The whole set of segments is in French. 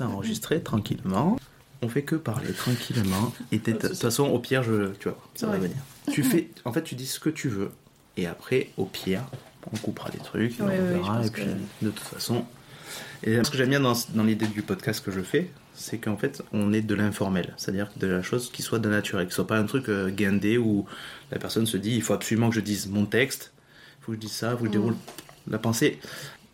à enregistrer tranquillement. On fait que parler tranquillement. Et de toute façon, au pire, je, tu vois, ça va venir. Tu fais, en fait, tu dis ce que tu veux. Et après, au pire, on coupera des trucs, et Ouais, on ouais, verra. Et puis, que- de toute façon. Et ce que j'aime bien dans, dans l'idée du podcast que je fais, c'est qu'en fait, on est de l'informel. C'est-à-dire de la chose qui soit de naturel, qui soit pas un truc euh, guindé où la personne se dit il faut absolument que je dise mon texte, il faut que je dise ça, il faut que je déroule la pensée.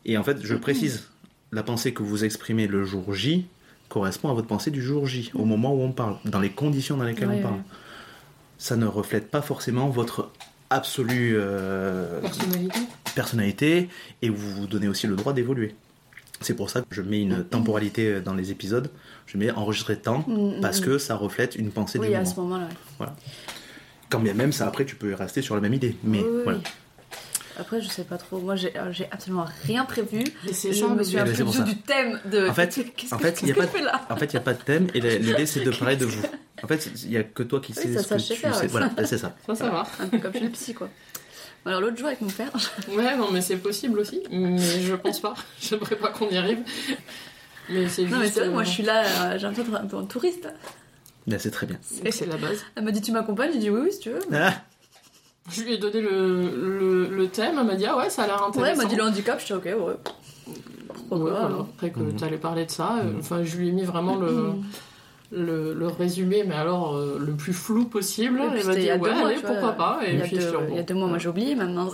Et en fait, je précise, la pensée que vous exprimez le jour J correspond à votre pensée du jour J, au moment où on parle, dans les conditions dans lesquelles Ouais, on parle. ouais. Ça ne reflète pas forcément votre absolue euh, Personnalité. personnalité et vous vous donnez aussi le droit d'évoluer. C'est pour ça que je mets une temporalité dans les épisodes. Je mets enregistré temps Mm, mm, parce mm. que ça reflète une pensée Oui, du à moment. ce moment-là, ouais. Quand bien même ça après tu peux rester sur la même idée. Mais Oui, oui, voilà. oui. Après, je sais pas trop. Moi, j'ai euh, absolument rien prévu. Je ça, me suis pour du ça. du thème de. En fait- qu'est-ce en fait, il y a pas là En fait, il n'y a pas de thème et l'idée c'est de parler de vous. En fait, il n'y a que toi qui Oui, sais ça, ce ça, que je sais tu faire, sais. ouais. Voilà, c'est ça. Ça va. Un peu comme chez le psy, quoi. Alors, l'autre jour avec mon père, Ouais, non, mais c'est possible aussi. Mais je pense pas. J'aimerais pas qu'on y arrive. Mais c'est non, mais c'est vrai, moi euh, je suis là, euh, j'ai l'impression d'être un peu en touriste. Ben, c'est très bien. C'est la base. Elle m'a dit Tu m'accompagnes? J'ai dit Oui, oui, si tu veux. Ah, Je lui ai donné le, le, le thème. Elle m'a dit Ah ouais, ça a l'air Ouais, intéressant. elle m'a dit le handicap, je dis Ok, ouais. Pourquoi Ouais, pas, voilà. alors. Après que Mhm. tu allais parler de ça, euh, Mhm. enfin, je lui ai mis vraiment le, le, le résumé, mais alors euh, le plus flou possible. Et puis Elle m'a dit y a ouais, deux mois, allez, pourquoi pas. Et il, y a puis deux, suis il y a deux mois, moi j'ai oublié maintenant.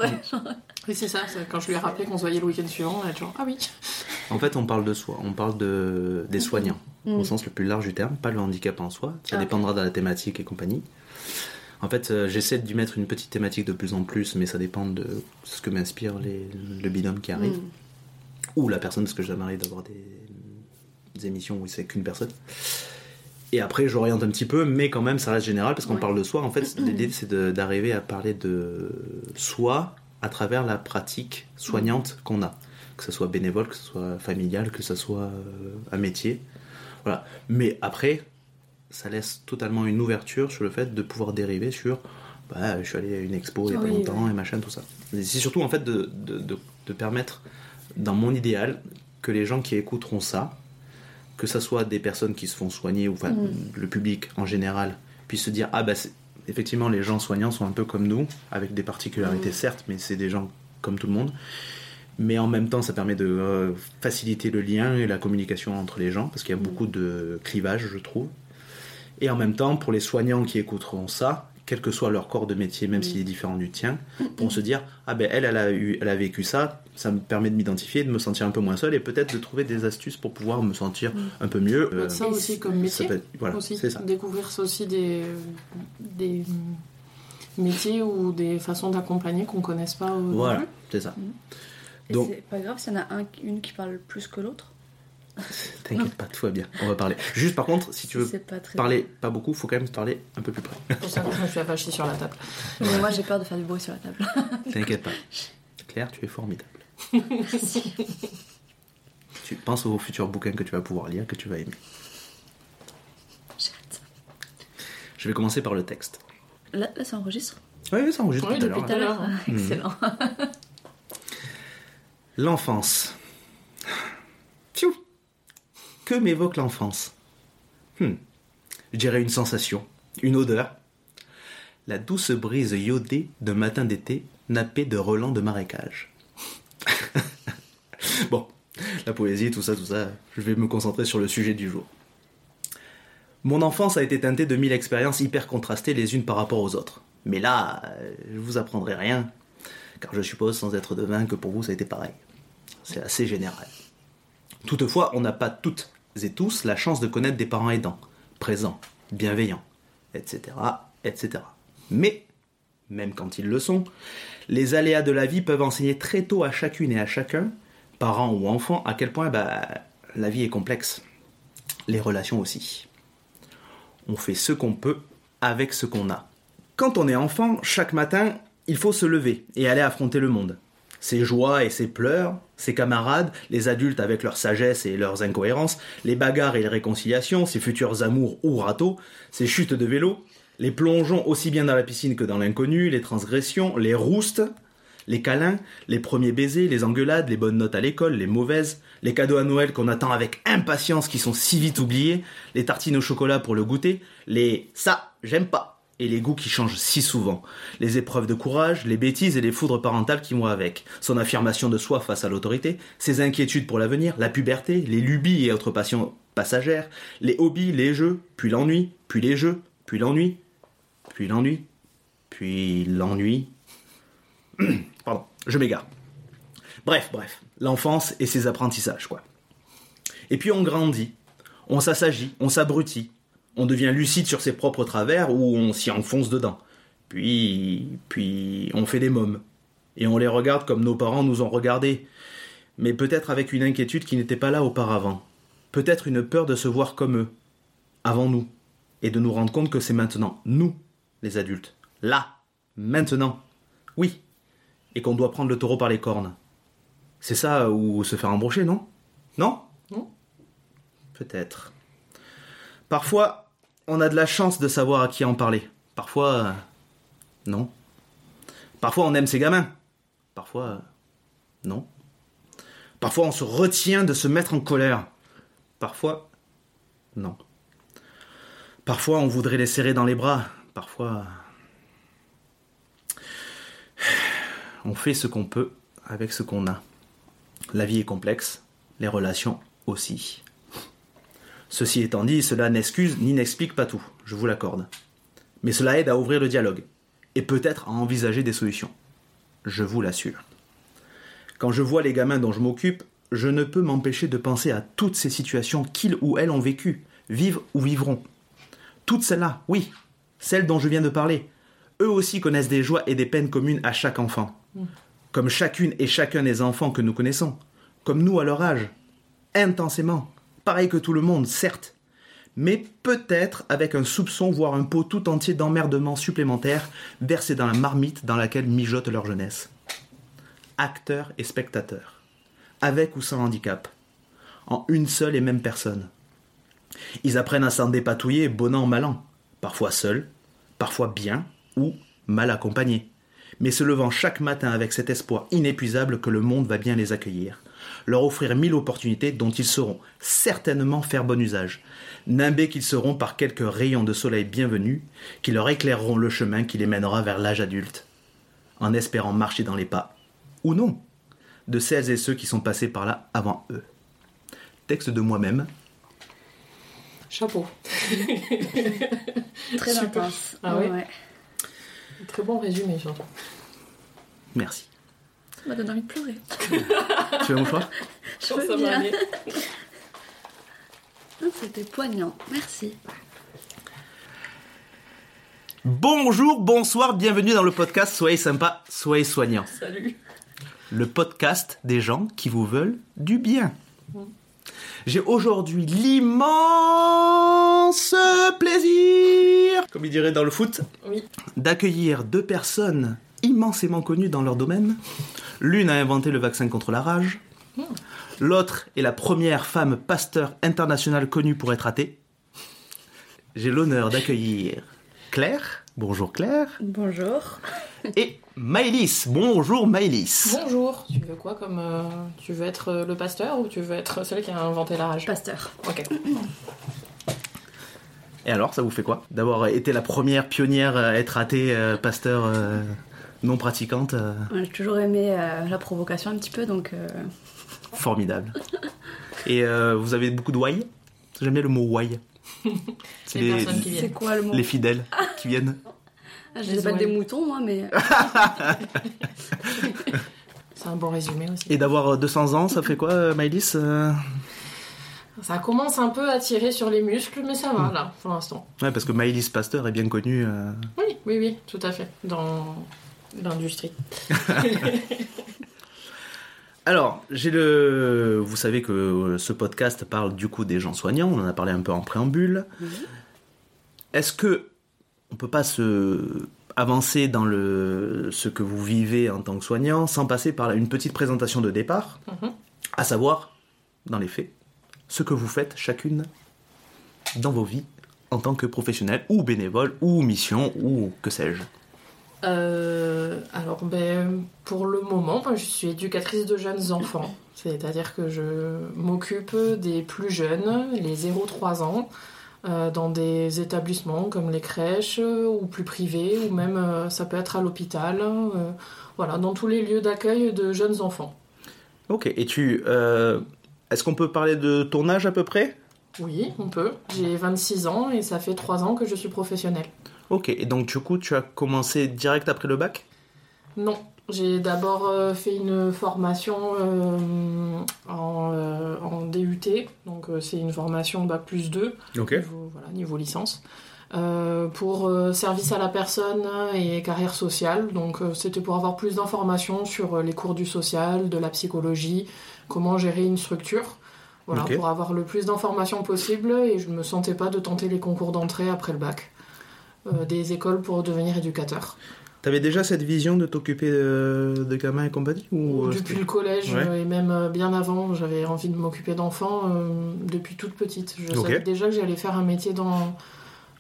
Oui, c'est ça, quand je lui ai rappelé qu'on se voyait le week-end suivant, elle a dit genre, ah oui. En fait, on parle de soi, on parle de, des soignants, Mm. au sens le plus large du terme, pas le handicap en soi, ça Ah, dépendra de la thématique et compagnie. En fait, euh, j'essaie d'y mettre une petite thématique de plus en plus, mais ça dépend de ce que m'inspire le binôme qui arrive, Mm. ou la personne, parce que j'aimerais d'avoir des, des émissions où c'est qu'une personne. Et après, j'oriente un petit peu, mais quand même, ça reste général, parce qu'on Ouais. parle de soi. En fait, l'idée, c'est d'arriver à parler de soi à travers la pratique soignante qu'on a. Que ce soit bénévole, que ce soit familial, que ce soit euh, un métier. Voilà. Mais après, ça laisse totalement une ouverture sur le fait de pouvoir dériver sur bah, je suis allé à une expo il y a pas Oui, longtemps et machin, tout ça. C'est surtout en fait de, de, de- de permettre, dans mon idéal, que les gens qui écouteront ça, que ce soit des personnes qui se font soigner ou enfin, Mm. le public en général, puisse se dire ah bah effectivement les gens soignants sont un peu comme nous, avec des particularités Mm. certes, mais c'est des gens comme tout le monde. Mais en même temps, ça permet de euh, faciliter le lien et la communication entre les gens, parce qu'il y a Mm. beaucoup de clivage, je trouve. Et en même temps, pour les soignants qui écouteront ça, quel que soit leur corps de métier, même Mm. s'il est différent du tien, pourront se dire ah ben elle, elle a eu, elle a vécu ça, ça me permet de m'identifier, de me sentir un peu moins seul et peut-être de trouver des astuces pour pouvoir me sentir Mm. un peu mieux. Peut-être ça aussi comme ça métier. peut être- voilà, aussi. c'est ça. Découvrir ça aussi des, des métiers ou des façons d'accompagner qu'on connaisse pas. euh, Voilà, c'est ça. Et Donc- c'est pas grave s'il y en a un, une qui parle plus que l'autre. T'inquiète pas, tout va bien. On va parler. Juste par contre, si tu veux pas parler pas beaucoup, faut quand même parler un peu plus près. Pour ça que je me suis avachie sur la table. Mais moi j'ai peur de faire du bruit sur la table. T'inquiète pas. Claire, tu es formidable. tu penses aux futurs bouquins que tu vas pouvoir lire, que tu vas aimer. J'ai hâte. Je vais commencer par le texte. Là, là ça enregistre Oui, oui, ça enregistre Oui, tout à depuis l'heure. tout à l'heure. Mhm. Excellent. L'enfance. Que m'évoque l'enfance Hmm. Je dirais une sensation, une odeur. La douce brise iodée d'un matin d'été, nappée de relents de marécage. bon, la poésie, tout ça, tout ça, je vais me concentrer sur le sujet du jour. Mon enfance a été teintée de mille expériences hyper contrastées les unes par rapport aux autres. Mais là, euh, je vous apprendrai rien, car je suppose, sans être devin, que pour vous ça a été pareil. C'est assez général. Toutefois, on n'a pas toutes et tous la chance de connaître des parents aidants, présents, bienveillants, etc., etc. Mais, même quand ils le sont, les aléas de la vie peuvent enseigner très tôt à chacune et à chacun, parents ou enfants, à quel point bah, la vie est complexe. Les relations aussi. On fait ce qu'on peut avec ce qu'on a. Quand on est enfant, chaque matin, il faut se lever et aller affronter le monde. Ses joies et ses pleurs, ses camarades, les adultes avec leur sagesse et leurs incohérences, les bagarres et les réconciliations, ses futurs amours ou râteaux, ses chutes de vélo, les plongeons aussi bien dans la piscine que dans l'inconnu, les transgressions, les roustes, Les câlins, les premiers baisers, les engueulades, les bonnes notes à l'école, les mauvaises, les cadeaux à Noël qu'on attend avec impatience qui sont si vite oubliés, les tartines au chocolat pour le goûter, les ça, j'aime pas, et les goûts qui changent si souvent, les épreuves de courage, les bêtises et les foudres parentales qui vont avec, son affirmation de soi face à l'autorité, ses inquiétudes pour l'avenir, la puberté, les lubies et autres passions passagères, les hobbies, les jeux, puis l'ennui, puis les jeux, puis l'ennui, puis l'ennui, puis l'ennui. Pardon, je m'égare. Bref, bref, l'enfance et ses apprentissages, quoi. Et puis on grandit, on s'assagit, on s'abrutit, on devient lucide sur ses propres travers ou on s'y enfonce dedans. Puis, puis on fait des mômes. Et on les regarde comme nos parents nous ont regardés, mais peut-être avec une inquiétude qui n'était pas là auparavant. Peut-être une peur de se voir comme eux, avant nous, et de nous rendre compte que c'est maintenant nous, les adultes, là, maintenant, oui, et qu'on doit prendre le taureau par les cornes. C'est ça ou se faire embrocher, non? Non? Non. Peut-être. Parfois, on a de la chance de savoir à qui en parler. Parfois, euh, non. Parfois, on aime ses gamins. Parfois, euh, non. Parfois, on se retient de se mettre en colère. Parfois, non. Parfois, on voudrait les serrer dans les bras. Parfois, on fait ce qu'on peut avec ce qu'on a. La vie est complexe, les relations aussi. Ceci étant dit, cela n'excuse ni n'explique pas tout, je vous l'accorde. Mais cela aide à ouvrir le dialogue, et peut-être à envisager des solutions. Je vous l'assure. Quand je vois les gamins dont je m'occupe, je ne peux m'empêcher de penser à toutes ces situations qu'ils ou elles ont vécues, vivent ou vivront. Toutes celles-là, oui, celles dont je viens de parler. Eux aussi connaissent des joies et des peines communes à chaque enfant. Comme chacune et chacun des enfants que nous connaissons. Comme nous à leur âge. Intensément. Pareil que tout le monde, certes. Mais peut-être avec un soupçon, voire un pot tout entier d'emmerdement supplémentaire versé dans la marmite dans laquelle mijote leur jeunesse. Acteurs et spectateurs. Avec ou sans handicap. En une seule et même personne. Ils apprennent à s'en dépatouiller bon an, mal an. Parfois seuls, parfois bien ou mal accompagnés. Mais se levant chaque matin avec cet espoir inépuisable que le monde va bien les accueillir. Leur offrir mille opportunités dont ils sauront certainement faire bon usage. Nimbés qu'ils seront par quelques rayons de soleil bienvenus qui leur éclaireront le chemin qui les mènera vers l'âge adulte. En espérant marcher dans les pas, ou non, de celles et ceux qui sont passés par là avant eux. Texte de moi-même, Chapeau. Très Super. intense. Ah oui ouais. Très bon résumé, surtout. merci. M'a donné envie de pleurer. tu veux mon choix Je veux bien. Ah, C'était poignant. Merci. Bonjour, bonsoir, bienvenue dans le podcast Soyez sympa, soyez soignant. Salut. Le podcast des gens qui vous veulent du bien. J'ai aujourd'hui l'immense plaisir, comme il dirait dans le foot, Oui. d'accueillir deux personnes immensément connues dans leur domaine. L'une a inventé le vaccin contre la rage. L'autre est la première femme pasteur internationale connue pour être athée. J'ai l'honneur d'accueillir Claire. Bonjour Claire. Bonjour. Et Maëlys. Bonjour Maëlys. Bonjour. Tu veux quoi comme. euh, tu veux être euh, le pasteur ou tu veux être celui qui a inventé la rage? Pasteur. Ok. Et alors, ça vous fait quoi D'avoir été la première pionnière à être athée, euh, pasteur euh, non pratiquante euh, J'ai toujours aimé euh, la provocation un petit peu, donc euh, Formidable. Et euh, vous avez beaucoup de why? J'aime bien le mot why. C'est Les les, personnes qui c'est viennent. quoi le mot? les fidèles qui viennent. Ah, Je sais pas Les des moutons, moi, mais C'est un bon résumé aussi. Et d'avoir 200 ans, ça fait quoi, Maëlys Ça commence un peu à tirer sur les muscles, mais ça va là, pour l'instant. Ouais, parce que Maëlys Pasteur est bien connue. euh, Oui, oui, oui, tout à fait. Dans l'industrie. Alors, j'ai le. Vous savez que euh, ce podcast parle du coup des gens soignants. On en a parlé un peu en préambule. Est-ce que on peut pas se avancer dans le ce que vous vivez en tant que soignant sans passer par une petite présentation de départ, Mhm. à savoir, dans les faits, ce que vous faites chacune dans vos vies en tant que professionnel ou bénévole ou mission ou que sais-je. Euh, alors, ben, pour le moment, ben, je suis éducatrice de jeunes enfants. C'est-à-dire que je m'occupe des plus jeunes, les 0-3 ans, euh, dans des établissements comme les crèches euh, ou plus privés, ou même euh, ça peut être à l'hôpital. voilà, dans tous les lieux d'accueil de jeunes enfants. Ok, et tu... Est-ce qu'on peut parler de ton âge à peu près? Oui, on peut. J'ai 26 ans et ça fait 3 ans que je suis professionnelle. Ok, et donc du coup, tu as commencé direct après le bac? Non, j'ai d'abord euh, fait une formation euh, en, euh, en DUT, donc c'est une formation Bac plus 2, Ok. niveau, voilà, niveau licence, pour service à la personne et carrière sociale. Donc c'était pour avoir plus d'informations sur les cours du social, de la psychologie, comment gérer une structure. Voilà, pour avoir le plus d'informations possible et je ne me sentais pas de tenter les concours d'entrée après le bac. Euh, des écoles pour devenir éducateur. T'avais déjà cette vision de t'occuper de, de gamins et compagnie ou euh, Depuis le collège Ouais. euh, et même euh, bien avant, j'avais envie de m'occuper d'enfants euh, depuis toute petite. Je savais déjà que j'allais faire un métier dans,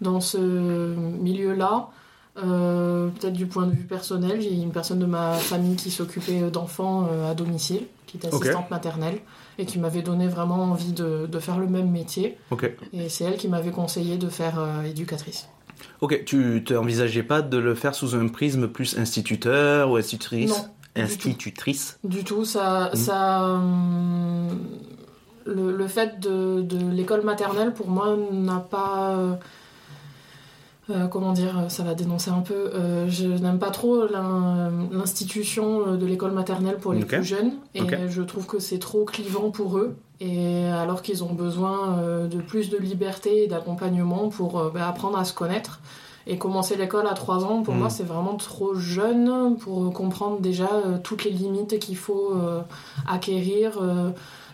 dans ce milieu-là. Euh, Peut-être du point de vue personnel, j'ai une personne de ma famille qui s'occupait d'enfants euh, à domicile, qui était assistante maternelle, et qui m'avait donné vraiment envie de, de faire le même métier. Et c'est elle qui m'avait conseillé de faire euh, éducatrice. Ok, tu t'envisageais pas de le faire sous un prisme plus instituteur ou institutrice? Non, du Institutrice? Du tout, ça. Mhm. ça hum, le, le fait de, de l'école maternelle, pour moi, n'a pas. Euh, euh, comment dire, ça va dénoncer un peu. euh, je n'aime pas trop l'in- l'institution euh, de l'école maternelle pour les plus jeunes. Et je trouve que c'est trop clivant pour eux. Et alors qu'ils ont besoin euh, de plus de liberté et d'accompagnement pour euh, bah, apprendre à se connaître. Et commencer l'école à 3 ans, pour Mm. moi, c'est vraiment trop jeune pour euh, comprendre déjà euh, toutes les limites qu'il faut euh, acquérir euh,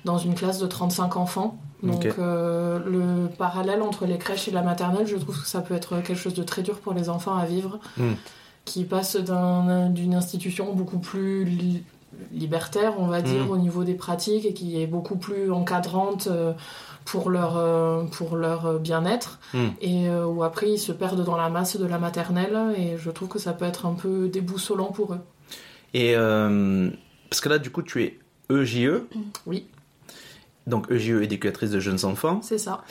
dans une classe de 35 enfants. Donc euh, le parallèle entre les crèches et la maternelle, je trouve que ça peut être quelque chose de très dur pour les enfants à vivre, Mm. qui passent d'un- d'une institution beaucoup plus li- libertaire, on va dire, Mm. au niveau des pratiques, et qui est beaucoup plus encadrante euh, pour leur, euh, pour leur bien-être, Mm. et où après ils se perdent dans la masse de la maternelle, et je trouve que ça peut être un peu déboussolant pour eux. Et parce que là, du coup, tu es EJE. Oui. Donc EJE, éducatrice de jeunes enfants. C'est ça.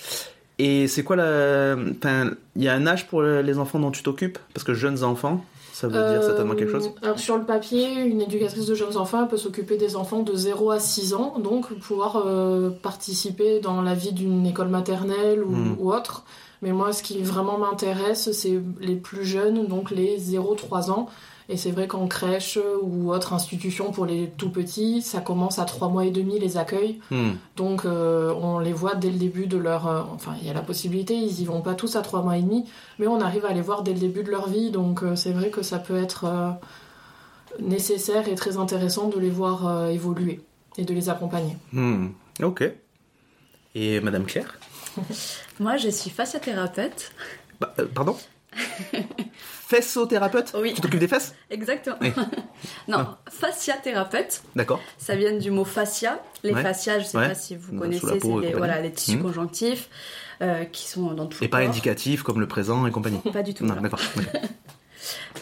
Et c'est quoi la. Enfin, il y a un âge pour les enfants dont tu t'occupes? Parce que jeunes enfants, ça veut dire Euh, certainement quelque chose Alors sur le papier, une éducatrice de jeunes enfants peut s'occuper des enfants de 0 à 6 ans, donc pouvoir euh, participer dans la vie d'une école maternelle ou, Mm. ou autre. Mais moi, ce qui vraiment m'intéresse, c'est les plus jeunes, donc les 0-3 ans. Et c'est vrai qu'en crèche ou autre institution pour les tout petits, ça commence à 3 mois et demi les accueils. Hmm. Donc euh, on les voit dès le début de leur... euh, enfin, il y a la possibilité, ils y vont pas tous à 3 mois et demi, mais on arrive à les voir dès le début de leur vie. Donc euh, c'est vrai que ça peut être euh, nécessaire et très intéressant de les voir euh, évoluer et de les accompagner. Hmm. Ok. Et Madame Claire? Moi, je suis fasciathérapeute. Bah, euh, Pardon? Fessothérapeute Oui. Tu t'occupes des fesses Exactement. Oui. non, Ah. fasciathérapeute, D'accord. ça vient du mot fascia. Les Ouais. fascias, je sais Ouais. pas si vous connaissez, c'est et les, voilà, les tissus Mhm. conjonctifs euh, qui sont dans tout Et le pas corps. indicatif comme le présent et compagnie. Pas du tout. Non, d'accord.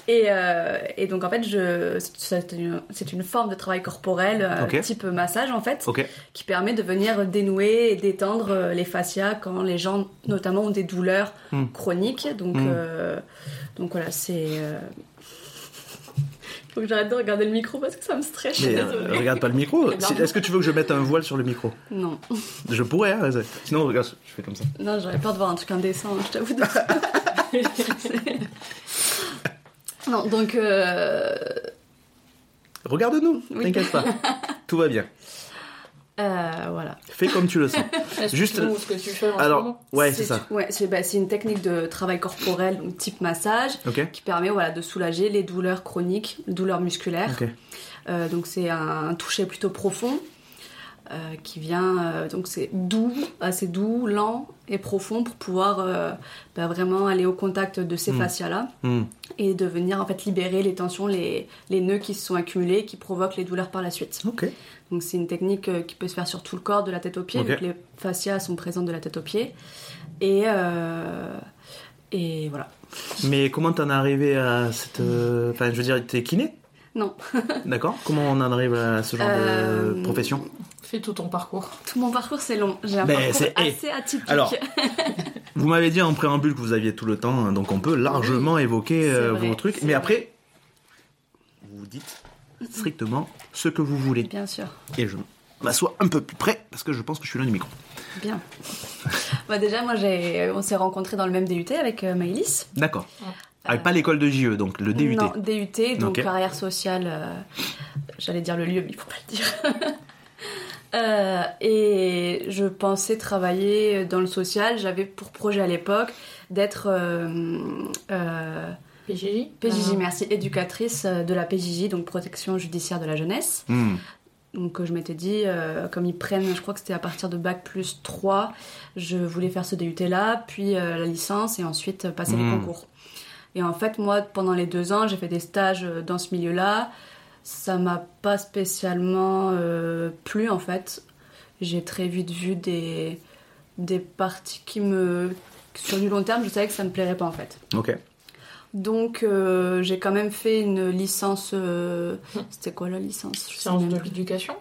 Et, euh, et donc en fait, je, c'est une, c'est une forme de travail corporel, euh, type massage en fait, qui permet de venir dénouer et détendre les fascias quand les gens notamment ont des douleurs Hmm. chroniques. Donc, Hmm. euh, donc voilà, c'est... euh, Faut que j'arrête de regarder le micro parce que ça me stresse. Mais euh, regarde pas le micro. Est-ce que tu veux que je mette un voile sur le micro? Non, Je pourrais, hein. Sinon, regarde, je fais comme ça. non, j'aurais peur de voir un truc indécent, je t'avoue. non, donc... euh, Regarde-nous, Oui. t'inquiète pas. Tout va bien. Euh, voilà. Fais comme tu le sens. Juste- que tu nous ce que tu fais en ce Alors, moment ouais, c'est ça. Ouais, c'est bah, c'est une technique de travail corporel, donc type massage, qui permet voilà, de soulager les douleurs chroniques, les douleurs musculaires. Ok. Euh, donc c'est un, un toucher plutôt profond euh, qui vient, euh, donc c'est doux, assez doux, lent et profond pour pouvoir euh, bah, vraiment aller au contact de ces Mm. fascias-là Hmm. et de venir en fait libérer les tensions, les, les nœuds qui se sont accumulés, qui provoquent les douleurs par la suite. Ok. Donc c'est une technique euh, qui peut se faire sur tout le corps, de la tête aux pieds, Ok. vu que les fascias sont présentes de la tête aux pieds. Et, euh, Et voilà. Mais comment t'en es arrivé à cette. euh, Enfin, je veux dire, t'es kiné? Non, D'accord Comment on en arrive à ce genre de profession? Fais tout ton parcours. tout mon parcours c'est long. J'ai un Ben, parcours c'est- eh, assez atypique. alors, Vous m'avez dit en préambule que vous aviez tout le temps, hein, donc on peut largement évoquer vrai, vos trucs. Mais vrai. après, vous dites strictement ce que vous voulez. Bien sûr. Et je m'assois un peu plus près parce que je pense que je suis loin du micro. Bien. bah déjà, moi, j'ai, on s'est rencontrés dans le même DUT avec euh, Maëlys. D'accord. Ouais. Ah, pas l'école de JE, donc le DUT. Non, DUT, donc carrière sociale. euh, J'allais dire le lieu, mais il faut pas le dire. Euh, et je pensais travailler dans le social. J'avais pour projet à l'époque d'être euh, euh, PJJ PJJ, Ah. merci, éducatrice euh, de la PJJ, donc protection judiciaire de la jeunesse. Hmm. Donc euh, je m'étais dit, euh, comme ils prennent, je crois que c'était à partir de Bac plus 3, je voulais faire ce DUT là, puis euh, la licence et ensuite passer les Mm. concours. Et en fait, moi, pendant les deux ans, j'ai fait des stages dans ce milieu-là. Ça m'a pas spécialement euh, plu en fait. J'ai très vite vu des, des parties qui me. Sur du long terme, je savais que ça me plairait pas en fait. Ok. Donc euh, j'ai quand même fait une licence. euh, C'était quoi la licence? Je Sciences de l'éducation.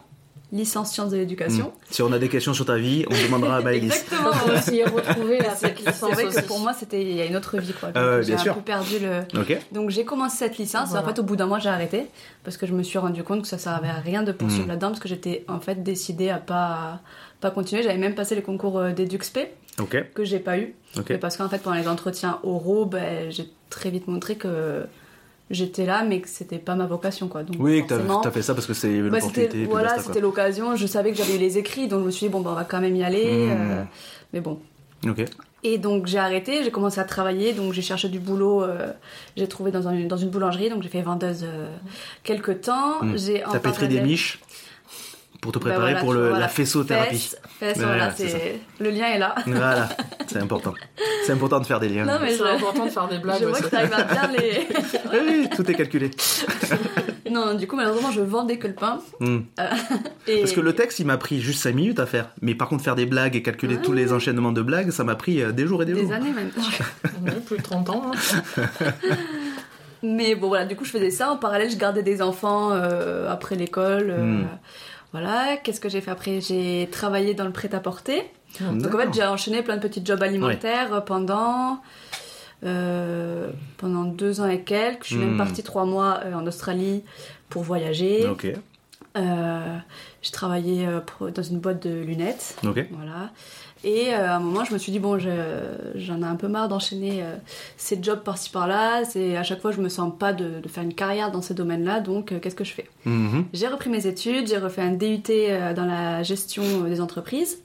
Licence sciences de l'éducation. Hmm. Si on a des questions sur ta vie, on demandera à Maëlys. Exactement. On va s'y retrouver à C'est cette c'est licence vrai aussi. que pour moi, c'était il y a une autre vie quoi. Ouais, j'ai un sûr. peu perdu le. Ok. Donc j'ai commencé cette licence en fait au bout d'un mois j'ai arrêté parce que je me suis rendu compte que ça servait à rien de poursuivre Mm. là-dedans parce que j'étais en fait décidée à pas pas continuer. J'avais même passé les concours euh, d'EduxP Ok. que j'ai pas eu. Ok. Mais parce qu'en fait pendant les entretiens oraux, ben, j'ai très vite montré que j'étais là mais que c'était pas ma vocation quoi. Donc Oui, que t'as forcément, fait ça parce que c'est bah, l'opportunité. voilà, c'était l'occasion. Je savais que j'avais eu les écrits, donc je me suis dit bon, bah, on va quand même y aller. Mm. euh, mais bon. Ok. Et donc j'ai arrêté, j'ai commencé à travailler, donc j'ai cherché du boulot. euh, j'ai trouvé dans, un- dans une boulangerie, donc j'ai fait vendeuse euh, quelques temps. Mm. J'ai en T'as pétri des miches pour te Bah, préparer voilà, pour le, vois, la Ouais, voilà, c'est le lien est là. Voilà, c'est important. C'est important de faire des liens. Non, mais C'est je- important de faire des blagues je vois que t'arrives à bien les. Oui, tout est calculé. non, du coup malheureusement je vendais que le pain. Hmm. Et... Parce que le texte, il m'a pris juste 5 minutes à faire. Mais par contre, faire des blagues et calculer tous les enchaînements de blagues, ça m'a pris euh, des jours et des, des jours. années même. Oui, plus de 30 ans. hein. Mais bon, voilà, du coup, je faisais ça. En parallèle, je gardais des enfants euh, après l'école. euh, Hmm. Voilà, qu'est-ce que j'ai fait après? J'ai travaillé dans le prêt-à-porter. Donc en fait, j'ai enchaîné plein de petits jobs alimentaires pendant. euh, pendant deux ans et quelques. Je suis Hmm. même partie trois mois euh, en Australie pour voyager. Ok, Euh, j'ai travaillé euh, pour- dans une boîte de lunettes. ok. Voilà. Et euh, à un moment, je me suis dit, bon, je- j'en ai un peu marre d'enchaîner euh, ces jobs par-ci par-là. C'est À chaque fois, je me sens pas de, de faire une carrière dans ces domaines-là. Donc, euh, qu'est-ce que je fais? Mhm. J'ai repris mes études, j'ai refait un DUT dans la gestion des entreprises.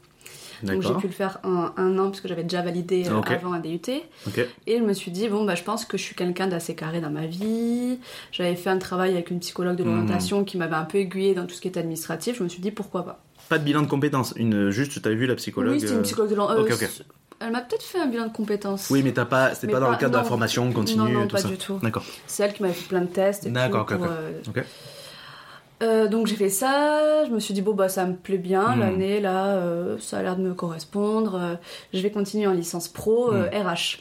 Donc, j'ai pu le faire en un an, parce que j'avais déjà validé avant un DUT. Et je me suis dit, bon, bah, je pense que je suis quelqu'un d'assez carré dans ma vie. J'avais fait un travail avec une psychologue de Mhm. l'orientation qui m'avait un peu aiguillé dans tout ce qui était administratif. Je me suis dit, pourquoi pas? Pas de bilan de compétences. Une, juste, tu as vu la psychologue. Oui, c'était euh, une psychologue de ok, euh, ok. Elle m'a peut-être fait un bilan de compétences. Oui, mais t'as pas, c'était pas dans le cadre de la non. formation continue Non, non, tout pas ça. du tout. D'accord. C'est elle qui m'avait fait plein de tests. et D'accord, tout ok, pour, euh, euh, donc j'ai fait ça, je me suis dit bon bah ça me plaît bien Hmm. l'année là, euh, ça a l'air de me correspondre, euh, je vais continuer en licence pro euh, Hmm. RH.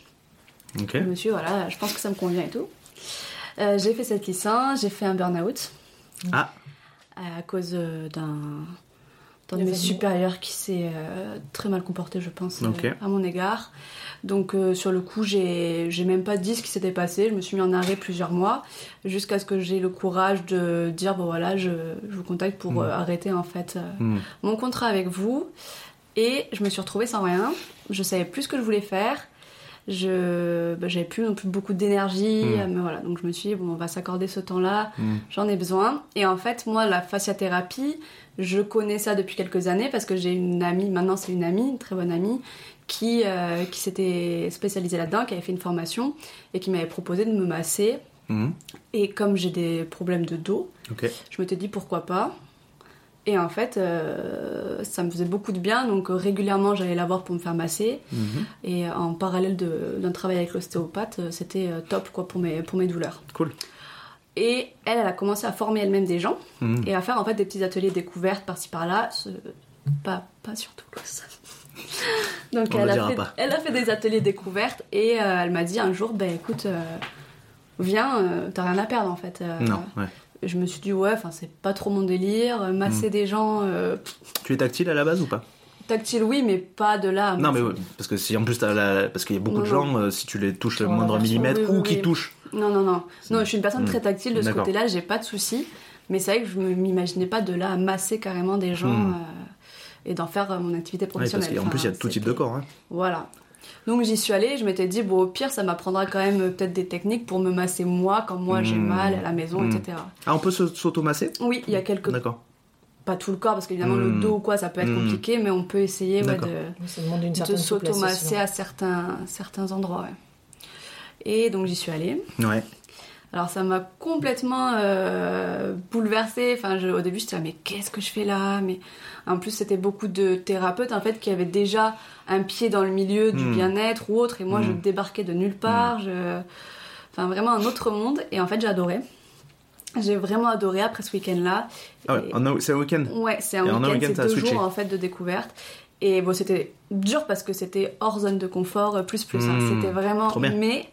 Ok. Je me suis dit, voilà, je pense que ça me convient et tout. Euh, j'ai fait cette licence, j'ai fait un burn-out Ah, à cause euh, d'un d'un de mes supérieurs qui s'est euh, très mal comporté, je pense, euh, à mon égard. Donc euh, sur le coup, j'ai j'ai même pas dit ce qui s'était passé. Je me suis mis en arrêt plusieurs mois jusqu'à ce que j'ai le courage de dire bon voilà, je, je vous contacte pour Mm. euh, arrêter en fait euh, hmm. mon contrat avec vous. Et je me suis retrouvée sans rien. Je savais plus ce que je voulais faire. Je bah, j'avais plus non plus beaucoup d'énergie. Mm. Mais voilà, donc je me suis dit bon, on va s'accorder ce temps-là. J'en ai besoin. Et en fait, moi, la fasciathérapie, je connais ça depuis quelques années parce que j'ai une amie, maintenant c'est une amie, une très bonne amie, qui, euh, qui s'était spécialisée là-dedans, qui avait fait une formation et qui m'avait proposé de me masser. Hmm. Et comme j'ai des problèmes de dos, Ok. je m'étais dit pourquoi pas. Et en fait, euh, ça me faisait beaucoup de bien, donc euh, régulièrement j'allais la voir pour me faire masser. Mhm. Et en parallèle d'un travail avec l'ostéopathe, c'était top quoi pour mes, pour mes douleurs. Cool. Et elle, elle a commencé à former elle-même des gens Hmm. et à faire en fait des petits ateliers découvertes par-ci par-là, ce- pas, pas sur Toulouse. Donc On elle le a, fait, pas. elle a fait des ateliers découvertes et euh, elle m'a dit un jour, ben écoute, euh, viens, euh, t'as rien à perdre en fait. Non, ouais. Je me suis dit, ouais, c'est pas trop mon délire, euh, Hmm. masser des gens, Tu es tactile à la base ou pas? Tactile oui, mais pas de là. Non, mais masser. ouais, parce que si en plus la... parce qu'il y a beaucoup de gens, si tu les touches le moindre millimètre oui, ou oui, qui oui. touchent, Non, non, non. Non, je suis une personne Hmm. très tactile de ce côté-là, j'ai pas de soucis. Mais c'est vrai que je me- m'imaginais pas de là à masser carrément des gens Hmm. euh, et d'en faire euh, mon activité Ouais, professionnelle. parce qu'en plus il y a tout type de corps. Hein. Voilà. Donc j'y suis allée, je m'étais dit, bon, au pire, ça m'apprendra quand même euh, peut-être des techniques pour me masser moi quand moi j'ai Hmm. mal à la maison, Hmm. etc. Ah, on peut se- s'automasser? Oui, il y a quelques. D'accord. Pas tout le corps, parce qu'évidemment, Hmm. le dos ou quoi, ça peut être Hmm. compliqué, mais on peut essayer ouais, de, de s'automasser à certains, certains endroits. ouais. Et donc j'y suis allée. Ouais. Alors ça m'a complètement euh, bouleversée. Enfin, je- au début, j'étais là, mais qu'est-ce que je fais là? Mais en plus, c'était beaucoup de thérapeutes en fait qui avaient déjà un pied dans le milieu du Hmm. bien-être ou autre, et moi, je Hmm. débarquais de nulle part. Je... Enfin, vraiment un autre monde. Et en fait, adoré. J'ai vraiment adoré après ce week-end-là. Ah ouais, Et- c'est un week-end Ouais, c'est un week-end, c'est deux switché. jours en fait de découverte. Et bon, c'était dur parce que c'était hors zone de confort, euh, plus plus. hein. C'était vraiment. Mais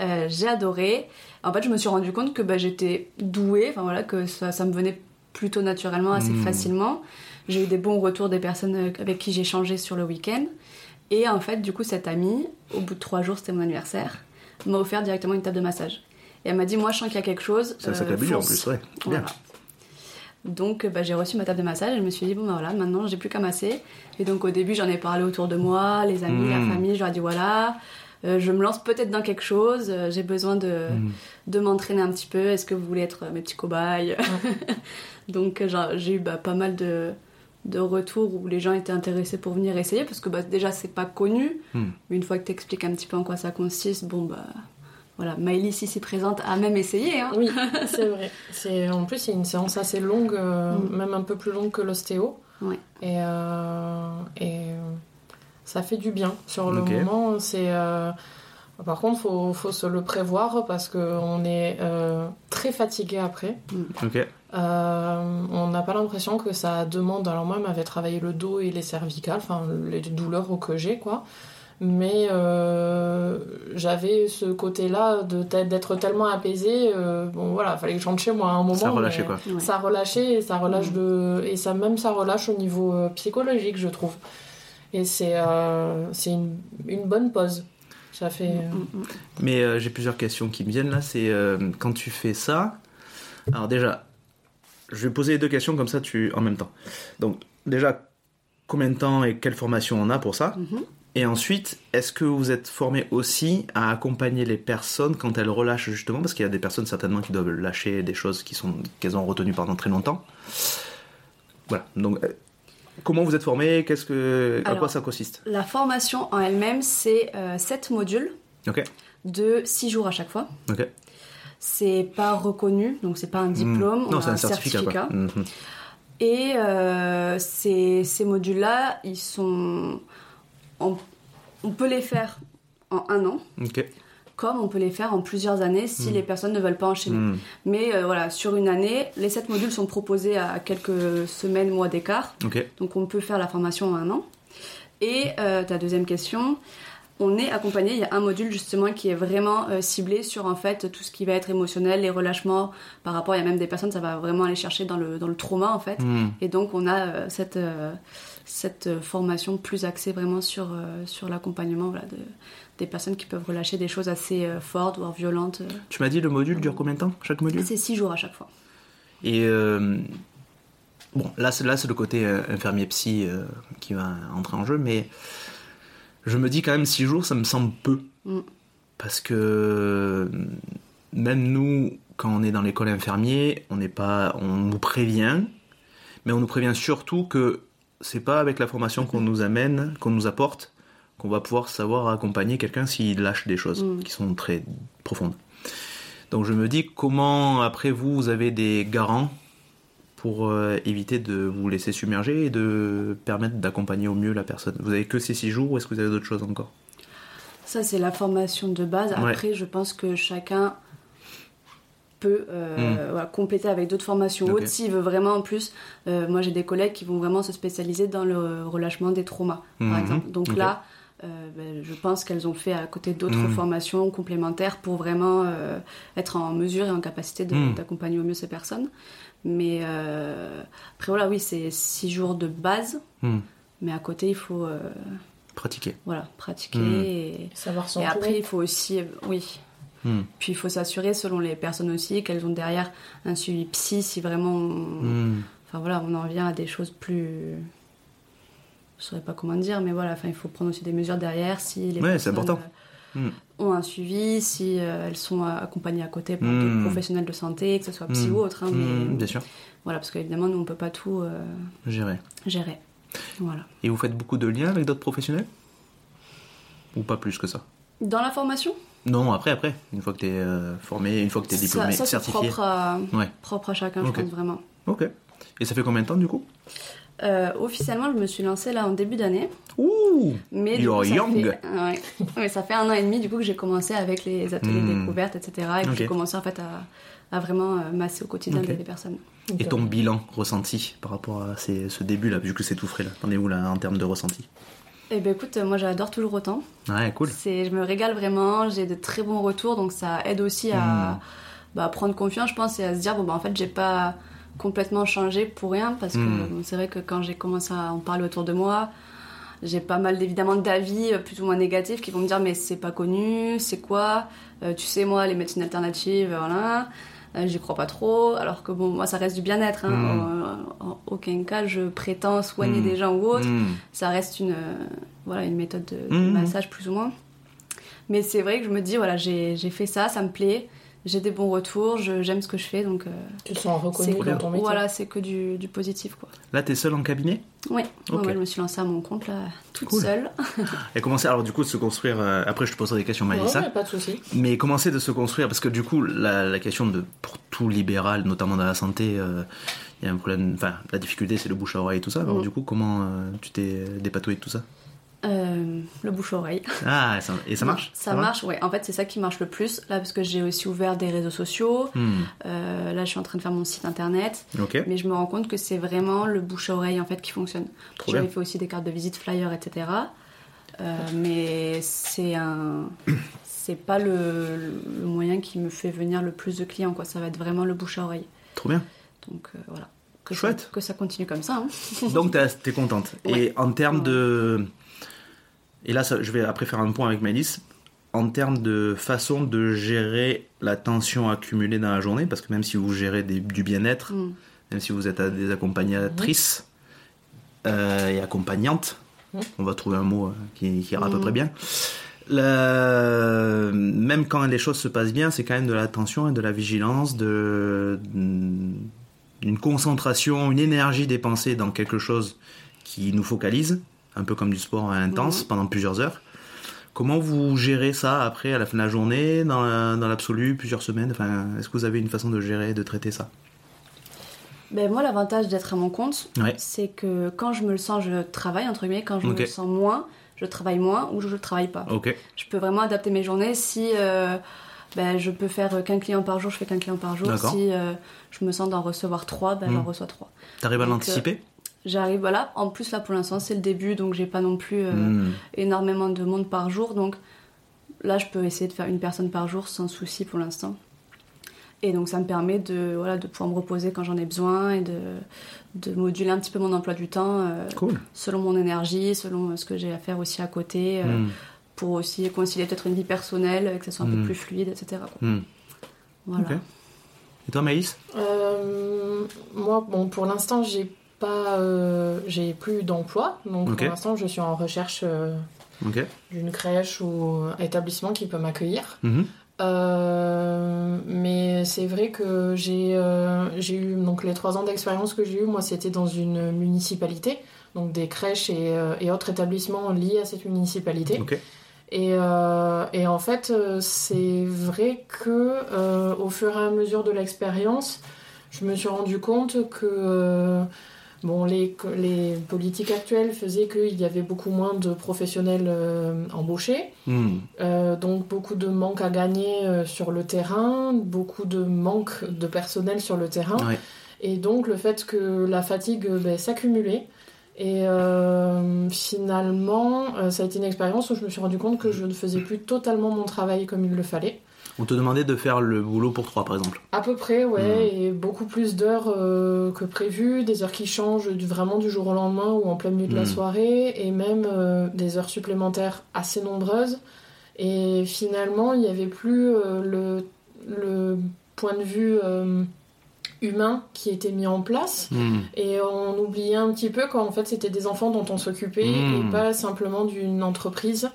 euh, j'ai adoré. En fait, je me suis rendu compte que bah, j'étais douée, enfin voilà, que ça, ça me venait plutôt naturellement, assez Mmh. facilement. J'ai eu des bons retours des personnes euh, avec qui j'ai échangé sur le week-end. Et en fait, du coup, cette amie, au bout de trois jours, c'était mon anniversaire, m'a offert directement une table de massage. Et elle m'a dit, moi, je sens qu'il y a quelque chose. Un euh, budget en plus, ouais. Bien. Voilà. Donc euh, bah, j'ai reçu ma table de massage et je me suis dit bon bah voilà maintenant j'ai plus qu'à masser et donc au début j'en ai parlé autour de moi les amis Mm. la famille je leur ai dit voilà je me lance peut-être dans quelque chose euh, j'ai besoin de, Mm. de m'entraîner un petit peu est-ce que vous voulez être euh, mes petits cobayes donc euh, j'ai eu bah, pas mal de, de retours où les gens étaient intéressés pour venir essayer parce que bah, déjà c'est pas connu Mm. mais une fois que t'expliques un petit peu en quoi ça consiste bon bah voilà Maëlys ici présente a même essayé hein. Oui, c'est vrai. C'est en plus c'est une séance assez longue, euh, Mm. même un peu plus longue que l'ostéo. Ouais. Et, euh, et euh, ça fait du bien sur le Ok. moment. C'est euh, par contre faut faut se le prévoir parce que on est euh, très fatigué après. Ok. Euh, on n'a pas l'impression que ça demande. Alors moi, m'avait travaillé le dos et les cervicales, enfin les douleurs que j'ai, quoi. Mais euh, j'avais ce côté-là de d'être tellement apaisée. euh, bon voilà, fallait que je rentre chez moi à un moment. Ça relâchait quoi. Ça relâchait et ça relâche Mm. de et ça même ça relâche au niveau psychologique, je trouve. Et c'est euh, c'est une, une bonne pause. Ça fait. euh, Mm, mm. Mais euh, j'ai plusieurs questions qui me viennent là. C'est euh, quand tu fais ça. Alors déjà, je vais poser les deux questions comme ça tu en même temps. Donc déjà, combien de temps et quelle formation on a pour ça? Mhm. Et ensuite, est-ce que vous êtes formé aussi à accompagner les personnes quand elles relâchent justement? Parce qu'il y a des personnes certainement qui doivent lâcher des choses qui sont qu'elles ont retenues pendant très longtemps. Voilà. Donc, comment vous êtes formé? Qu'est-ce que à quoi ça consiste? La formation en elle-même, c'est 7 modules de 6 jours à chaque fois. Ok. C'est pas reconnu, donc c'est pas un diplôme, Mmh. on Non, a c'est un certificat. quoi. Mhm. Et euh, ces, ces modules-là, ils sont. On, on peut les faire en un an. Comme on peut les faire en plusieurs années si Mm. les personnes ne veulent pas enchaîner. Mhm. Mais euh, voilà, sur une année, les 7 modules sont proposés à quelques semaines, mois d'écart. Donc on peut faire la formation en un an. Et euh, ta deuxième question, on est accompagné, il y a un module justement qui est vraiment euh, ciblé sur en fait tout ce qui va être émotionnel, les relâchements par rapport, il y a même des personnes, ça va vraiment aller chercher dans le, dans le trauma en fait. Mhm. Et donc on a cette, cette formation plus axée vraiment sur, sur l'accompagnement voilà, de, des personnes qui peuvent relâcher des choses assez euh, fortes, voire violentes. euh. Tu m'as dit le module dure combien de temps Chaque module? C'est six jours à chaque fois. Et euh, bon, là c'est là c'est le côté infirmier psy euh, qui va entrer en jeu, mais je me dis quand même 6 jours, ça me semble peu. Mm. Parce que même nous, quand on est dans l'école infirmier, on n'est pas, on nous prévient, mais on nous prévient surtout que c'est pas avec la formation qu'on nous amène, qu'on nous apporte, qu'on va pouvoir savoir accompagner quelqu'un s'il lâche des choses Mm. qui sont très profondes. Donc je me dis comment après vous, vous avez des garants pour euh, éviter de vous laisser submerger et de permettre d'accompagner au mieux la personne? Vous avez que ces six jours ou est-ce que vous avez d'autres choses encore? Ça, c'est la formation de base. Ouais. Après, je pense que chacun peut euh, voilà, compléter avec d'autres formations Ok. autres s'il veut vraiment en plus. euh, moi, j'ai des collègues qui vont vraiment se spécialiser dans le relâchement des traumas, Mhm. par exemple. Donc là, euh, ben, je pense qu'elles ont fait à côté d'autres Mhm. formations complémentaires pour vraiment euh, être en mesure et en capacité Mhm. d'accompagner au mieux ces personnes. Mais euh, après, voilà, oui, c'est six jours de base, Hmm. mais à côté, il faut euh, Pratiquer. voilà, pratiquer. Et, Savoir et après, il faut aussi, euh, oui, Hmm. puis il faut s'assurer, selon les personnes aussi, qu'elles ont derrière un suivi psy si vraiment. on- Hmm. Enfin voilà, on en vient à des choses plus. Je saurais pas comment dire, mais voilà, enfin, il faut prendre aussi des mesures derrière si les Ouais, c'est personnes important. euh, Mm. ont un suivi, si euh, elles sont euh, accompagnées à côté par Mm. d'autres professionnels de santé, que ce soit psy Hmm. ou autre. hein, mais Hmm, Bien sûr, Voilà, parce qu'évidemment, nous, on peut pas tout euh, gérer. gérer. Voilà. Et vous faites beaucoup de liens avec d'autres professionnels? Ou pas plus que ça? Dans la formation? Non, après, après. Une fois que tu es formé, une fois que tu es diplômé, ça, ça, c'est certifié. propre à, Ouais. propre à chacun, je pense vraiment. Ok. Et ça fait combien de temps du coup? Euh, officiellement, je me suis lancée là en début d'année. Ouh Mais du You're coup, ça young. Fait, ouais. Ouais, ça fait un an et demi du coup que j'ai commencé avec les ateliers Hmm. découvertes, etc. Et que Ok. j'ai commencé en fait à, à vraiment euh, masser au quotidien des personnes. Et ton bilan ressenti par rapport à ces- ce début-là, vu que c'est tout frais là? T'en es où là en termes de ressenti? Et ben écoute, euh, moi j'adore toujours autant. Ouais, cool. C'est, je me régale vraiment, j'ai de très bons retours, donc ça aide aussi à, Hmm. bah, prendre confiance, je pense, et à se dire bon bah en fait j'ai pas complètement changé pour rien, parce que Hmm. c'est vrai que quand j'ai commencé à en parler autour de moi, j'ai pas mal évidemment d'avis euh, plus ou moins négatifs qui vont me dire mais c'est pas connu, c'est quoi Euh, Tu sais moi les médecines alternatives, euh, voilà. Euh, J'y crois pas trop, alors que bon, moi ça reste du bien-être. Hein. Hmm. En, en aucun cas je prétends soigner Hmm. des gens ou autre ça reste une, euh, voilà, une méthode de, de massage plus ou moins. Mais c'est vrai que je me dis, voilà, j'ai j'ai fait ça, ça me plaît, j'ai des bons retours, j'aime ce que je fais, donc euh, Tu te sens reconnu dans ton métier. voilà, c'est que du, du positif, quoi. Là, t'es seul en cabinet? Oui, Ok. je me suis lancée à mon compte, là, toute Cool. seule. Et commencer alors du coup de se construire. euh, après, je te poserai des questions, Ouais, Malissa. ouais, pas de souci. Mais commencer de se construire, parce que du coup, la, la question de pour tout libéral, notamment dans la santé, euh, il y a un problème. Enfin, la difficulté, c'est le bouche à oreille et tout ça. Alors Mm. du coup, comment euh, tu t'es dépatouillé de tout ça? Euh, le bouche-oreille. Ah, ça- et ça marche? Ça, marche, ouais. En fait, c'est ça qui marche le plus, là, parce que j'ai aussi ouvert des réseaux sociaux. Hmm, Euh, là, je suis en train de faire mon site internet. Mais je me rends compte que c'est vraiment le bouche à oreille en fait qui fonctionne. J'avais fait aussi des cartes de visite, flyers, etc. Euh, mais c'est un, c'est pas le, le moyen qui me fait venir le plus de clients quoi. Ça va être vraiment le bouche à oreille. Trop bien. Donc voilà. Que Chouette. Ça, que ça continue comme ça. hein. Donc t'es contente. Et en termes Ouais. de... Et là, ça- je vais après faire un point avec Malice. En termes de façon de gérer la tension accumulée dans la journée, parce que même si vous gérez des- du bien-être, Mm. même si vous êtes à des accompagnatrices euh, et accompagnantes, Mhm. on va trouver un mot euh, qui, qui ira à peu Mhm. près bien. Même quand les choses se passent bien, c'est quand même de l'attention et de la vigilance, de une concentration, une énergie dépensée dans quelque chose qui nous focalise, un peu comme du sport intense Mhm. pendant plusieurs heures. Comment vous gérez ça après, à la fin de la journée, dans la- dans l'absolu, plusieurs semaines? Enfin, Est-ce que vous avez une façon de gérer, de traiter ça? Ben, moi, l'avantage d'être à mon compte, Ouais. c'est que quand je me le sens, je travaille entre guillemets. Quand je me le sens moins, je travaille moins ou je ne travaille pas. Ok. Je peux vraiment adapter mes journées. Si euh, ben, je peux faire qu'un client par jour, je fais qu'un client par jour. Si euh, je me sens d'en recevoir trois, ben, j'en Mm. reçois trois. T'arrives à Donc, l'anticiper? J'arrive, voilà. En plus, là, pour l'instant, c'est le début, donc j'ai pas non plus euh, Hmm. énormément de monde par jour. Donc là, je peux essayer de faire une personne par jour sans souci pour l'instant. Et donc, ça me permet de, voilà, de pouvoir me reposer quand j'en ai besoin et de, de moduler un petit peu mon emploi du temps euh, Cool. selon mon énergie, selon euh, ce que j'ai à faire aussi à côté, euh, Hmm. pour aussi concilier peut-être une vie personnelle, que ça soit un peu plus fluide, etc. quoi. Hmm. Voilà. Et toi, Maïs? Euh, moi, bon, pour l'instant, j'ai pas, euh, j'ai plus d'emploi, donc pour l'instant, je suis en recherche euh, d'une crèche ou établissement qui peut m'accueillir. Mhm. Euh, mais c'est vrai que j'ai j'ai eu donc les trois ans d'expérience que j'ai eu, moi c'était dans une municipalité, donc des crèches et, et autres établissements liés à cette municipalité. Et, euh, et en fait, c'est vrai que euh, au fur et à mesure de l'expérience, je me suis rendu compte que, Bon, les, les politiques actuelles faisaient qu'il y avait beaucoup moins de professionnels euh, embauchés, Hmm. euh, donc beaucoup de manque à gagner euh, sur le terrain, beaucoup de manque de personnel sur le terrain, Ouais. et donc le fait que la fatigue ben, s'accumulait. Et finalement, ça a été une expérience où je me suis rendu compte que je ne faisais plus totalement mon travail comme il le fallait. On te demandait de faire le boulot pour trois, par exemple. À peu près, ouais, et beaucoup plus d'heures euh, que prévu, des heures qui changent du, vraiment du jour au lendemain ou en plein milieu de la Mm. soirée, et même euh, des heures supplémentaires assez nombreuses. Et finalement, il n'y avait plus euh, le, le point de vue humain qui était mis en place. Hmm. Et on oubliait un petit peu qu'en fait c'était des enfants dont on s'occupait et pas simplement d'une entreprise.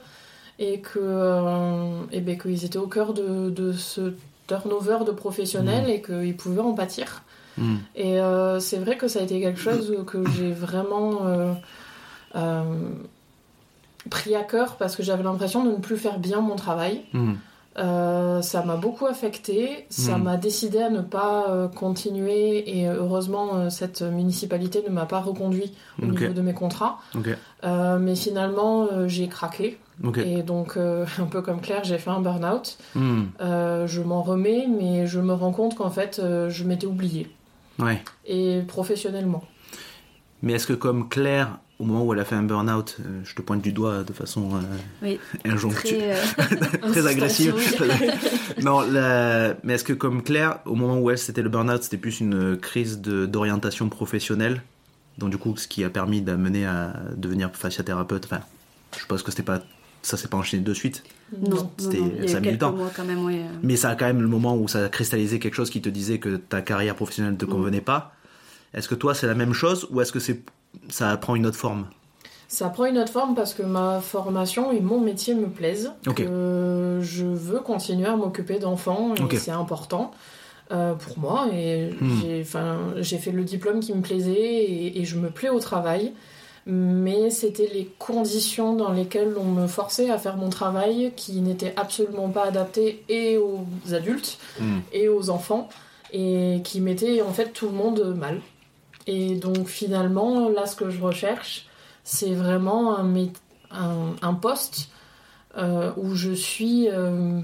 Et que euh, et ben, qu'ils étaient au cœur de, de ce turnover de professionnels et qu'ils pouvaient en pâtir. Hmm. Et euh, c'est vrai que ça a été quelque chose que j'ai vraiment euh, pris à cœur parce que j'avais l'impression de ne plus faire bien mon travail. Euh, ça m'a beaucoup affecté, ça Mm. m'a décidé à ne pas euh, continuer et heureusement euh, cette municipalité ne m'a pas reconduit au Ok. niveau de mes contrats. Mais finalement j'ai craqué Et donc euh, un peu comme Claire j'ai fait un burn-out. Hmm. Euh, je m'en remets mais je me rends compte qu'en fait euh, je m'étais oubliée Ouais. et professionnellement. Mais est-ce que comme Claire, au moment où elle a fait un burn-out, euh, je te pointe du doigt de façon euh, Oui, injonctue, très, euh, très agressive. Non, la- mais est-ce que comme Claire, au moment où elle c'était le burn-out, c'était plus une crise de- d'orientation professionnelle, donc du coup ce qui a permis d'amener à devenir fasciathérapeute. Enfin, je pense que c'était pas, ça s'est pas enchaîné de suite, non, c'était- non, il y ça a mis du temps. mois quand même, oui. mais ça a quand même le moment où ça a cristallisé quelque chose qui te disait que ta carrière professionnelle ne te Mm. convenait pas. Est-ce que toi c'est la même chose ou est-ce que c'est ça prend une autre forme? Ça prend une autre forme parce que ma formation et mon métier me plaisent. Ok. Que je veux continuer à m'occuper d'enfants et Ok. c'est important euh, pour moi. Et Hmm. j'ai, fait le diplôme qui me plaisait et, et je me plais au travail. Mais c'était les conditions dans lesquelles on me forçait à faire mon travail qui n'étaient absolument pas adaptées et aux adultes Hmm. et aux enfants et qui mettaient en fait tout le monde mal. Et donc finalement, là, ce que je recherche, c'est vraiment un, mé- un, un poste euh, où je suis, euh,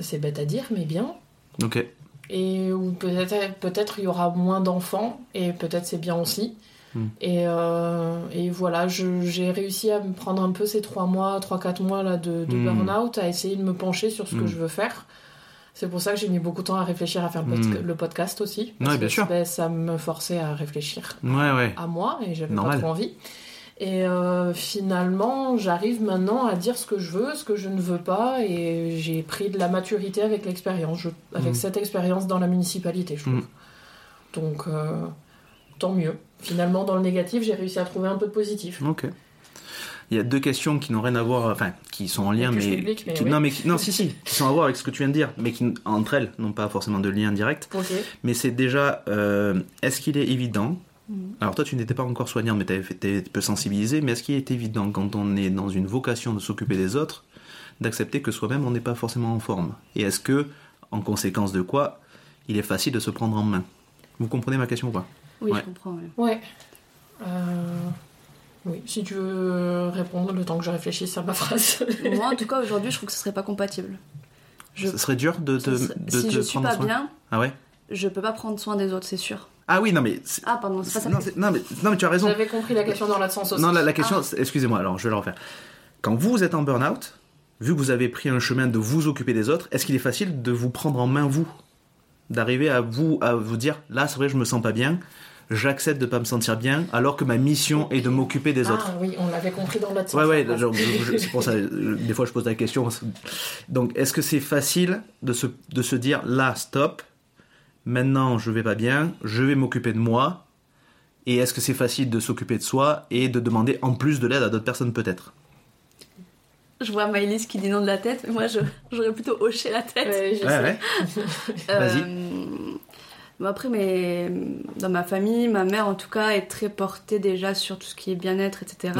c'est bête à dire, mais bien, Ok. et où peut-être peut-être il y aura moins d'enfants, et peut-être c'est bien aussi. Et, euh, et voilà, j'ai réussi à me prendre un peu ces 3 mois, 3-4 mois là, de, de Hmm. burn-out, à essayer de me pencher sur ce que Hmm. je veux faire. C'est pour ça que j'ai mis beaucoup de temps à réfléchir à faire le, Hmm. le podcast aussi. Ouais, parce bien que, sûr. ben, ça me forçait à réfléchir Ouais, ouais. à moi et j'avais pas trop envie. Et euh, finalement, j'arrive maintenant à dire ce que je veux, ce que je ne veux pas, et j'ai pris de la maturité avec l'expérience, avec cette expérience dans la municipalité, je trouve. Donc, euh, tant mieux. Finalement, dans le négatif, j'ai réussi à trouver un peu de positif. Ok. Il y a deux questions qui n'ont rien à voir, enfin, qui sont en lien, mais, public, mais qui- oui. non, mais qui- non, si, si, qui sont à voir avec ce que tu viens de dire, mais qui entre elles n'ont pas forcément de lien direct. Ok. Mais c'est déjà, euh, est-ce qu'il est évident Mhm. Alors toi, tu n'étais pas encore soignante, mais tu été peu sensibilisé. Mais est-ce qu'il est évident quand on est dans une vocation de s'occuper des autres, d'accepter que soi-même on n'est pas forcément en forme? Et est-ce que, en conséquence de quoi, il est facile de se prendre en main? Vous comprenez ma question ou pas? Oui, Ouais. je comprends. ouais. Ouais. Euh, Oui, si tu veux répondre le temps que je réfléchisse à ma phrase. Moi, en tout cas, aujourd'hui, je trouve que ce serait pas compatible. Je- Ce serait dur de te, si te je suis pas soin bien, Ah ouais? je peux pas prendre soin des autres, c'est sûr. Ah oui, non mais... c'est- Ah, pardon, c'est pas ça. non, mais, non mais tu as raison. J'avais compris la question dans l'autre sens aussi. Non, la, la question, Ah. excusez-moi, alors je vais le refaire. Quand vous êtes en burn-out, vu que vous avez pris un chemin de vous occuper des autres, est-ce qu'il est facile de vous prendre en main vous? D'arriver à vous, à vous dire, là c'est vrai, je me sens pas bien, j'accepte de pas me sentir bien, alors que ma mission est de m'occuper des Ah autres. oui, on l'avait compris dans l'autre sens. Ouais, ouais, Ah, genre, je- je- c'est pour ça, euh, des fois je pose la question. Donc, est-ce que c'est facile de se, de se dire, là, stop, maintenant je vais pas bien, je vais m'occuper de moi, et est-ce que c'est facile de s'occuper de soi et de demander en plus de l'aide à d'autres personnes peut-être? Je vois Maëlys qui dit non de la tête, mais moi, je- j'aurais plutôt hoché la tête. Ouais, je Ouais, sais. ouais. Vas-y. Après, mais dans ma famille, ma mère en tout cas est très portée déjà sur tout ce qui est bien-être, etc.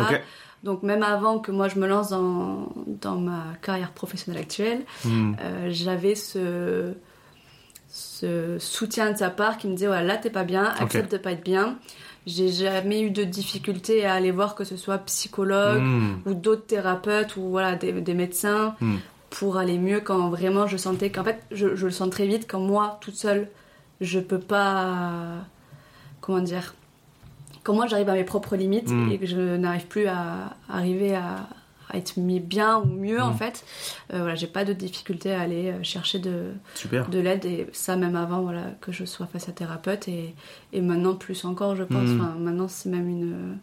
Donc même avant que moi je me lance dans, dans ma carrière professionnelle actuelle, Hmm. euh, j'avais ce, ce soutien de sa part qui me disait voilà là t'es pas bien, accepte de pas être bien. J'ai jamais eu de difficulté à aller voir que ce soit psychologue Hmm. ou d'autres thérapeutes ou voilà des, des médecins Hmm. pour aller mieux quand vraiment je sentais qu'en fait je, je le sens très vite quand moi toute seule je peux pas comment dire quand moi j'arrive à mes propres limites Hmm. et que je n'arrive plus à arriver à, à être mis bien ou mieux en Hmm. fait euh, voilà j'ai pas de difficulté à aller euh, chercher de, Super. de l'aide et ça même avant voilà que je sois face à thérapeute et, et maintenant plus encore je pense Mm. enfin maintenant c'est même une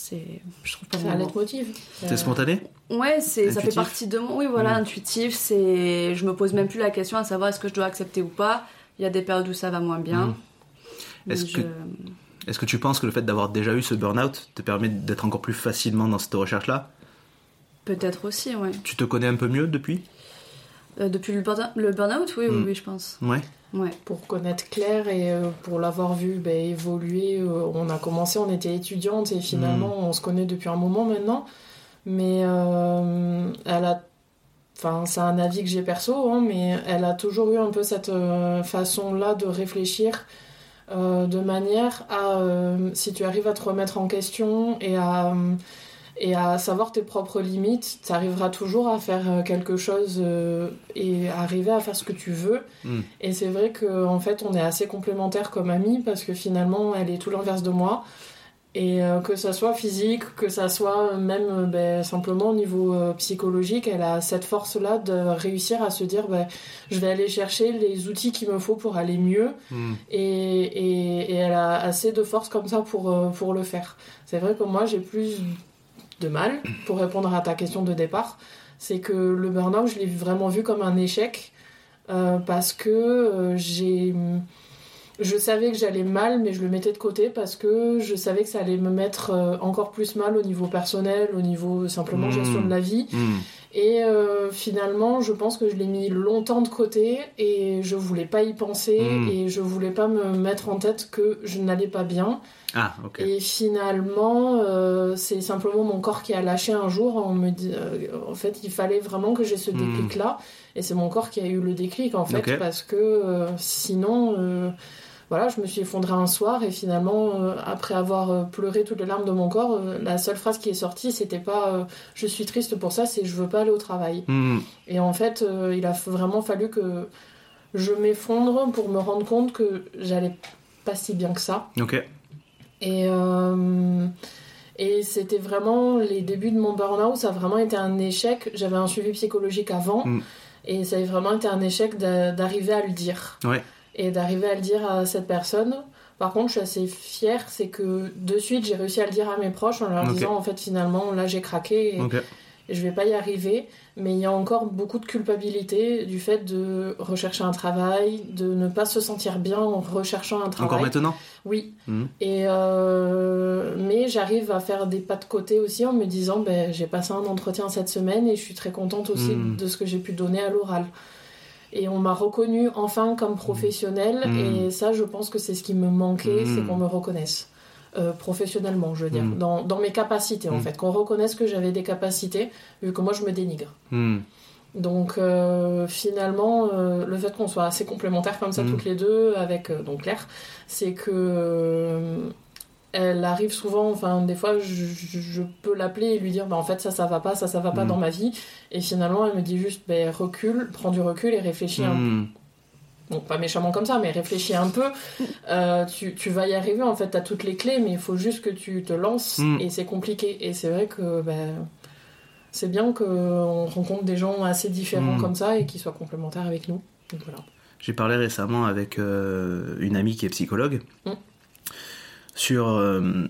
c'est je trouve pas C'est un leitmotiv. T'es spontané ouais c'est ça fait partie de mon oui voilà Mm. intuitif c'est je me pose même plus la question à savoir est-ce que je dois accepter ou pas il y a des périodes où ça va moins bien Mm. Mais Est-ce que- Est-ce que tu penses que le fait d'avoir déjà eu ce burn-out te permet d'être encore plus facilement dans cette recherche-là? Peut-être aussi ouais Tu te connais un peu mieux depuis? Euh, depuis le burn- le burn-out oui, oui Mm. oui je pense Ouais. Ouais Pour connaître Claire et euh, pour l'avoir vue ben, évoluer, euh, on a commencé, on était étudiante et finalement on se connaît depuis un moment maintenant. Mais euh, elle a. Enfin, c'est un avis que j'ai perso, hein, mais elle a toujours eu un peu cette euh, façon-là de réfléchir euh, de manière à. euh, si tu arrives à te remettre en question et à. Et à savoir tes propres limites, tu arriveras toujours à faire euh, quelque chose euh, et à arriver à faire ce que tu veux. Mm. Et c'est vrai qu'en en fait, on est assez complémentaires comme amis parce que finalement, elle est tout l'inverse de moi. Et euh, que ça soit physique, que ça soit même ben, simplement au niveau euh, psychologique, elle a cette force-là de réussir à se dire ben, je vais aller chercher les outils qu'il me faut pour aller mieux. Hmm. Et, et- et elle a assez de force comme ça pour, pour le faire. C'est vrai que moi j'ai plus de mal pour répondre à ta question de départ. C'est que le burn-out, je l'ai vraiment vu comme un échec euh, parce que euh, j'ai. Je savais que j'allais mal, mais je le mettais de côté parce que je savais que ça allait me mettre euh, encore plus mal au niveau personnel, au niveau simplement gestion de la vie. Hmm. Et euh, finalement, je pense que je l'ai mis longtemps de côté et je voulais pas y penser Mm. et je voulais pas me mettre en tête que je n'allais pas bien. Ah, ok. Et finalement, euh, c'est simplement mon corps qui a lâché un jour. On me dit, euh, en fait, il fallait vraiment que j'ai ce Mm. déclic-là. Et c'est mon corps qui a eu le déclic, en fait, parce que euh, sinon, euh, voilà, je me suis effondrée un soir et finalement, euh, après avoir euh, pleuré toutes les larmes de mon corps, euh, la seule phrase qui est sortie, c'était pas euh, je suis triste pour ça, c'est je veux pas aller au travail. Hmm. Et en fait, il a vraiment fallu que je m'effondre pour me rendre compte que j'allais pas si bien que ça. Ok. Et, et c'était vraiment les débuts de mon burn-out, ça a vraiment été un échec. J'avais un suivi psychologique avant, Mm. et ça a vraiment été un échec d'a- d'arriver à le dire. Ouais. Et d'arriver à le dire à cette personne. Par contre, je suis assez fière, c'est que de suite, j'ai réussi à le dire à mes proches en leur disant, en fait, finalement, là, j'ai craqué. Et, Ok. et je vais pas y arriver, mais il y a encore beaucoup de culpabilité du fait de rechercher un travail, de ne pas se sentir bien en recherchant un travail. Encore maintenant? Oui. Mhm. Et euh, mais j'arrive à faire des pas de côté aussi en me disant ben j'ai passé un entretien cette semaine et je suis très contente aussi Mhm. de ce que j'ai pu donner à l'oral. Et on m'a reconnue enfin comme professionnelle. Mhm. et ça je pense que c'est ce qui me manquait, c'est qu'on me reconnaisse. Euh, professionnellement, je veux dire, dans, dans mes capacités en fait, qu'on reconnaisse que j'avais des capacités, vu que moi je me dénigre. Donc euh, finalement, euh, le fait qu'on soit assez complémentaires comme ça toutes les deux avec donc Claire, c'est que elle arrive souvent, enfin des fois je, je- je peux l'appeler et lui dire bah en fait ça ça va pas, ça ça va pas Mhm. dans ma vie et finalement elle me dit juste ben recule, prends du recul et réfléchis un peu. Hmm. Bon pas méchamment comme ça mais réfléchis un peu. Euh, tu, tu vas y arriver en fait, t'as toutes les clés mais il faut juste que tu te lances Mhm. et c'est compliqué et c'est vrai que ben c'est bien qu'on rencontre des gens assez différents Mm. comme ça et qui soient complémentaires avec nous. Donc voilà. J'ai parlé récemment avec euh, une amie qui est psychologue Mm. Sur euh,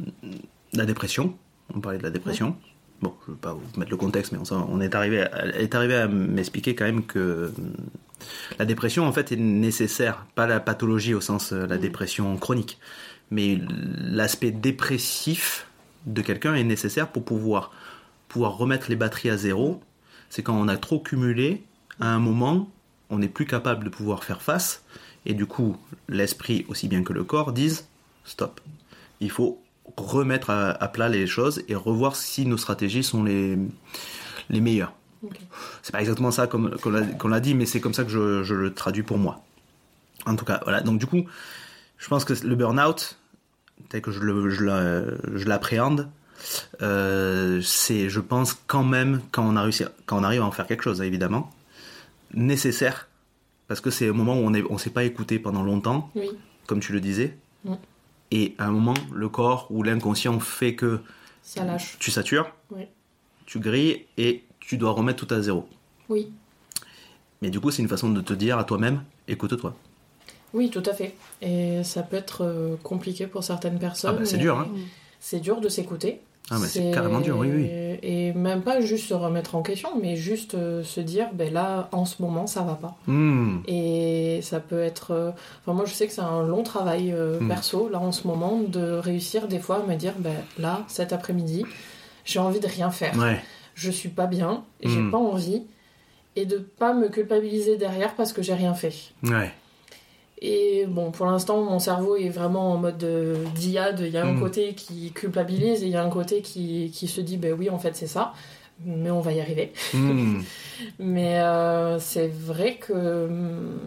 la dépression. On parlait de la dépression. Bon, je ne veux pas vous mettre le contexte, mais on, est arrivé, à, elle est arrivée à m'expliquer quand même que euh, la dépression en fait est nécessaire, pas la pathologie au sens euh, la dépression chronique, mais l'aspect dépressif de quelqu'un est nécessaire pour pouvoir pouvoir remettre les batteries à zéro. C'est quand on a trop cumulé, à un moment, on n'est plus capable de pouvoir faire face, et du coup, l'esprit aussi bien que le corps disent stop. Il faut remettre à, à plat les choses et revoir si nos stratégies sont les, les meilleures. Ok. C'est pas exactement ça comme qu'on l'a, dit, mais c'est comme ça que je, je le traduis pour moi. En tout cas, voilà. Donc du coup, je pense que le burn-out, tel que je, l'appréhende, euh, c'est, je pense quand même, quand on, a réussi, quand on arrive à en faire quelque chose, évidemment, nécessaire, parce que c'est un moment où on ne on s'est pas écouté pendant longtemps, Oui. comme tu le disais, Mm. Et à un moment, le corps ou l'inconscient fait que Ça lâche. tu satures, tu grilles et tu dois remettre tout à zéro. Oui. Mais du coup, c'est une façon de te dire à toi-même, écoute-toi. Oui, tout à fait. Et ça peut être euh, compliqué pour certaines personnes. Ah bah, c'est dur, hein. C'est dur de s'écouter. Ah, mais c'est carrément dur, oui, oui. Et même pas juste se remettre en question, mais juste euh, se dire, ben là, en ce moment, ça va pas. Hmm. Et ça peut être. euh, Enfin, moi, je sais que c'est un long travail euh, Mm. perso, là, en ce moment, de réussir des fois à me dire, ben là, cet après-midi, j'ai envie de rien faire. Ouais. Je suis pas bien, j'ai Mm. pas envie. Et de pas me culpabiliser derrière parce que j'ai rien fait. Ouais. Et bon, pour l'instant, mon cerveau est vraiment en mode euh, diade. Il y a un Mm. côté qui culpabilise et il y a un côté qui, qui se dit, ben oui, en fait, c'est ça. Mais on va y arriver. Hmm. Mais euh, c'est vrai que hum,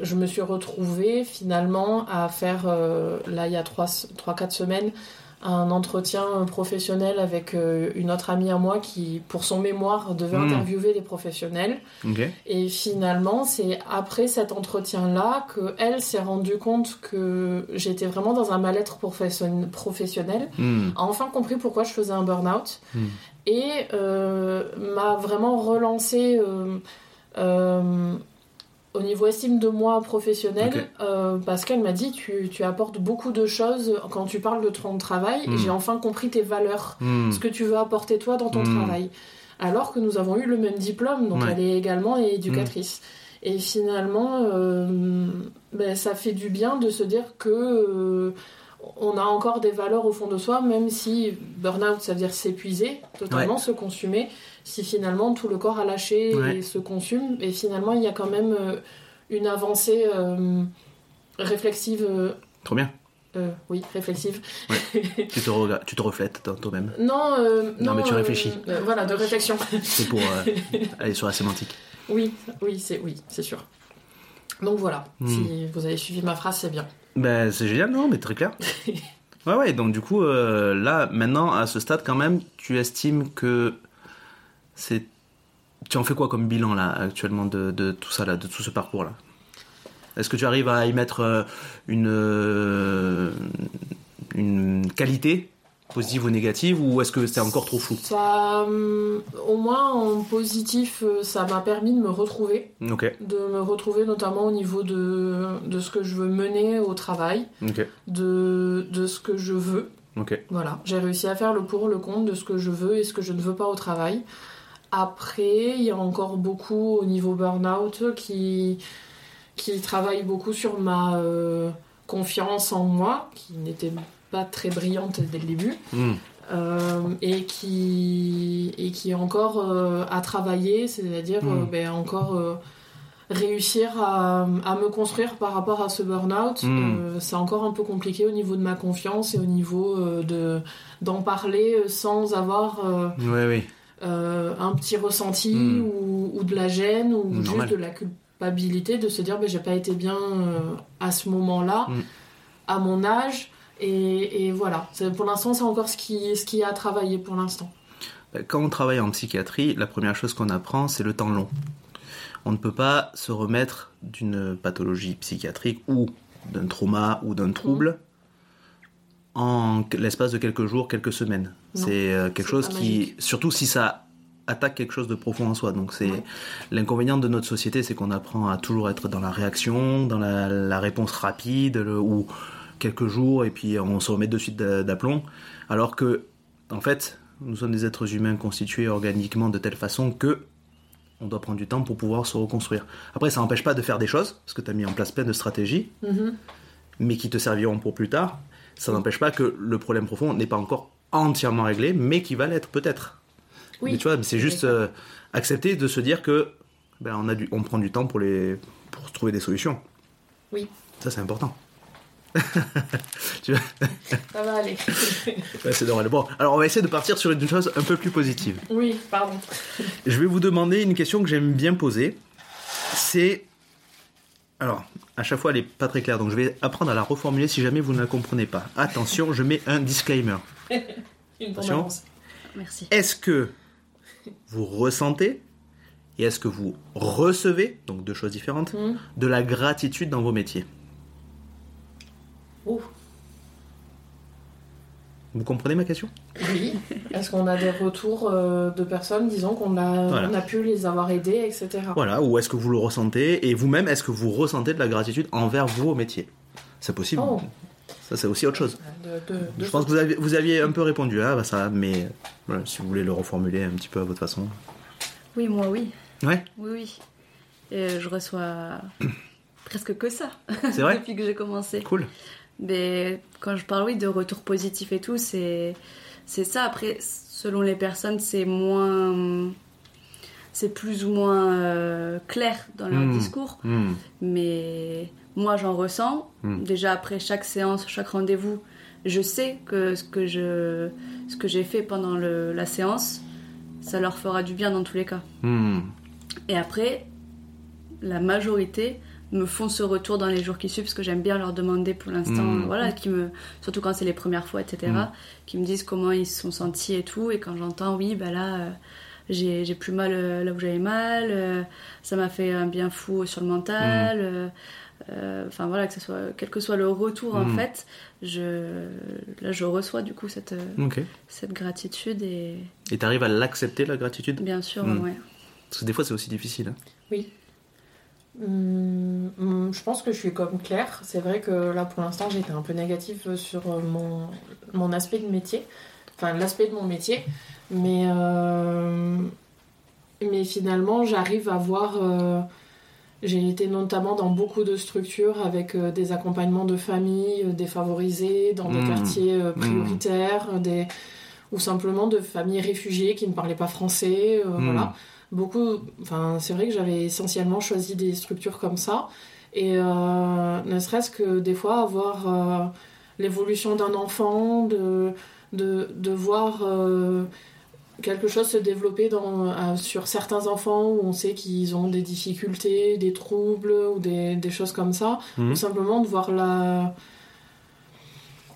je me suis retrouvée finalement à faire, euh, là, il y a 3-4 semaines, un entretien professionnel avec euh, une autre amie à moi qui, pour son mémoire, devait Mm. interviewer les professionnels. Et finalement, c'est après cet entretien-là que elle s'est rendue compte que j'étais vraiment dans un mal-être profession- professionnel, Hmm. a enfin compris pourquoi je faisais un burn-out Mm. et euh, m'a vraiment relancé euh, euh, au niveau estime de moi professionnel euh, parce qu'elle m'a dit tu, tu apportes beaucoup de choses quand tu parles de ton travail et Mm. j'ai enfin compris tes valeurs Hmm. ce que tu veux apporter toi dans ton Mm. travail. Alors que nous avons eu le même diplôme, donc Ouais. elle est également éducatrice. Et finalement, euh, ben, ça fait du bien de se dire que euh, on a encore des valeurs au fond de soi, même si burn-out, ça veut dire s'épuiser, totalement se consumer. Si finalement tout le corps a lâché Ouais. et se consume, et finalement il y a quand même euh, une avancée euh, réflexive. euh, Trop bien. oui, réflexive. Tu te, tu te reflètes dans toi-même. Non, Non, mais tu réfléchis. voilà, de réflexion. C'est pour aller sur la sémantique. oui, oui, c'est oui, c'est sûr. Donc voilà, Hmm. si vous avez suivi ma phrase, c'est bien. Ben, c'est génial, non, mais très clair. Ouais, ouais, donc du coup, là, maintenant, à ce stade, quand même, tu estimes que c'est. Tu en fais quoi comme bilan, là, actuellement, de, de tout ça, là, de tout ce parcours-là? Est-ce que tu arrives à y mettre euh, une. euh, une qualité, positive ou négative, ou est-ce que c'est encore trop flou? Ça, hum, au moins en positif, euh, ça m'a permis de me retrouver, de me retrouver notamment au niveau de, de ce que je veux mener au travail, de, de ce que je veux. Voilà, j'ai réussi à faire le pour, le contre de ce que je veux et ce que je ne veux pas au travail. Après, il y a encore beaucoup au niveau burn-out qui, qui travaille beaucoup sur ma euh, confiance en moi, qui n'était pas très brillante dès le début, Hmm. euh, et, qui, et qui est encore euh, à travailler, c'est-à-dire Mm. euh, ben, encore réussir à, à me construire par rapport à ce burn-out. Mm. Euh, c'est encore un peu compliqué au niveau de ma confiance et au niveau de d'en parler sans avoir Ouais, oui. Euh, un petit ressenti Mm. ou, ou de la gêne ou juste de la culpabilité de se dire ben, j'ai pas été bien euh, à ce moment-là, Mm. à mon âge. Et, et voilà, pour l'instant, c'est encore ce qui, ce qui a travaillé pour l'instant. Quand on travaille en psychiatrie, la première chose qu'on apprend, c'est le temps long. On ne peut pas se remettre d'une pathologie psychiatrique ou d'un trauma ou d'un trouble en l'espace de quelques jours, quelques semaines. C'est euh, quelque chose qui, magique. surtout si ça attaque quelque chose de profond en soi. Donc c'est Ouais. l'inconvénient de notre société, c'est qu'on apprend à toujours être dans la réaction, dans la, la réponse rapide, le- ou quelques jours et puis on se remet de suite d'a- d'aplomb. Alors que, en fait, nous sommes des êtres humains constitués organiquement de telle façon que on doit prendre du temps pour pouvoir se reconstruire. Après, ça n'empêche pas de faire des choses, parce que tu as mis en place plein de stratégies, Mhm. mais qui te serviront pour plus tard. Ça n'empêche pas que le problème profond n'est pas encore entièrement réglé, mais qui va l'être peut-être. Oui. Mais tu vois, c'est juste euh, accepter de se dire que ben, on, a du, on prend du temps pour, les, pour trouver des solutions. Oui. Ça, c'est important. Tu vois Ça va aller. Ouais, c'est normal. Bon, alors on va essayer de partir sur une chose un peu plus positive. Oui, pardon. Je vais vous demander une question que j'aime bien poser. C'est. Alors, à chaque fois, elle est pas très claire, donc je vais apprendre à la reformuler si jamais vous ne la comprenez pas. Attention, je mets un disclaimer. Une Attention. Merci. Est-ce que vous ressentez et est-ce que vous recevez, donc deux choses différentes, Hmm. de la gratitude dans vos métiers? Ouh. Vous comprenez ma question? Oui. Est-ce qu'on a des retours euh, de personnes disant qu'on a, Voilà. on a pu les avoir aidés, etc. Voilà, ou est-ce que vous le ressentez? Et vous-même, est-ce que vous ressentez de la gratitude envers vos métiers? C'est possible. Oh. Ça, c'est aussi autre chose. De- de- de- Je pense que vous aviez, vous aviez un peu répondu à bah, ça, mais euh, voilà, si vous voulez le reformuler un petit peu à votre façon. Oui, moi, oui. Ouais, Oui, oui. Et je reçois presque que ça c'est vrai? depuis que j'ai commencé. Cool. Mais quand je parle, oui, de retour positif et tout, c'est c'est ça. Après, selon les personnes, c'est moins. C'est plus ou moins euh, clair dans leur Hmm. discours. Hmm. Mais moi, j'en ressens. Hmm. Déjà, après chaque séance, chaque rendez-vous, je sais que ce que je ce que j'ai fait pendant le- la séance, ça leur fera du bien dans tous les cas. Et après, la majorité me font ce retour dans les jours qui suivent parce que j'aime bien leur demander pour l'instant, Mm. voilà, qui me, surtout quand c'est les premières fois, etc., Mm. qui me disent comment ils se sont sentis et tout. Et quand j'entends, oui, bah là, euh, j'ai j'ai plus mal euh, là où j'avais mal, euh, ça m'a fait un bien fou sur le mental. euh, Enfin voilà, que ce soit, quel que soit le retour en Mm. fait, je, là je reçois du coup cette, cette gratitude et Et t'arrives à l'accepter, la gratitude? Bien sûr, Mm. ouais. Parce que des fois, c'est aussi difficile. hein. Oui. Hum, hum, je pense que je suis comme Claire. C'est vrai que là, pour l'instant, j'étais un peu négative sur euh, mon, mon aspect de métier. Enfin, l'aspect de mon métier. Mais, euh, mais finalement, j'arrive à voir... euh, j'ai été notamment dans beaucoup de structures avec euh, des accompagnements de familles défavorisées, dans des Mmh. quartiers Mmh. prioritaires, des, ou simplement de familles réfugiées qui ne parlaient pas français. Mmh. Voilà beaucoup. Enfin, c'est vrai que j'avais essentiellement choisi des structures comme ça. Et euh, ne serait-ce que des fois avoir euh, l'évolution d'un enfant, de, de, de voir euh, quelque chose se développer dans, sur certains enfants où on sait qu'ils ont des difficultés, des troubles ou des, des choses comme ça. Mhm. Ou simplement de voir la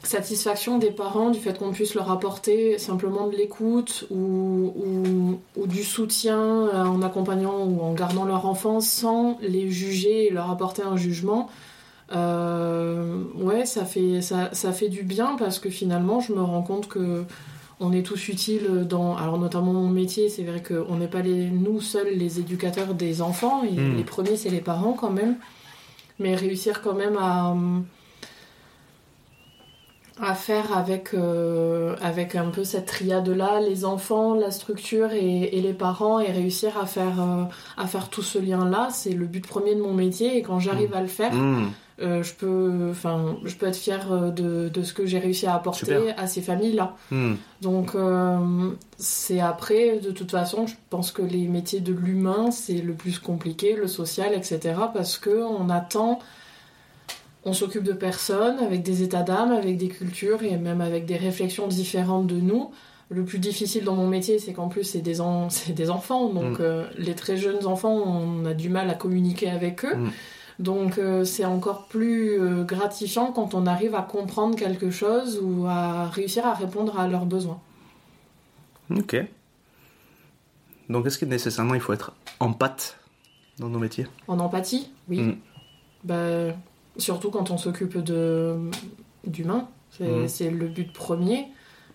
satisfaction des parents du fait qu'on puisse leur apporter simplement de l'écoute ou, ou, ou du soutien euh, en accompagnant ou en gardant leur enfant sans les juger et leur apporter un jugement. Euh, ouais, ça fait, ça, ça fait du bien parce que finalement, je me rends compte que on est tous utiles dans, alors notamment mon métier, c'est vrai qu'on n'est pas les, nous seuls les éducateurs des enfants, et Mm. les premiers c'est les parents quand même, mais réussir quand même à, à faire avec, euh, avec un peu cette triade-là, les enfants, la structure et, et les parents, et réussir à faire, euh, à faire tout ce lien-là, c'est le but premier de mon métier, et quand j'arrive à le faire, Hmm. euh, je, peux, je peux être fière de, de ce que j'ai réussi à apporter Super. à ces familles-là. Hmm. Donc c'est après, de toute façon, je pense que les métiers de l'humain, c'est le plus compliqué, le social, etc. Parce que on attend, on s'occupe de personnes avec des états d'âme, avec des cultures et même avec des réflexions différentes de nous. Le plus difficile dans mon métier, c'est qu'en plus, c'est des, en- c'est des enfants. Donc, Mm. euh, les très jeunes enfants, on a du mal à communiquer avec eux. Mm. Donc, euh, c'est encore plus euh, gratifiant quand on arrive à comprendre quelque chose ou à réussir à répondre à leurs besoins. Ok. Donc, est-ce que nécessairement il faut être en pâte dans nos métiers? En empathie, oui. Mm. Bah, surtout quand on s'occupe de d'humains, c'est Mm. c'est le but premier.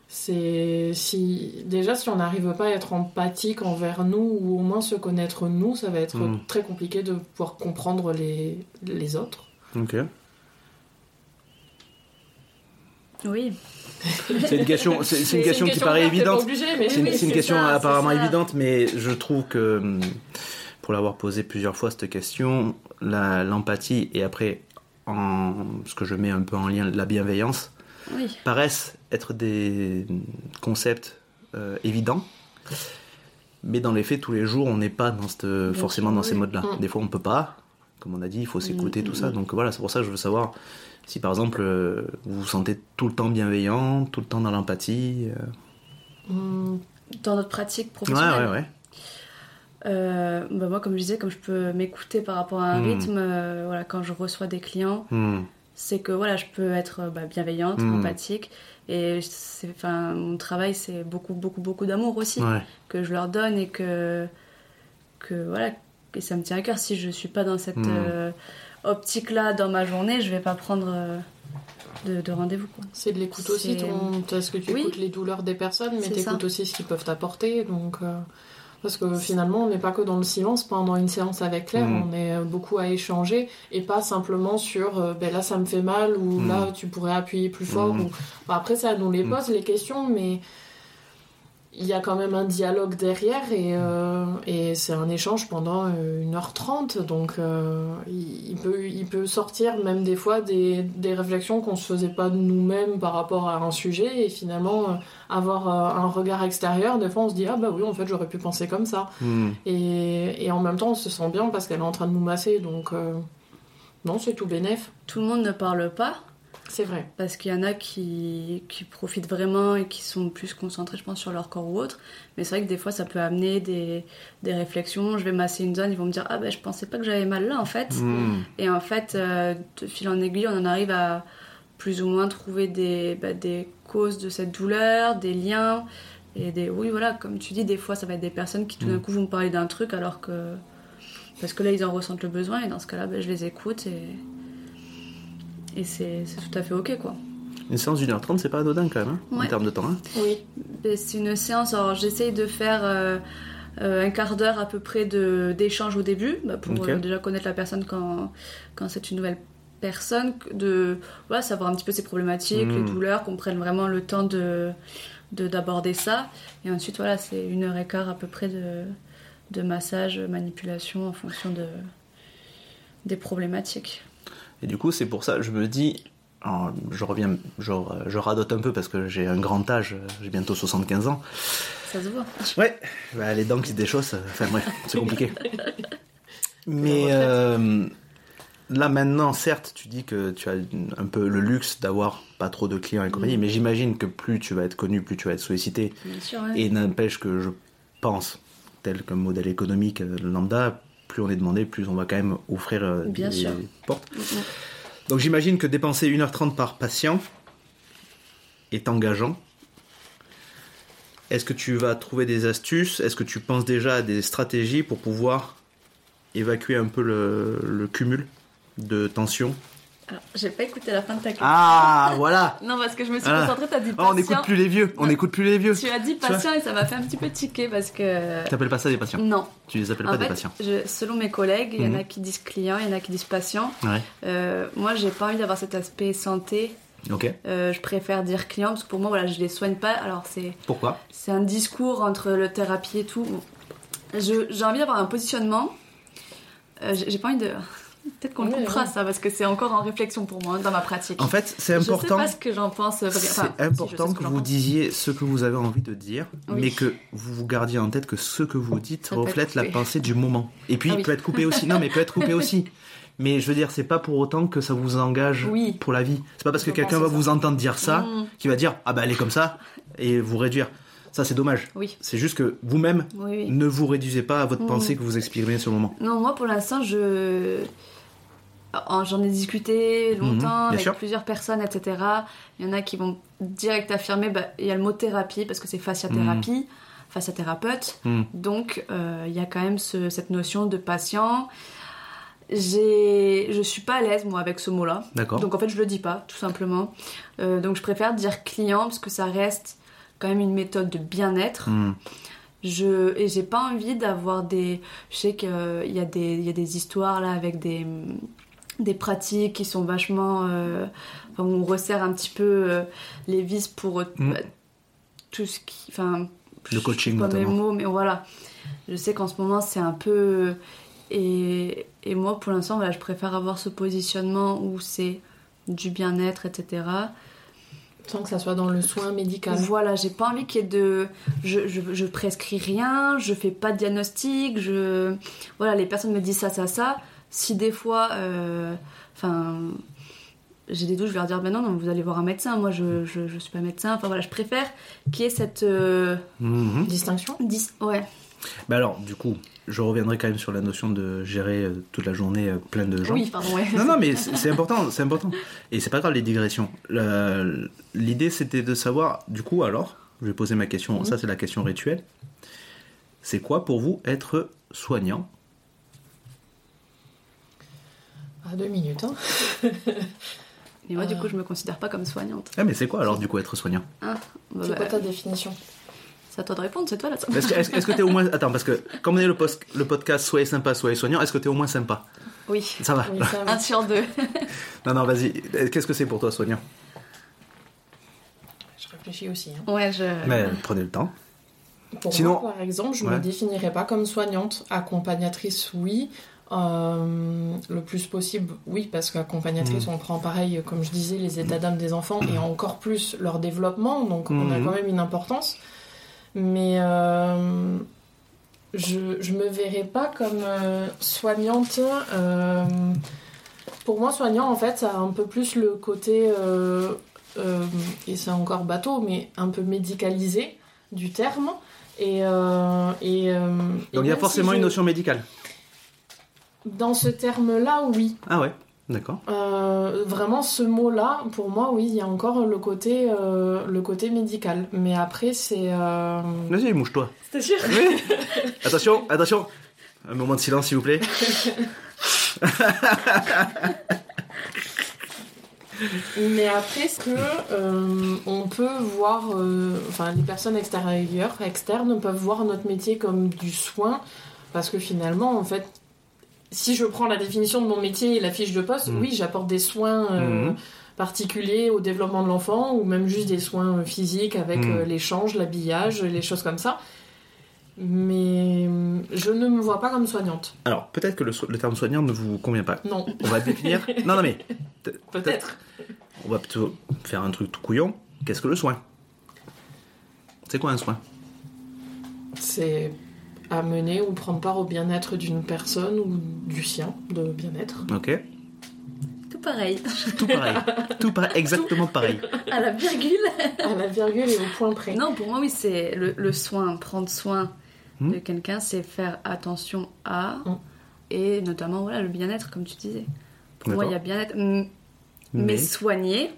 C'est si déjà si on n'arrive pas à être empathique envers nous ou au moins se connaître nous, ça va être Mm. très compliqué de pouvoir comprendre les, les autres. Ok. Oui. C'est une question, c'est, une question qui paraît évidente. C'est une, oui, c'est une question ça, apparemment évidente, mais je trouve que, pour l'avoir posé plusieurs fois cette question, l'empathie et après, en, ce que je mets un peu en lien, la bienveillance, Oui. paraissent être des concepts euh, évidents. Mais dans les faits, tous les jours, on n'est pas dans cette, forcément sûr, dans ces modes-là. Mm. Des fois, on peut pas. comme on a dit, il faut s'écouter, Mm, tout mm, ça. mm. Donc voilà, c'est pour ça que je veux savoir si par exemple euh, vous vous sentez tout le temps bienveillant, tout le temps dans l'empathie. euh. Hum, Dans notre pratique Ouais, professionnelle. ouais, ouais. Euh, bah moi, comme je disais, comme je peux m'écouter par rapport à un Mm. rythme, euh, voilà, quand je reçois des clients, Hmm. c'est que voilà, je peux être euh, bah, bienveillante, Mm. empathique, et enfin, mon travail, c'est beaucoup, beaucoup, beaucoup d'amour aussi Ouais. que je leur donne et que, que voilà, et ça me tient à cœur. Si je suis pas dans cette euh, optique-là dans ma journée, je vais pas prendre euh, de, de rendez-vous. Quoi. C'est de l'écoute aussi. Ton... Parce que tu Oui. écoutes les douleurs des personnes, mais tu écoutes ça. aussi ce qu'ils peuvent t'apporter. Donc, euh, Parce que finalement, on n'est pas que dans le silence pendant une séance avec Claire, Mm. on est euh, beaucoup à échanger et pas simplement sur euh, ben là ça me fait mal ou Mm. là tu pourrais appuyer plus fort. Mm. Ou... Après, ça nous les pose les questions, mais il y a quand même un dialogue derrière et, euh, et c'est un échange pendant euh, 1h30 donc euh, il, il peut, il peut sortir même des fois des, des réflexions qu'on se faisait pas de nous-mêmes par rapport à un sujet et finalement euh, avoir euh, un regard extérieur des fois on se dit ah bah oui en fait j'aurais pu penser comme ça. Hmm. et, et en même temps on se sent bien parce qu'elle est en train de nous masser donc euh, non c'est tout bénef. Tout le monde ne parle pas c'est vrai parce qu'il y en a qui, qui profitent vraiment et qui sont plus concentrés, je pense, sur leur corps ou autre. Mais c'est vrai que des fois, ça peut amener des, des réflexions. Je vais masser une zone, ils vont me dire Ah ben je pensais pas que j'avais mal là en fait. Hmm. Et en fait, euh, de fil en aiguille, on en arrive à plus ou moins trouver des, bah, des causes de cette douleur, des liens. Et des, oui, voilà, comme tu dis, des fois, ça va être des personnes qui tout d'un Mm. coup vont me parler d'un truc alors que. Parce que là, ils en ressentent le besoin et dans ce cas-là, bah, je les écoute et. Et c'est tout à fait ok, quoi. Une séance d'une heure trente, c'est pas anodin quand même, hein, en termes de temps. hein. oui C'est une séance, alors j'essaye de faire euh, euh, un quart d'heure à peu près de- d'échange au début, bah, pour euh, déjà connaître la personne quand, quand c'est une nouvelle personne, de voilà, savoir un petit peu ses problématiques, les douleurs, qu'on prenne vraiment le temps de de- d'aborder ça. Et ensuite, voilà, c'est une heure et quart à peu près de, de massage, manipulation en fonction de, des problématiques. Et du coup, c'est pour ça, je me dis, alors, je reviens, je, je radote un peu parce que j'ai un grand âge, j'ai bientôt 75 ans. Ça se voit. Ouais, bah, les dents qui se déchaussent, enfin bref, c'est compliqué. Mais euh, là maintenant, certes, tu dis que tu as un peu le luxe d'avoir pas trop de clients et compagnie, Mm. mais j'imagine que plus tu vas être connu, plus tu vas être sollicité. Bien sûr, ouais. Et n'empêche que je pense, tel qu'un modèle économique euh, lambda, plus on est demandé, plus on va quand même offrir euh, Bien des sûr. portes. Donc j'imagine que dépenser 1h30 par patient est engageant. Est-ce que tu vas trouver des astuces? Est-ce que tu penses déjà à des stratégies pour pouvoir évacuer un peu le, le cumul de tension? Alors, j'ai pas écouté la fin de ta question. Ah, voilà Non, parce que je me suis Ah. concentrée, t'as dit Oh, On patient. n'écoute plus les vieux, on n'écoute plus les vieux. Tu as dit patient et ça m'a fait un petit peu tiquer parce que. T'appelles pas ça des patients Non. Tu les appelles En pas des patients je- selon mes collègues, il y en Mhm. a qui disent client, il y en a qui disent patient. Ouais, Euh, moi, j'ai pas envie d'avoir cet aspect santé. ok. Euh, je préfère dire client parce que pour moi, voilà, je les soigne pas. Alors, c'est Pourquoi c'est un discours entre le thérapie et tout. J'ai envie d'avoir un positionnement. Euh, j'ai pas envie de. Peut-être qu'on le coupera ça parce que c'est encore en réflexion pour moi dans ma pratique. En fait, c'est Je sais important. pas ce que j'en pense. C'est si, important ce que vous pense. disiez ce que vous avez envie de dire, Oui. mais que vous vous gardiez en tête que ce que vous dites Ça reflète la pensée du moment. Et puis, Ah oui. peut être coupé aussi. Non, mais peut être coupé aussi. Mais je veux dire, c'est pas pour autant que ça vous engage Oui. pour la vie. C'est pas parce que quelqu'un va vous entendre dire ça Mm. qu'il va dire ah bah elle est comme ça et vous réduire. Ça c'est dommage. Oui. C'est juste que vous-même Oui, oui. ne vous réduisez pas à votre Mm. pensée que vous exprimez sur le moment. Non, moi pour l'instant, je. J'en ai discuté longtemps Mhm, bien avec sûr. plusieurs personnes, etc. Il y en a qui vont direct affirmer bah, il y a le mot thérapie parce que c'est fasciathérapie, fasciathérapeute. Mm. Donc euh, il y a quand même ce- cette notion de patient. J'ai, je suis pas à l'aise moi avec ce mot-là. D'accord. Donc en fait je le dis pas, tout simplement. Euh, donc je préfère dire client parce que ça reste quand même une méthode de bien-être. Mm. Je, et j'ai pas envie d'avoir des. Je sais qu'il y, a des- il y a des histoires là avec des, des pratiques qui sont vachement. euh, enfin, on resserre un petit peu euh, les vis pour euh, Mm. tout ce qui. Enfin, Le je coaching, pas mes mots, mais voilà. Je sais qu'en ce moment c'est un peu. Et, et moi pour l'instant, voilà, je préfère avoir ce positionnement où c'est du bien-être, etc. sans que ça soit dans le soin médical Voilà, j'ai pas envie qu'il y ait de. Je, je, je prescris rien, je fais pas de diagnostic, je. Voilà, les personnes me disent ça, ça, ça. Si des fois, euh, enfin, j'ai des doutes, je vais leur dire, ben non, non, vous allez voir un médecin. Moi, je, je, je suis pas médecin. Enfin voilà, je préfère qu'il y ait cette euh, Mhm. Distinction dis- ouais. Mais alors, du coup, je reviendrai quand même sur la notion de gérer euh, toute la journée euh, plein de gens. Oui, pardon, ouais. Non, non, mais c'est important, c'est important. Et c'est pas grave les digressions. L'idée c'était de savoir, du coup, alors, je vais poser ma question, ça c'est la question rituelle. C'est quoi pour vous être soignant? À deux minutes. Hein. Mais moi, du Euh. coup, je me considère pas comme soignante. Ah, mais c'est quoi alors, du coup, être soignant Hein Bah, C'est bah, quoi ta définition C'est à toi de répondre, c'est toi là. Est-ce que est-ce- est-ce que t'es au moins. Attends, parce que comme on est le, post- le podcast Soyez sympa, soyez soignant, est-ce que t'es au moins sympa? Oui, Ça va. Oui, ça, un sur deux. Non, non, vas-y. Qu'est-ce que c'est pour toi, soignant? Je réfléchis aussi. hein. Ouais, je. Mais prenez le temps. Pour Sinon- moi, par exemple, je Ouais. me définirais pas comme soignante. Accompagnatrice, oui. Euh, le plus possible, oui, parce qu'accompagnatrice, Mhm. on prend pareil, comme je disais, les états d'âme des enfants et encore plus leur développement, donc on a Mhm. quand même une importance. Mais euh, je, je me verrais pas comme euh, soignante. pour moi, soignant, en fait, ça a un peu plus le côté, et c'est encore bateau, mais un peu médicalisé du terme. Et, et, Donc il y a forcément si une notion médicale. Dans ce terme-là, oui. Ah ouais, d'accord. Euh, vraiment, ce mot-là, pour moi, oui, il y a encore le côté, euh, le côté médical. Mais après, c'est. euh, Vas-y, mouche-toi. C'est sûr Oui. attention, attention. Un moment de silence, s'il vous plaît. Mais après, ce que euh, on peut voir, euh, enfin les personnes extérieures, externes peuvent voir notre métier comme du soin, parce que finalement, en fait, si je prends la définition de mon métier et la fiche de poste, Mhm. oui, j'apporte des soins euh, Mhm. particuliers au développement de l'enfant, ou même juste des soins euh, physiques avec Mhm. euh, l'échange, l'habillage, les choses comme ça. Mais je ne me vois pas comme soignante. Alors, peut-être que le, so- le terme soignant ne vous convient pas. Non, On va définir. non, non, mais peut- peut-être. On va plutôt faire un truc tout couillon. Qu'est-ce que le soin? C'est quoi un soin? C'est amener ou prendre part au bien-être d'une personne ou du sien de bien-être. Ok. Tout pareil. Tout pareil. tout pareil. Exactement pareil. À la virgule. À la virgule et au point près. Non, pour moi, oui, c'est le, le soin, prendre soin Hmm. de quelqu'un, c'est faire attention à, Hmm. et notamment voilà, le bien-être, comme tu disais. Pour moi, il y a bien-être. Mais- soigner,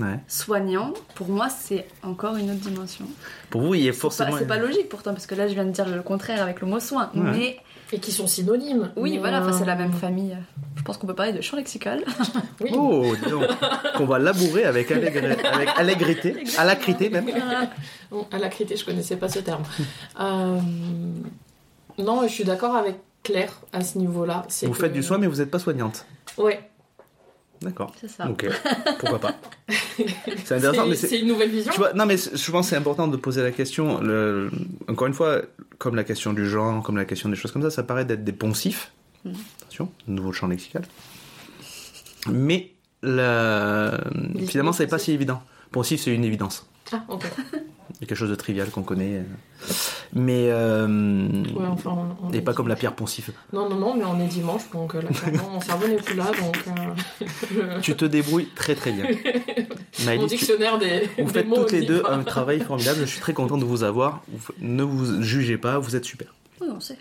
Ouais. soignant, pour moi, c'est encore une autre dimension. Pour vous, il y a C'est pas, forcément. c'est pas logique pourtant, parce que là, je viens de dire le contraire avec le mot soin. Ouais. Mais Et qui sont synonymes. oui, Mais, voilà, enfin, c'est la euh, même famille. Je pense qu'on peut parler de champ lexical. Oui. Oh, dis donc. Qu'on va labourer avec, avec allégrité, alacrité même. Bon, à la critique, je connaissais pas ce terme. Euh, Non, je suis d'accord avec Claire à ce niveau-là. C'est Vous que- faites du soin, mais vous n'êtes pas soignante. Ouais. D'accord. C'est ça. Ok. Pourquoi pas C'est intéressant, mais C'est une nouvelle vision. Tu vois, non, mais je pense c'est important de poser la question. Le- Encore une fois, comme la question du genre, comme la question des choses comme ça, ça paraît d'être des poncifs. Mhm. Attention, nouveau champ lexical. Mais la... finalement, c'est pas si évident. Poncif, c'est une évidence. Ah, ok. Quelque chose de trivial qu'on connaît. Mais. euh, Ouais, enfin, on- on Et pas comme la pierre poncif. Non, non, non, mais on est dimanche, donc euh, là, clairement, mon cerveau n'est plus là, donc. euh, je- Tu te débrouilles très très bien. Mon tu- dictionnaire des. vous des faites mots toutes les deux un travail formidable. Je suis très content de vous avoir. Ne vous jugez pas, vous êtes super. Oui, on sait.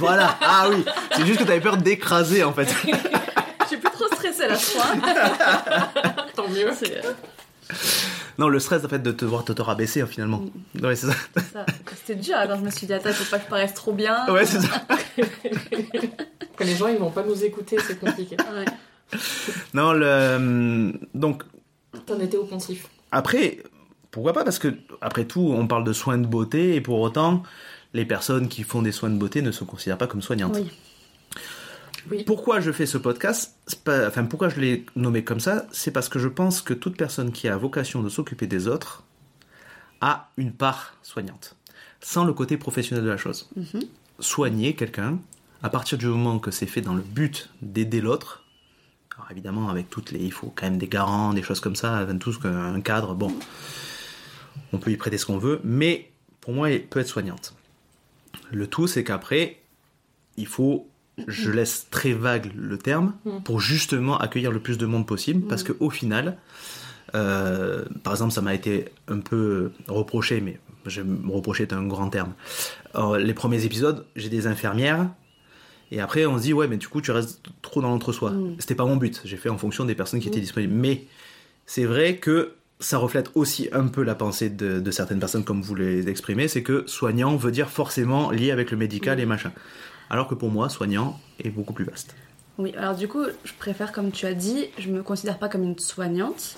Voilà. Ah oui. C'est juste que t'avais peur d'écraser en fait. Je suis plus trop stressée je crois. Tant mieux. C'est euh, Non, le stress en fait de te voir te, te rabaisser hein, finalement. Ouais, c'est ça. C'était dur. Attends, je me suis dit, attends, faut pas que je paraisse trop bien. Ouais, c'est ça. Que les gens, ils vont pas nous écouter, c'est compliqué. Ouais. Non, le donc T'en étais au poncif. après, pourquoi pas Parce que après tout, on parle de soins de beauté et pour autant, les personnes qui font des soins de beauté ne se considèrent pas comme soignantes. Oui. Oui. Pourquoi je fais ce podcast pas- Enfin, pourquoi je l'ai nommé comme ça C'est parce que je pense que toute personne qui a vocation de s'occuper des autres a une part soignante, sans le côté professionnel de la chose. Mhm. Soigner quelqu'un, à partir du moment que c'est fait dans le but d'aider l'autre, alors évidemment avec toutes les, il faut quand même des garants, des choses comme ça, tout ce qu'un cadre, bon, on peut y prêter ce qu'on veut, mais pour moi, elle peut être soignante. Le tout, c'est qu'après, il faut je laisse très vague le terme Mm. pour justement accueillir le plus de monde possible parce que au final, euh, par exemple, ça m'a été un peu reproché, mais je me reprocher est un grand terme. Alors, les premiers épisodes, j'ai des infirmières. Et après, on se dit, ouais, mais du coup, tu restes trop dans l'entre-soi. Mm. C'était pas mon but. J'ai fait en fonction des personnes qui étaient disponibles. Mais c'est vrai que ça reflète aussi un peu la pensée de, de certaines personnes, comme vous les exprimez. C'est que soignant veut dire forcément lié avec le médical et machin. Alors que pour moi, soignant est beaucoup plus vaste. Oui, alors du coup, je préfère, comme tu as dit, je me considère pas comme une soignante.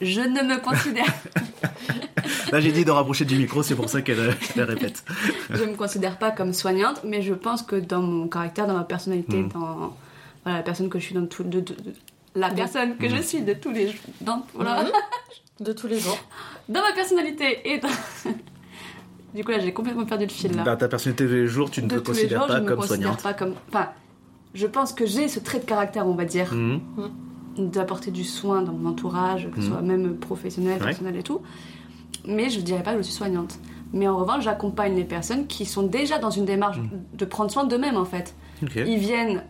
Je ne me considère, Là, j'ai dit de rapprocher du micro, c'est pour ça qu'elle euh, elle répète. je me considère pas comme soignante, mais je pense que dans mon caractère, dans ma personnalité, Mm. dans voilà, la personne que je suis dans tout, de, de- de- la personne que je suis de tous les jours, dans, voilà, Mhm. De tous les jours. dans ma personnalité et dans... du coup là, j'ai complètement perdu le fil là. Dans ta personnalité de tous les jours, tu ne de te considères jours, pas je me comme considère soignante. pas comme, enfin, je pense que j'ai ce trait de caractère, on va dire. Mhm. d'apporter du soin dans mon entourage, que ce Mhm. soit même professionnel, Ouais. personnel et tout. Mais je dirais pas que je suis soignante. Mais en revanche, j'accompagne les personnes qui sont déjà dans une démarche Mhm. de prendre soin d'eux-mêmes en fait. Ils viennent,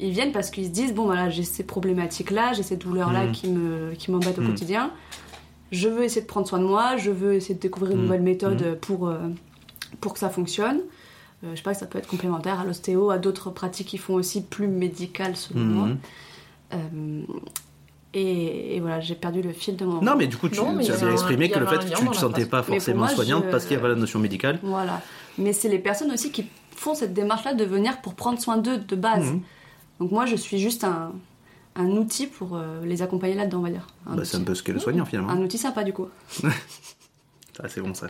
ils viennent parce qu'ils se disent bon voilà j'ai ces problématiques là, j'ai ces douleurs là qui me qui m'embêtent au quotidien. Je veux essayer de prendre soin de moi, je veux essayer de découvrir une Mhm. nouvelle méthode pour euh, pour que ça fonctionne. Euh, je sais pas ça peut être complémentaire à l'ostéo, à d'autres pratiques qui font aussi plus médicales selon moi. Mhm. Euh, et, et voilà, j'ai perdu le fil de mon. Non, mais du coup, tu, Non, tu exprimé que le fait que tu ne te sentais pas forcément moi, soignante je- parce qu'il y avait la notion médicale. Voilà. Mais c'est les personnes aussi qui font cette démarche-là de venir pour prendre soin d'eux de base. Mhm. Donc moi, je suis juste un, un outil pour euh, les accompagner là-dedans, on va dire. Un, Bah, c'est un outil. peu ce qu'est le soignant finalement. un outil sympa du coup. Ah, c'est bon ça.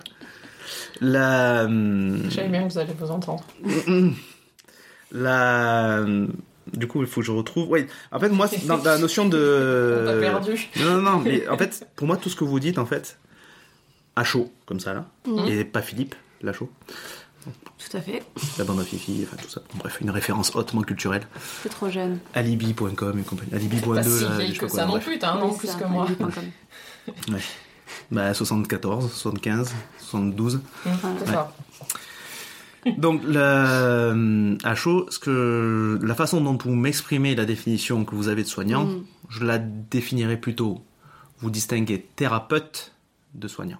La. savais bien que vous allez vous entendre. La. Du coup, il faut que je retrouve. Oui, en fait, moi, dans la notion On de. perdu. Non, non, non, mais en fait, pour moi, tout ce que vous dites, en fait, à chaud, comme ça, là, Mhm. et pas Philippe, la chaud, Tout à fait. la bande à Fifi, enfin tout ça. Bref, une référence hautement culturelle. C'est trop jeune. Alibi.com et compagnie. Pas Alibi.2, si là, vieille je sais que pas ça non plus, t'as un an Oui, plus ça, que moi. Ouais. Bah, 74, 75, 72. Hum, C'est ça. Donc, la, à chaud, ce que, la façon dont vous m'exprimez la définition que vous avez de soignant, Mhm. je la définirais plutôt, vous distinguez thérapeute de soignant.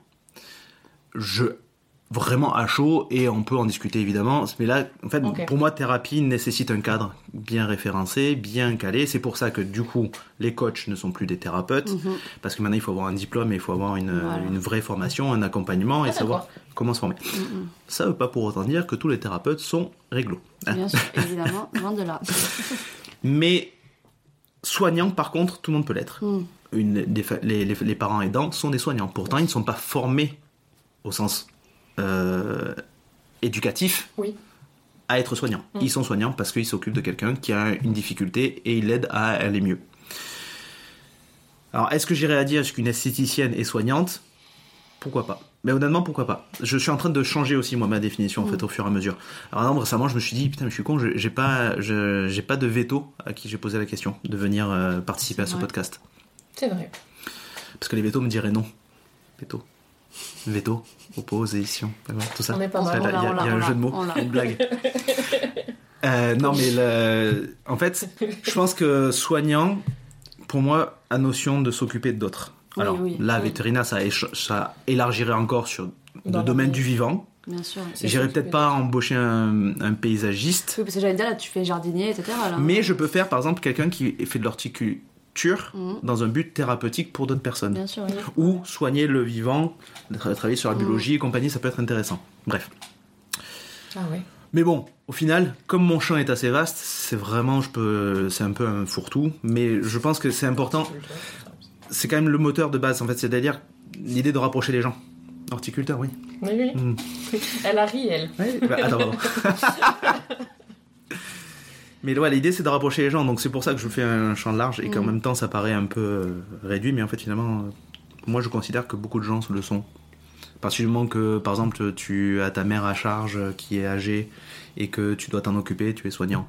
Je, vraiment à chaud, et on peut en discuter évidemment, mais là, en fait, pour moi, thérapie nécessite un cadre bien référencé, bien calé. C'est pour ça que, du coup, les coachs ne sont plus des thérapeutes, Mhm. parce que maintenant, il faut avoir un diplôme et il faut avoir une, Voilà. une vraie formation, un accompagnement, et Ah, savoir comment se former. Mhm. Ça ne veut pas pour autant dire que tous les thérapeutes sont réglo. hein. Bien sûr, évidemment, loin de là. Mais soignant, par contre, tout le monde peut l'être. Mhm. Fa- les, les- les parents aidants sont des soignants. Pourtant, ils ne sont pas formés au sens euh, éducatif Oui. à être soignants. Mm. Ils sont soignants parce qu'ils s'occupent de quelqu'un qui a une difficulté et ils l'aident à aller mieux. Alors, est-ce que j'irais à dire qu'une esthéticienne est soignante? Pourquoi pas Mais honnêtement, pourquoi pas Je suis en train de changer aussi, moi, ma définition, en Mm. fait, au fur et à mesure. Alors, exemple, récemment, je me suis dit, putain, mais je suis con, j'ai pas, j'ai pas de veto à qui j'ai posé la question de venir euh, participer à ce vrai. podcast. C'est vrai. Parce que les vétos me diraient non. Veto. Veto, opposition, tout ça. On est pas Il y a, y a- y un jeu de mots, une blague. Euh, non, mais le- en fait, je pense que soignant, pour moi, a notion de s'occuper d'autres. Alors, oui, là, oui. vétérinaire, ça, élargirait encore sur Dans le domaine du vivant. Bien sûr. S'occuper peut-être pas embaucher un, un paysagiste, Oui, parce que j'allais dire, là, tu fais jardinier, etc. Là. mais je peux faire, par exemple, quelqu'un qui fait de l'horticulture Mhm. dans un but thérapeutique pour d'autres personnes. Bien sûr, oui. ou soigner le vivant, tra- travailler sur la Mm. biologie et compagnie, ça peut être intéressant. Bref. Ah ouais. Mais bon, au final, comme mon champ est assez vaste, c'est vraiment, je peux, c'est un peu un fourre-tout, mais je pense que c'est important. C'est quand même le moteur de base, en fait, c'est-à-dire l'idée de rapprocher les gens. Horticulteur, oui. Oui, oui. Mm. Elle a ri, elle. Ouais, bah, attends, pardon. mais ouais, l'idée c'est de rapprocher les gens, donc c'est pour ça que je fais un champ large et qu'en Mm. même temps ça paraît un peu euh, réduit, mais en fait finalement, euh, moi je considère que beaucoup de gens le sont. Du moment que, par exemple, tu as ta mère à charge euh, qui est âgée et que tu dois t'en occuper, tu es soignant.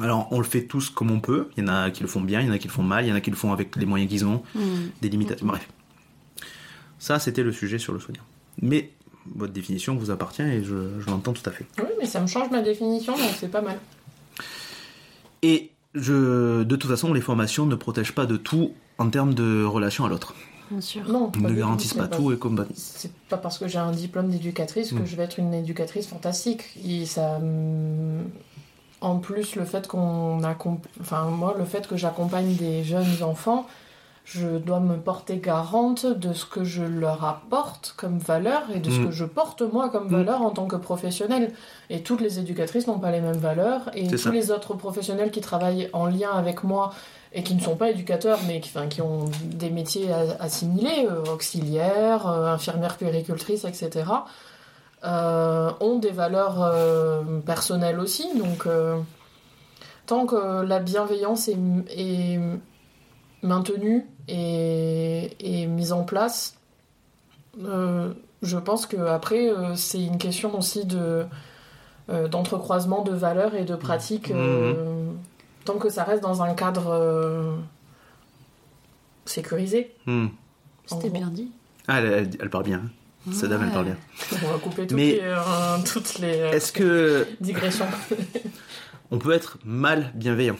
Alors on le fait tous comme on peut, il y en a qui le font bien, il y en a qui le font mal, il y en a qui le font avec les moyens qu'ils ont, Mhm. des limitations, bref. Ça c'était le sujet sur le soignant. Mais votre définition vous appartient et je, je l'entends tout à fait. Oui, mais ça me change ma définition, donc c'est pas mal. Et je, de toute façon, les formations ne protègent pas de tout en termes de relation à l'autre. Bien sûr. Non, ne garantissent pas tout et compagnie. C'est pas parce que j'ai un diplôme d'éducatrice que Mm. je vais être une éducatrice fantastique. Et ça, hum, en plus, le fait qu'on accom- enfin moi, le fait que j'accompagne des jeunes enfants, je dois me porter garante de ce que je leur apporte comme valeur et de ce Mm. que je porte moi comme Mm. valeur en tant que professionnelle. Et toutes les éducatrices n'ont pas les mêmes valeurs et tous ça. les autres professionnels qui travaillent en lien avec moi et qui ne sont pas éducateurs, mais qui, enfin, qui ont des métiers assimilés, euh, auxiliaires, euh, infirmières, puéricultrices, etc., euh, ont des valeurs personnelles aussi. Donc, tant que la bienveillance est, est maintenue et, et mise en place, euh, je pense que après euh, c'est une question aussi de euh, d'entrecroisement de valeurs et de pratiques. euh, tant que ça reste dans un cadre euh, sécurisé. Hmm. C'était bien dit. Ah, elle, elle- elle parle bien. hein. Cette dame, elle parle bien. On va couper toutes Mais- les, toutes les Est-ce que digressions. on peut être mal bienveillant?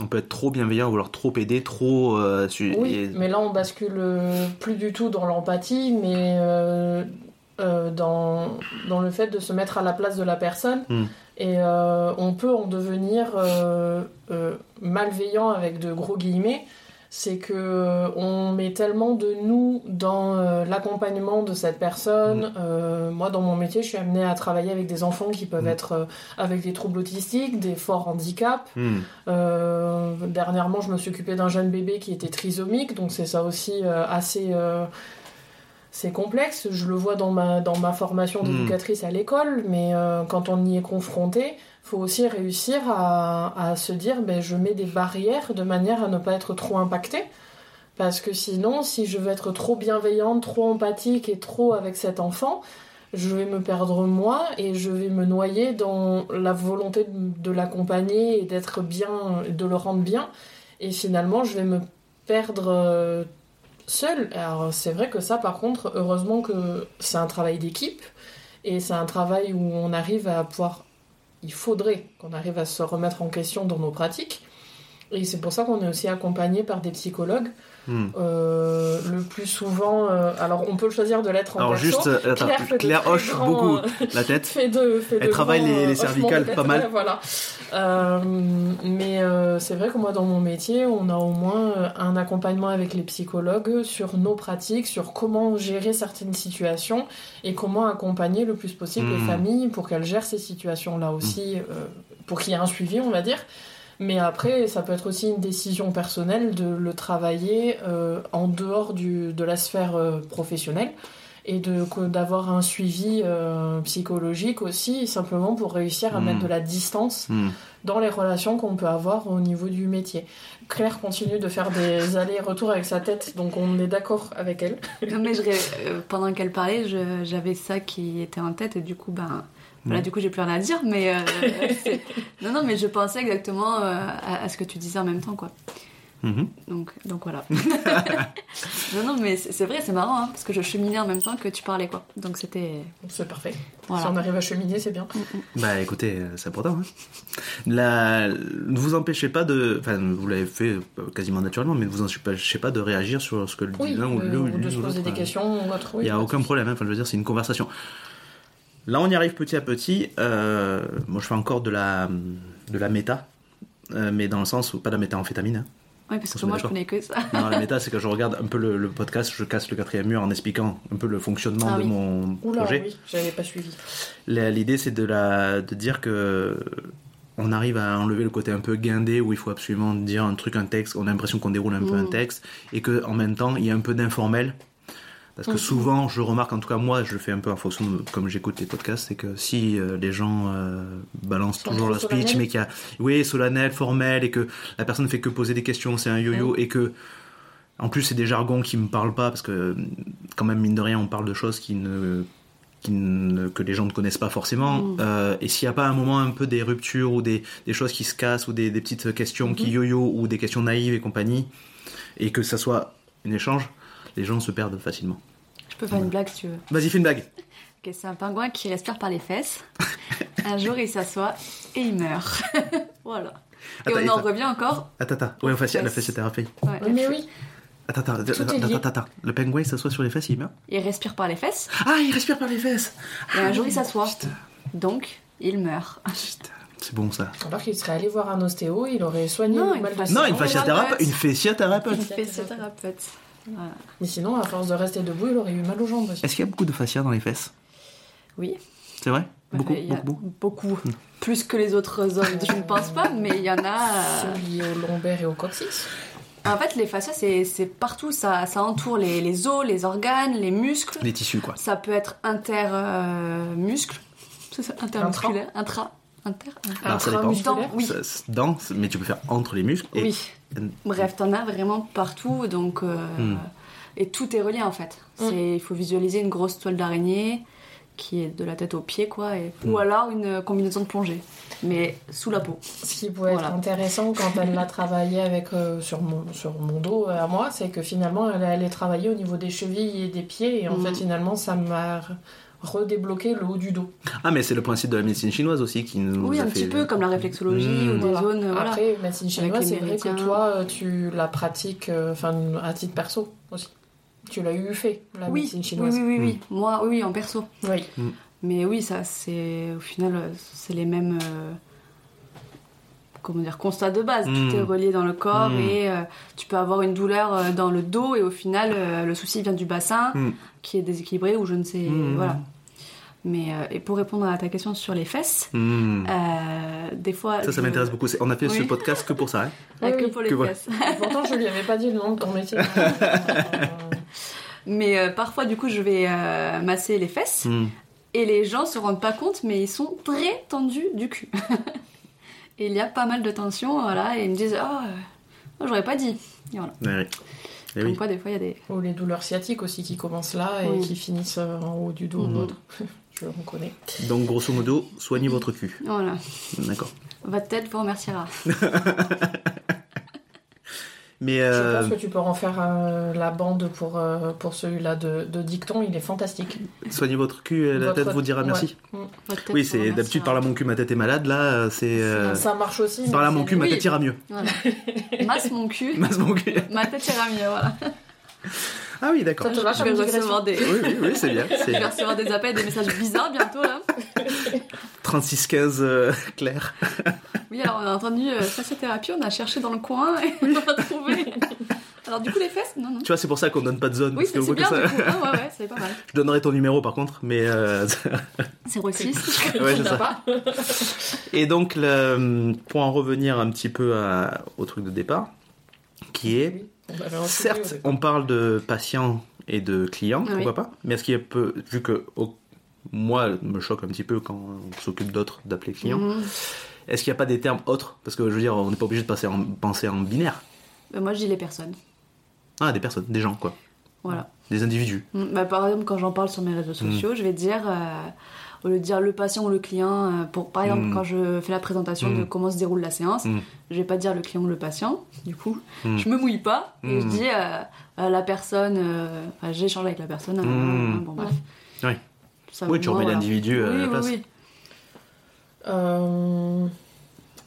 On peut être trop bienveillant ou alors trop aidé, trop. euh, su- Oui, mais là on bascule euh, plus du tout dans l'empathie, mais euh, euh, dans, dans le fait de se mettre à la place de la personne. Hmm. Et on peut en devenir malveillant avec de gros guillemets. C'est que euh, on met tellement de nous dans euh, l'accompagnement de cette personne. Euh, moi, dans mon métier, je suis amenée à travailler avec des enfants qui peuvent Mm. être euh, avec des troubles autistiques, des forts handicaps, euh, dernièrement, je me suis occupée d'un jeune bébé qui était trisomique, donc c'est ça aussi assez c'est complexe. Je le vois dans ma, dans ma formation Mm. d'éducatrice à l'école, mais euh, quand on y est confronté, faut aussi réussir à, se dire ben, je mets des barrières de manière à ne pas être trop impacté. Parce que sinon, si je veux être trop bienveillante, trop empathique et trop avec cet enfant, je vais me perdre moi et je vais me noyer dans la volonté de, de l'accompagner et d'être bien, de le rendre bien. Et finalement, je vais me perdre euh, seule. Alors, c'est vrai que ça, par contre, heureusement que c'est un travail d'équipe et c'est un travail où on arrive à pouvoir. Il faudrait qu'on arrive à se remettre en question dans nos pratiques. Et c'est pour ça qu'on est aussi accompagné par des psychologues. Hmm. Euh, le plus souvent, euh, alors on peut choisir de l'être en Alors perso. juste, euh, attends, Claire hoche grands, beaucoup euh, la tête. fait de, fait Elle de travaille grands, les- les cervicales pas mal. ouais, voilà. Mais c'est vrai que moi, dans mon métier, on a au moins un accompagnement avec les psychologues sur nos pratiques, sur comment gérer certaines situations et comment accompagner le plus possible les Mhm. familles pour qu'elles gèrent ces situations-là aussi, pour qu'il y ait un suivi, on va dire. Mais après, ça peut être aussi une décision personnelle de le travailler euh, en dehors du, de la sphère euh, professionnelle et de que- d'avoir un suivi euh, psychologique aussi, simplement pour réussir à Mm. mettre de la distance Hmm. dans les relations qu'on peut avoir au niveau du métier. Claire continue de faire des allers-retours avec sa tête, donc on est d'accord avec elle. Non, mais je euh, pendant qu'elle parlait, j'avais ça qui était en tête et du coup, ben. Voilà, du coup, j'ai plus rien à dire, mais. euh, non, non, mais je pensais exactement euh, à, à ce que tu disais en même temps, quoi. Mhm. Donc, donc voilà. non, non, mais c'est vrai, c'est marrant, hein, parce que je cheminais en même temps que tu parlais, quoi. Donc c'était. C'est parfait. Voilà. Si on arrive à cheminer, c'est bien. Bah écoutez, euh, c'est important. Hein. La... Ne vous empêchez pas de... Enfin, vous l'avez fait quasiment naturellement, mais ne vous empêchez pas de réagir sur ce que le Oui, l'un ou le ou de se poser l'autre, des questions ou autre. Il oui, n'y a aucun problème, hein. enfin je veux dire, c'est une conversation. Là, on y arrive petit à petit. Euh, moi, je fais encore de la, de la méta, euh, mais dans le sens où pas de la méta-amphétamine. hein. Ouais, parce On que moi, je connais que ça. Non, la méta, c'est que je regarde un peu le, le podcast, je casse le quatrième mur en expliquant un peu le fonctionnement Ah de oui. mon Oula, projet. oui, j'avais pas suivi. L'idée, c'est de, la, de dire que on arrive à enlever le côté un peu guindé où il faut absolument dire un truc, un texte, on a l'impression qu'on déroule un peu un Mm. texte, et que en même temps, il y a un peu d'informel. Parce que Mhm. souvent, je remarque, en tout cas moi, je fais un peu en fonction de comme j'écoute les podcasts, c'est que si euh, les gens euh, balancent toujours trop le speech, mais qu'il y a, oui, solennel, formel, et que la personne ne fait que poser des questions, c'est un yo-yo, Mhm. et que en plus, c'est des jargons qui me parlent pas parce que, quand même, mine de rien, on parle de choses qui ne, qui ne- que les gens ne connaissent pas forcément. Mm. Euh, et s'il n'y a pas un moment un peu des ruptures ou des, des choses qui se cassent ou des, des petites questions qui Mhm. yo-yo ou des questions naïves et compagnie, et que ça soit un échange, les gens se perdent facilement. Je peux faire une blague si tu veux. Vas-y, fais une blague. Ok, c'est un pingouin qui respire par les fesses. Un jour, il s'assoit et il meurt. Voilà. Attends, et et on en revient encore. Attends, attends. Ouais, enfin, la fasciothérapie. Ouais, Oui, mais oui. Attends, attends, attends, attends, attends. Le pingouin, il s'assoit sur les fesses, il meurt Il respire par les fesses Ah, il respire par les fesses et un jour il s'assoit. Donc il meurt. putain. C'est bon ça. Alors qu'il serait allé voir un ostéo, il aurait soigné Non, le une mal de face- sein. Non, une répète. Une fessiothérapeute. Voilà. Mais sinon, à force de rester debout, il aurait eu mal aux jambes aussi. Est-ce qu'il y a beaucoup de fascia dans les fesses? Oui. C'est vrai? Beaucoup, Il y a beaucoup, beaucoup? beaucoup. Plus que les autres zones, je ne pense pas, mais il y en a. euh, liés au lombaire et au coccyx. En fait, les fascias, c'est partout. Ça, ça entoure les, les os, les organes, les muscles. Les tissus, quoi. Ça peut être inter-muscle. intermusculaire. Intra. Inter. Alors, ça dépend. Intramusculaire. Oui. Ça, dans, mais tu peux faire entre les muscles. Et... Oui. Bref, t'en as vraiment partout, donc euh, Hmm. et tout est relié en fait. C'est, il faut visualiser une grosse toile d'araignée qui est de la tête aux pieds quoi, et, Hmm. ou alors une combinaison de plongée, mais sous la peau. Ce qui pouvait Voilà. être intéressant quand elle l'a travaillé avec, euh, sur, mon, sur mon dos euh, à moi, c'est que finalement elle allait travailler au niveau des chevilles et des pieds, et en fait finalement ça m'a re- redébloqué le haut du dos. Ah, mais c'est le principe de la médecine chinoise aussi qui nous oui, a un fait- petit peu comme la réflexologie Hmm. ou des Voilà. zones. Voilà. Après, médecine chinoise, c'est vrai que toi euh, tu la pratiques euh, enfin, à titre perso aussi. Tu l'as eu fait, la oui, médecine oui, chinoise. oui, oui, oui. Moi, oui, en perso. Oui. Mais oui, ça, c'est au final, euh, c'est les mêmes. euh, Comment dire, constats de base. Tout est relié dans le corps et euh, tu peux avoir une douleur euh, dans le dos et au final, euh, le souci vient du bassin qui est déséquilibré ou je ne sais. Voilà. Mais euh, et pour répondre à ta question sur les fesses, Hmm. euh, des fois. Ça, ça je- m'intéresse beaucoup. On a fait ce podcast que pour ça. Hein. Ah, Oui, que oui. pour les Que fesses. Et pourtant, je lui avais pas dit le nom de ton métier. Mais euh, parfois, du coup, je vais euh, masser les fesses Hmm. et les gens se rendent pas compte, mais ils sont très tendus du cul. et il y a pas mal de tension, voilà, et ils me disent Oh, euh, j'aurais pas dit. Et voilà. Ouais, ouais. Eh Comme oui. quoi, des fois, il y a des. Ou les douleurs sciatiques aussi qui commencent là et Oui. qui finissent en haut du dos. L'autre. Je le reconnais. Donc, grosso modo, soignez votre cul. Voilà. D'accord. Votre tête vous remerciera. Mais Je euh, pense que tu peux en faire euh, la bande pour, euh, pour celui-là de, de Dicton, il est fantastique. soignez votre cul et la Votre- tête vous dira merci. Tête Oui, c'est d'habitude par là mon cul, ma tête est malade. Là, c'est euh, Ça marche aussi. par là mon cul, ma tête ira mieux. Voilà. Masse mon cul, Masse mon cul. ma tête ira mieux, voilà. Ah oui, d'accord. Va Je vais recevoir des. Oui, oui, oui, c'est bien. Je vais recevoir des appels, des messages bizarres bientôt là. 36-15 euh, clair. Oui, alors on a entendu euh, fasciothérapie, on a cherché dans le coin et on a trouvé. Alors du coup les fesses Non, non. Tu vois, c'est pour ça qu'on donne pas de zone. Oui, parce que c'est bien du ça- coup. Ah, ouais, ouais, c'est pas mal. Je donnerai ton numéro par contre, mais euh, 06. ouais, Tu c'est ça. pas Et donc, le- pour en revenir un petit peu à- au truc de départ, qui est, Oui, on certes, on parle de patients et de clients, Ah Oui. pourquoi pas, mais est-ce qu'il y a peu, vu que au- moi, me choque un petit peu quand on s'occupe d'autres d'appeler clients, Mhm. est-ce qu'il n'y a pas des termes autres? Parce que je veux dire, on n'est pas obligé de passer en, penser en binaire. Bah, moi je dis les personnes. Ah, des personnes, des gens, quoi. Voilà. Des individus. Mm, Bah, par exemple, quand j'en parle sur mes réseaux Mm. sociaux, je vais dire, euh, au lieu de dire le patient ou le client, euh, pour, par exemple, Mm. quand je fais la présentation de Mm. comment se déroule la séance, Mm. je vais pas dire le client ou le patient, du coup, Mm. je me mouille pas et je dis euh, euh, la personne, euh, enfin, j'échange avec la personne, euh, Mm. bon bref. Oui. Ça, Oui, tu moi, remets voilà. l'individu à oui, la place. oui.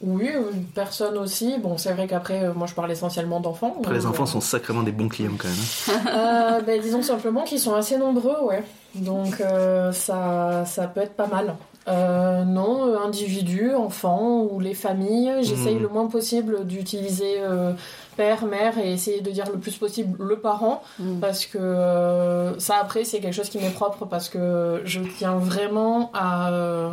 Oui, une personne aussi. Bon, c'est vrai qu'après, euh, moi je parle essentiellement d'enfants. Après, les enfants euh, sont sacrément des bons clients quand même. hein. Euh, ben, disons simplement qu'ils sont assez nombreux, ouais. Donc euh, ça, ça peut être pas mal. Euh, non, individus, enfants ou les familles, j'essaye Mhm. le moins possible d'utiliser euh, père, mère et essayer de dire le plus possible le parent Mm. parce que euh, ça après c'est quelque chose qui m'est propre parce que je tiens vraiment à euh,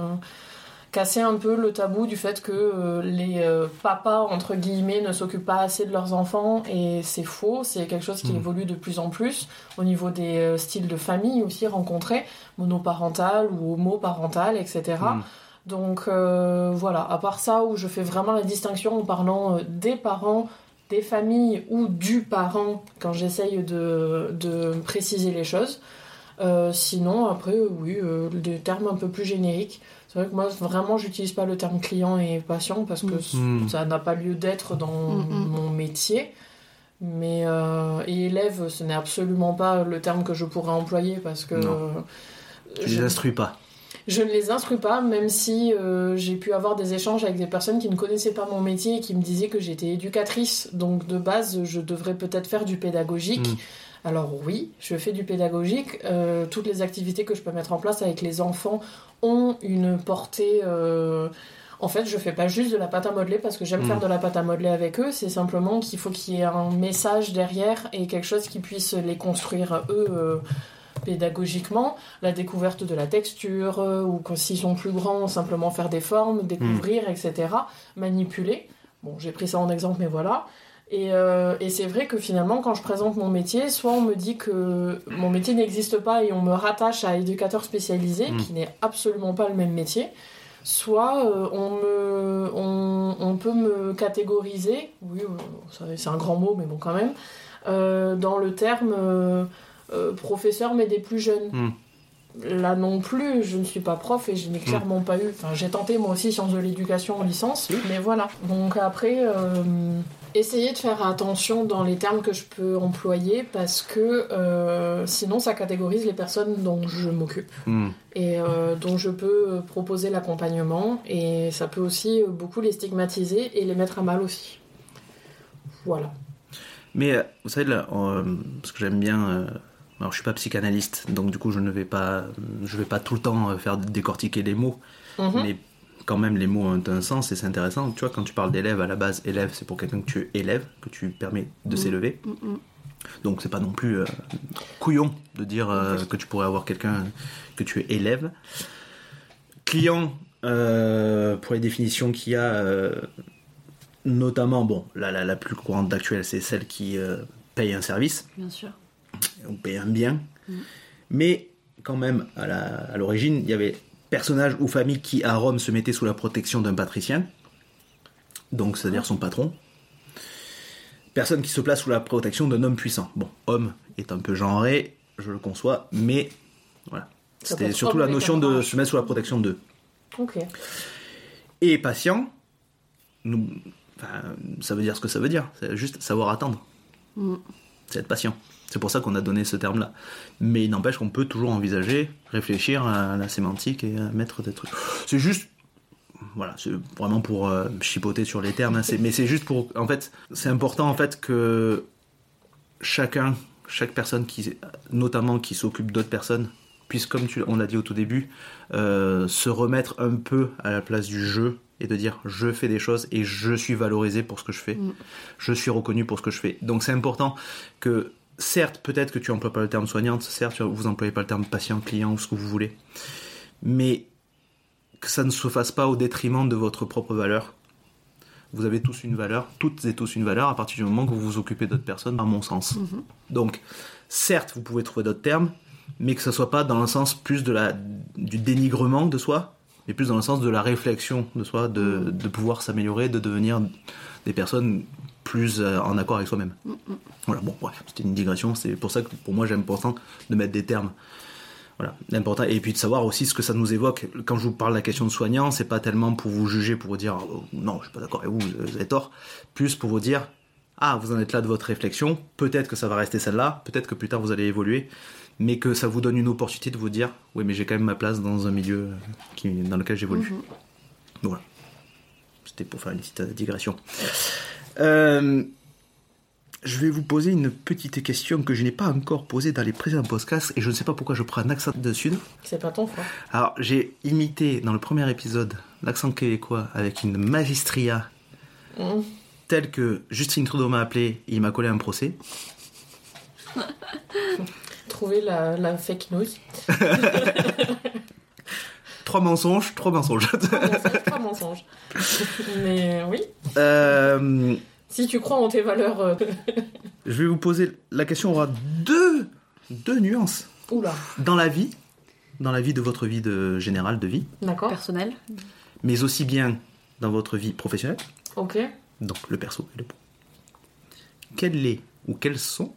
casser un peu le tabou du fait que euh, les euh, papas entre guillemets ne s'occupent pas assez de leurs enfants et c'est faux c'est quelque chose qui Mm. évolue de plus en plus au niveau des euh, styles de famille aussi rencontrés monoparental ou homoparental etc Mm. donc voilà à part ça où je fais vraiment la distinction en parlant des parents des familles ou du parent quand j'essaye de, de préciser les choses sinon, après, oui, des termes un peu plus génériques. C'est vrai que moi, vraiment, j'utilise pas le terme client et patient parce que Mm. Mm. ça n'a pas lieu d'être dans Mm, mon métier. Mais euh, et élève, ce n'est absolument pas le terme que je pourrais employer parce que Non. euh, Tu je- les instruis pas. Je ne les instruis pas, même si euh, j'ai pu avoir des échanges avec des personnes qui ne connaissaient pas mon métier et qui me disaient que j'étais éducatrice. Donc de base, je devrais peut-être faire du pédagogique. Alors oui, je fais du pédagogique. Euh, toutes les activités que je peux mettre en place avec les enfants ont une portée... euh, En fait, je fais pas juste de la pâte à modeler parce que j'aime Mm. faire de la pâte à modeler avec eux. C'est simplement qu'il faut qu'il y ait un message derrière et quelque chose qui puisse les construire eux euh, pédagogiquement. La découverte de la texture euh, ou que s'ils sont plus grands, simplement faire des formes, découvrir, etc. Manipuler. Bon, j'ai pris ça en exemple, mais voilà. Et, euh, et c'est vrai que finalement, quand je présente mon métier, soit on me dit que mon métier n'existe pas et on me rattache à éducateur spécialisé, Mm. qui n'est absolument pas le même métier, soit euh, on, me, on, on peut me catégoriser, oui, euh, c'est un grand mot, mais bon, quand même, euh, dans le terme professeur, mais des plus jeunes. Mm. Là non plus, je ne suis pas prof et je n'ai clairement pas eu. Enfin, j'ai tenté moi aussi sciences de l'éducation en licence, mais voilà. Donc après, euh, essayer de faire attention dans les termes que je peux employer parce que euh, sinon ça catégorise les personnes dont je m'occupe Hmm. et euh, dont je peux proposer l'accompagnement et ça peut aussi beaucoup les stigmatiser et les mettre à mal aussi. Voilà. Mais euh, vous savez, là, parce que j'aime bien. alors, je suis pas psychanalyste, donc du coup, je ne vais pas, je vais pas tout le temps faire décortiquer les mots, Mhm. mais quand même, les mots ont un sens et c'est intéressant. Tu vois, quand tu parles d'élève, à la base, élève, c'est pour quelqu'un que tu élèves, que tu permets de Mhm. s'élever. Mm, mm. Donc, c'est pas non plus euh, couillon de dire euh, que tu pourrais avoir quelqu'un que tu élèves. Client, euh, pour les définitions qu'il y a, notamment, bon, la, la, la plus courante d'actuelle, c'est celle qui paye un service Bien sûr. on paye un bien. Mm. Mais quand même, à l'origine, il y avait personnage ou famille qui, à Rome, se mettait sous la protection d'un patricien, donc c'est-à-dire son patron. Personne qui se place sous la protection d'un homme puissant. Bon, homme est un peu genré, je le conçois, mais voilà. C'était surtout la notion de se mettre sous la protection d'eux. Ok. Et patient, nous, enfin, ça veut dire ce que ça veut dire. C'est juste savoir attendre. Mm. C'est être patient. C'est pour ça qu'on a donné ce terme-là. Mais il n'empêche qu'on peut toujours envisager, réfléchir à la sémantique et à mettre des trucs. C'est juste. Voilà, c'est vraiment pour euh, chipoter sur les termes. hein. Mais c'est juste pour. En fait, c'est important en fait que chacun, chaque personne qui, notamment qui s'occupe d'autres personnes, puisse, comme tu, on l'a dit au tout début, euh, se remettre un peu à la place du jeu et de dire je fais des choses et je suis valorisé pour ce que je fais, Mm. je suis reconnu pour ce que je fais. Donc c'est important que, certes, peut-être que tu emploies pas le terme soignante, certes, vous employez pas le terme patient, client ou ce que vous voulez, mais que ça ne se fasse pas au détriment de votre propre valeur. Vous avez tous une valeur, toutes et tous une valeur à partir du moment que vous vous occupez d'autres personnes, à mon sens. Mhm. Donc, certes, vous pouvez trouver d'autres termes, mais que ça soit pas dans le sens plus de la, du dénigrement de soi, mais plus dans le sens de la réflexion de soi, de, de pouvoir s'améliorer, de devenir des personnes plus euh, en accord avec soi-même. Voilà, bon, bref, c'était une digression, c'est pour ça que pour moi, j'aime important de mettre des termes. Voilà, l'important et puis de savoir aussi ce que ça nous évoque. Quand je vous parle de la question de soignant, c'est pas tellement pour vous juger, pour vous dire oh, non, je suis pas d'accord avec vous, vous avez tort, plus pour vous dire ah, vous en êtes là de votre réflexion, peut-être que ça va rester celle-là, peut-être que plus tard vous allez évoluer, mais que ça vous donne une opportunité de vous dire oui, mais j'ai quand même ma place dans un milieu qui, dans lequel j'évolue. Mhm. Voilà. C'était pour faire une petite digression. Euh, je vais vous poser une petite question que je n'ai pas encore posée dans les précédents podcasts et je ne sais pas pourquoi je prends un accent de sud. C'est pas ton fort. Alors, j'ai imité dans le premier épisode l'accent québécois avec une magistria Mm. telle que Justine Trudeau m'a appelé et il m'a collé un procès. Trouver la, la fake news. Trois mensonges, trois mensonges. Trois mensonges, trois mensonges. Mais oui, Euh, si tu crois en tes valeurs. euh, je vais vous poser la question aura deux, deux nuances. Oula, Dans la vie, dans la vie de votre vie de générale de vie, d'accord. Personnel. mais aussi bien dans votre vie professionnelle, Ok. donc le perso et le pro. Quel est ou quels sont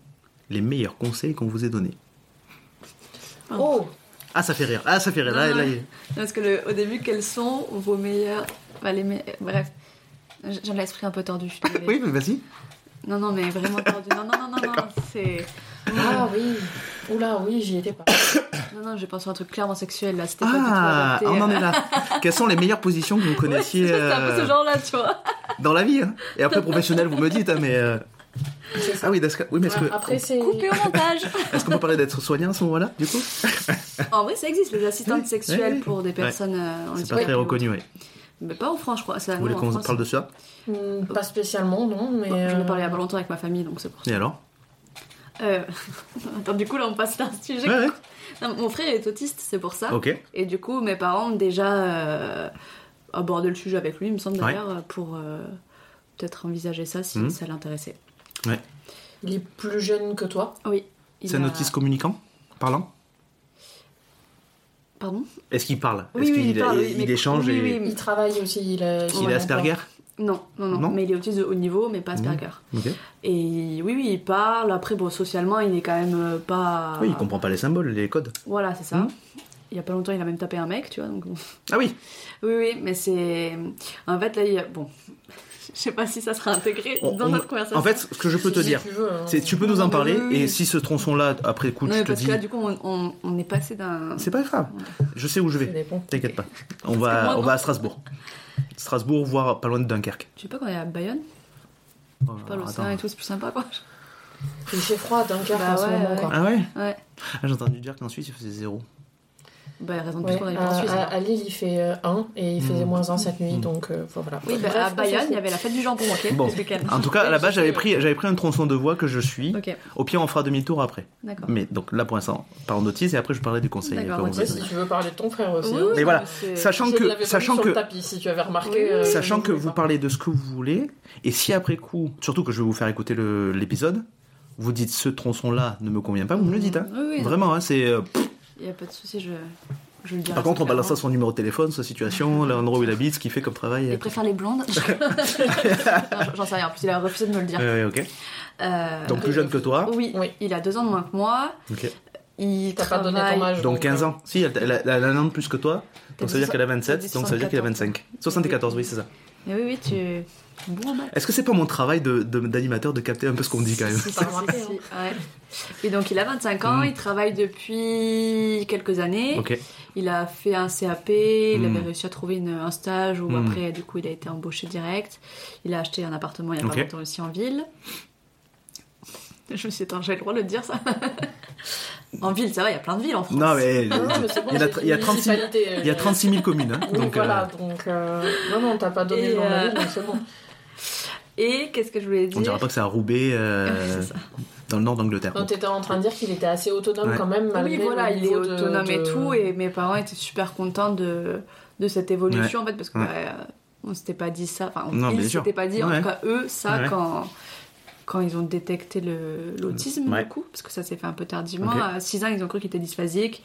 les meilleurs conseils qu'on vous ait donnés? Oh, Ah, ça fait rire. Ah, ça fait rire. Là, Non, là, non. il- Parce que le- au début, quels sont vos meilleurs. enfin, les me- Bref. J'ai l'esprit un peu tordu, je. Oui, mais vas-y. Non, non, mais vraiment tordu. Non, non, non, non, non. C'est. ah oui. Oula, oui, j'y étais pas. Non, non, j'ai pensé à un truc clairement sexuel là, c'était pas du tout Ah, adapté. on en euh. est là. Quelles sont les meilleures positions que vous Ouais, connaissiez c'est un peu euh, ce genre-là, tu vois. dans la vie hein? Et après, professionnel, vous me dites, hein, mais. euh. Ah oui, d'accord. Oui, mais est-ce que- Après, c'est. Coupé au montage. est-ce qu'on peut parler d'être soignant à ce moment-là, du coup? En vrai, ça existe, les assistantes Oui, sexuelles oui. pour des personnes euh, en C'est pas très reconnu, oui. Mais pas en France, je crois. Ça, Vous voulez qu'on parle de ça? Hmm, Pas spécialement, non, mais. Bon, J'en ai parlé il y a euh, pas longtemps avec ma famille, donc c'est pour ça. Et alors? Euh... Attends, du coup, là, on passe d'un sujet. Ouais, ouais. Non, mon frère est autiste, c'est pour ça. Ok. Et du coup, mes parents ont déjà euh, abordé le sujet avec lui, il me semble Ouais. d'ailleurs, pour euh, peut-être envisager ça si Mhm. ça l'intéressait. Il est plus jeune que toi. Oui. il C'est un a- autiste communicant Parlant? Pardon? Est-ce qu'il parle? Oui, Est-ce oui, qu'il il parle, oui, il mais- échange oui, et... oui, Il travaille aussi. Il, a, Il est Asperger? Non, non, non, Non mais il est autiste de haut niveau, mais pas Asperger. Ok. Et oui, oui, il parle. Après, bon, socialement, il est quand même euh, pas. Oui, il comprend pas les symboles, les codes. Voilà, c'est ça. Mhm. Il y a pas longtemps, il a même tapé un mec, tu vois. Donc... Ah oui Oui, oui, mais c'est. En fait, là, il y a. Bon. Je sais pas si ça sera intégré On- dans on- notre conversation. En fait, ce que je peux te dire, tu hein. c'est tu peux nous en parler oui, oui. et si ce tronçon-là, après coup, Non, je te parce dis... que là, du coup, on, on- on est passé d'un. C'est pas grave, je sais où je vais, t'inquiète pas. On va, moi, on va à Strasbourg. Strasbourg, voire pas loin de Dunkerque. Je sais pas quand on est à Bayonne, Oh, pas l'océan et tout, c'est plus sympa, quoi. Il fait froid à Dunkerque Bah en ce moment, ouais. quoi. Ah ouais? Ouais. ah, J'ai entendu dire qu'en Suisse, il faisait zéro. Bah, il y a raison de Ouais, plus qu'on n'allait pas en à, Suisse. à- à Lille, il fait 1 et il faisait Mm. moins 1 cette nuit, Mm. donc euh, voilà. Oui, bah, Bref, à Bayonne, il y avait la fête du jambon, ok Bon. En tout cas, Oui, là-bas, je j'avais pris, j'avais pris un tronçon de voie que je suis. Ok, Au pire, on fera demi-tour après. d'accord. Mais donc là, pour l'instant, parlons d'autisme et après, je parlerai du conseil. D'accord. Ouais, si tu veux parler de ton frère aussi. Oui, hein. Mais voilà, Sachant Je que, sachant que, le tapis, si tu avais remarqué. Euh, sachant que vous parlez de ce que vous voulez, et si après coup, surtout que je vais vous faire écouter l'épisode, vous dites ce tronçon-là ne me convient pas, vous me le dites. Hein. Vraiment, hein, c'est. Euh, Il n'y a pas de souci, je, je le dirai. Par contre, on balance ça son numéro de téléphone, sa situation, l'endroit où il habite, ce qu'il fait comme travail. Il préfère les blondes J'en sais rien, en plus il a refusé de me le dire. Euh, Donc plus jeune que toi. oui, Oui. il a deux ans de moins que moi. Ok. Il T'as pas donné ton âge. Donc 15 ans. Si, elle, elle a, elle a un an de plus que toi. Donc ça veut dire qu'elle a 27, dit donc ça veut dire qu'il a 74. 25. 74, oui, c'est ça. Mais oui, oui, tu bon maths. Est-ce que c'est pas mon travail de- de- d'animateur de, capter un peu ce qu'on dit quand même? Si, ouais. Et donc il a 25 ans, Mm. il travaille depuis quelques années. Il a fait un CAP, il Mm. avait réussi à trouver une- un stage où Mm. après du coup il a été embauché direct. Il a acheté un appartement il y a Ok. pas longtemps aussi en ville. Je me suis dit, j'ai le droit de le dire ça En ville, ça va, il y a plein de villes en France. Non, mais. Non, bon, il y a, il y a une 36 municipalité, euh, il y a 36 000 communes. Hein, donc, voilà, euh, donc. euh, Non, non, t'as pas donné le nom de la euh, ville, donc c'est bon. Et qu'est-ce que je voulais dire on dira pas que c'est à Roubaix, euh, ça. dans le nord d'Angleterre. Non, t'étais en train de dire qu'il était assez autonome Ouais. quand même, malgré Oui, voilà, il est de- autonome et tout, et mes parents étaient super contents de, de cette évolution en fait, parce que Ouais. bah, on s'était pas dit ça, enfin, on- Non, ils bien sûr. s'étaient pas dit, en tout cas eux, ça Ouais. quand, quand ils ont détecté l'autisme, Ouais. du coup, parce que ça s'est fait un peu tardivement. À 6 ans, ils ont cru qu'il était dysphasique,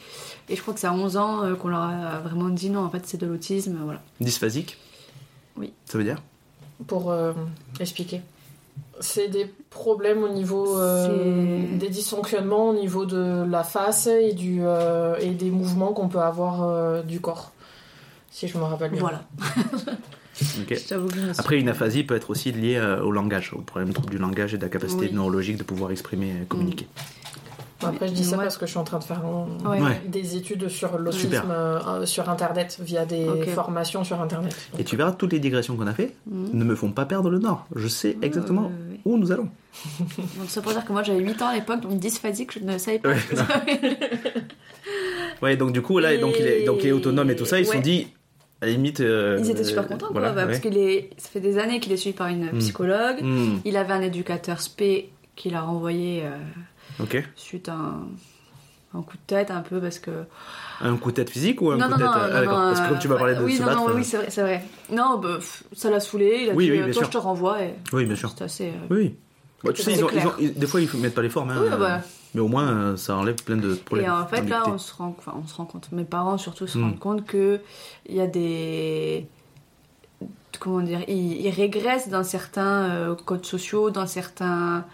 et je crois que c'est à 11 ans euh, qu'on leur a vraiment dit non, en fait, c'est de l'autisme, voilà. Dysphasique? Oui. Ça veut dire? Pour euh, expliquer. C'est des problèmes au niveau euh, des dysfonctionnements au niveau de la face et, du, euh, et des mouvements qu'on peut avoir euh, du corps. Si je me rappelle bien. Voilà. Après, une aphasie peut être aussi liée au langage, au problème du langage et de la capacité Oui. neurologique de pouvoir exprimer et communiquer. Bon, Après, je dis ça Ouais. parce que je suis en train de faire un- Ouais. Ouais. des études sur l'autisme Super. euh, sur Internet, via des formations sur Internet. Et tu verras, toutes les digressions qu'on a fait Mhm. ne me font pas perdre le nord. Je sais exactement où nous allons. Donc ça pour dire que moi j'avais 8 ans à l'époque, donc dysphasique, je ne savais pas. Ouais, Ouais, donc du coup, là, Et- donc, il est, donc il est autonome et tout ça. Ils se sont dit, à la limite. euh, Ils étaient super euh, contents, voilà, quoi, bah, ouais. parce qu'il est, ça fait des années qu'il est suivi par une psychologue. Hmm, Il avait un éducateur spé qui l'a renvoyé euh, ok. suite à un, un coup de tête un peu parce que Un coup de tête physique ou un non coup non de tête non, ah, non, d'accord. Parce que comme tu vas euh, parler de oui, se non, battre. non, euh, oui c'est vrai c'est vrai non bah, ça l'a saoulé il a Oui, dit oui, bien toi sûr. je te renvoie et Oui, bien sûr. c'est assez Oui. Bah, tu sais, ils ont, clair. ils ont- ils- des fois, ils mettent pas les formes. hein, Oui, bah. Mais au moins, euh, ça enlève plein de problèmes. Et en fait, là, on se rend, enfin, on se rend compte, mes parents surtout se Mm. rendent compte que il y a des, comment dire, ils, ils régressent dans certains euh, codes sociaux, dans certains,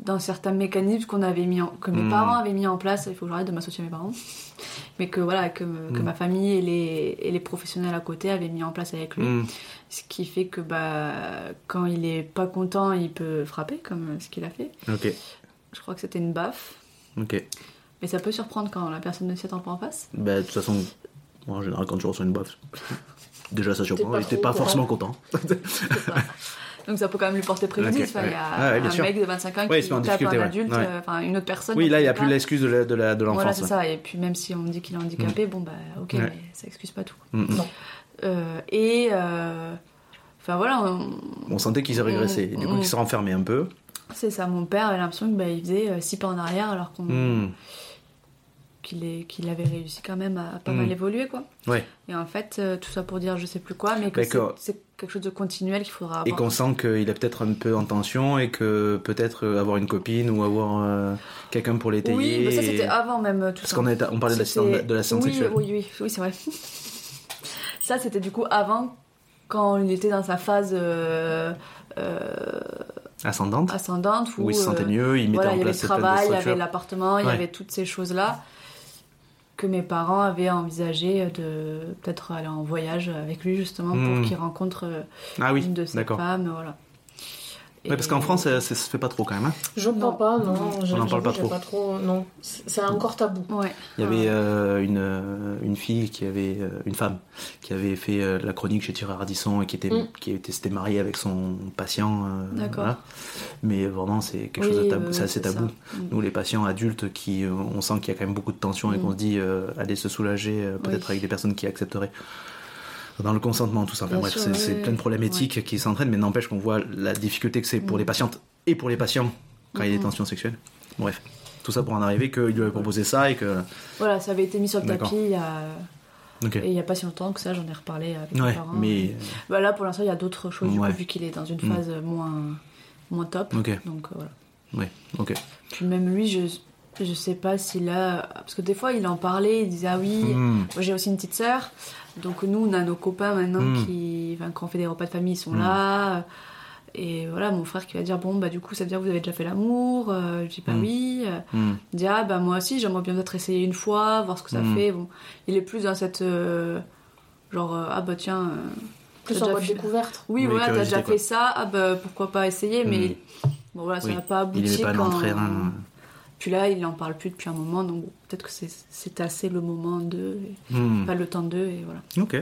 dans certains mécanismes qu'on avait mis, en- que mes Mm. parents avaient mis en place. Il faut que j'arrête de m'associer à mes parents, mais que voilà, que, me- que Mm. ma famille et les, et les professionnels à côté avaient mis en place avec lui. Hmm, Ce qui fait que bah, quand il est pas content, il peut frapper, comme ce qu'il a fait. Ok. Je crois que c'était une baffe. Ok. Mais ça peut surprendre quand la personne ne s'y attend pas en face. Bah, de toute façon, moi, en général, quand tu reçois une baffe, déjà ça surprend, t'es trop pas forcément content. Donc ça peut quand même lui porter préjudice. Il y a Ah ouais, un sûr. mec de 25 ans Ouais, il qui se tape un adulte, euh, enfin une autre personne. Oui, là, il n'y a plus l'excuse de la- de la- de Voilà, l'enfance. c'est ça. Et puis même si on dit qu'il est handicapé, bon bah ok, mais ça excuse pas tout. Mm, mm. Non. Euh, et euh, enfin voilà, on- On sentait qu'il s'est régressé, du coup, Mm. qu'il s'est renfermé un peu. c'est ça. Mon père avait l'impression qu'il il faisait euh, six pas en arrière alors qu'on Mm. Qu'il est- qu'il avait réussi quand même à pas Mm. mal évoluer quoi. Ouais. Et en fait, euh, tout ça pour dire je sais plus quoi, mais que c'est quelque chose de continuel qu'il faudra Et avoir. qu'on sent qu'il est peut-être un peu en tension et que peut-être euh, avoir une copine ou avoir euh, quelqu'un pour l'étayer. Oui, mais ça et- c'était avant même tout Parce qu'on on parlait de de l'assistante oui, sexuelle. Oui, oui, oui, c'est vrai. ça c'était du coup avant quand il était dans sa phase euh, Ascendante. ascendante où où il se sentait mieux, il mettait voilà, en il y avait place le travail, il y avait l'appartement, il y avait toutes ces choses-là que mes parents avaient envisagé de peut-être aller en voyage avec lui justement Hmm. pour qu'il rencontre euh, Ah oui, une de ses d'accord. femmes, voilà. Ouais, parce qu'en France, ça, ça se fait pas trop quand même. hein. Je Non. crois pas, non. j'ai- en parle pas trop. pas trop. Non, c'est encore tabou. Ouais. Il y avait euh, une, euh, une fille qui avait, euh, une femme, qui avait fait euh, la chronique chez Thierry Ardisson et qui était, Mm. qui était, s'était mariée avec son patient. euh, D'accord. voilà. Mais vraiment, c'est quelque chose de tabou, euh, c'est assez tabou. ça. Nous, les patients adultes, qui, on sent qu'il y a quand même beaucoup de tension et Mm. qu'on se dit euh, aller se soulager, euh, peut-être Oui. avec des personnes qui accepteraient. Dans le consentement, tout ça. Enfin, bref, c'est oui, plein de problèmes éthiques qui s'entraînent, mais n'empêche qu'on voit la difficulté que c'est pour Mm. les patientes et pour les patients quand il y a des Mhm. tensions sexuelles. Bref, tout ça pour en arriver qu'il lui avait proposé ça et que. Voilà, ça avait été mis sur le tapis il y a... Ok. et il n'y a pas si longtemps que ça, j'en ai reparlé avec mes Ouais, parents. mais. Bah là, pour l'instant, il y a d'autres choses, Ouais. coup, vu qu'il est dans une Mm. phase moins, moins top. Donc euh, voilà. ouais, ok. Puis même lui, je, je sais pas s'il a. Parce que des fois, il en parlait, il disait Ah oui, Hmm. moi j'ai aussi une petite sœur. Donc nous, on a nos copains maintenant Mm. qui. Enfin, quand on fait des repas de famille, ils sont Mm. là. Et voilà, mon frère qui va dire Bon, bah du coup, ça veut dire que vous avez déjà fait l'amour Euh, Je dis Bah oui. Euh, Hmm. Il dit Ah bah moi aussi, j'aimerais bien peut-être essayer une fois, voir ce que ça fait. Bon, il est plus dans cette. euh, genre, euh, ah bah tiens. euh, Plus en mode fait- découverte. oui, Oui, voilà, t'as déjà quoi. fait ça, ah bah pourquoi pas essayer, mais bon voilà, ça Oui. n'a pas abouti. Il pas quand- hein. Puis là, il en parle plus depuis un moment, donc peut-être que c'est- assez le moment d'eux, Hmm. pas le temps d'eux, et voilà. Ok.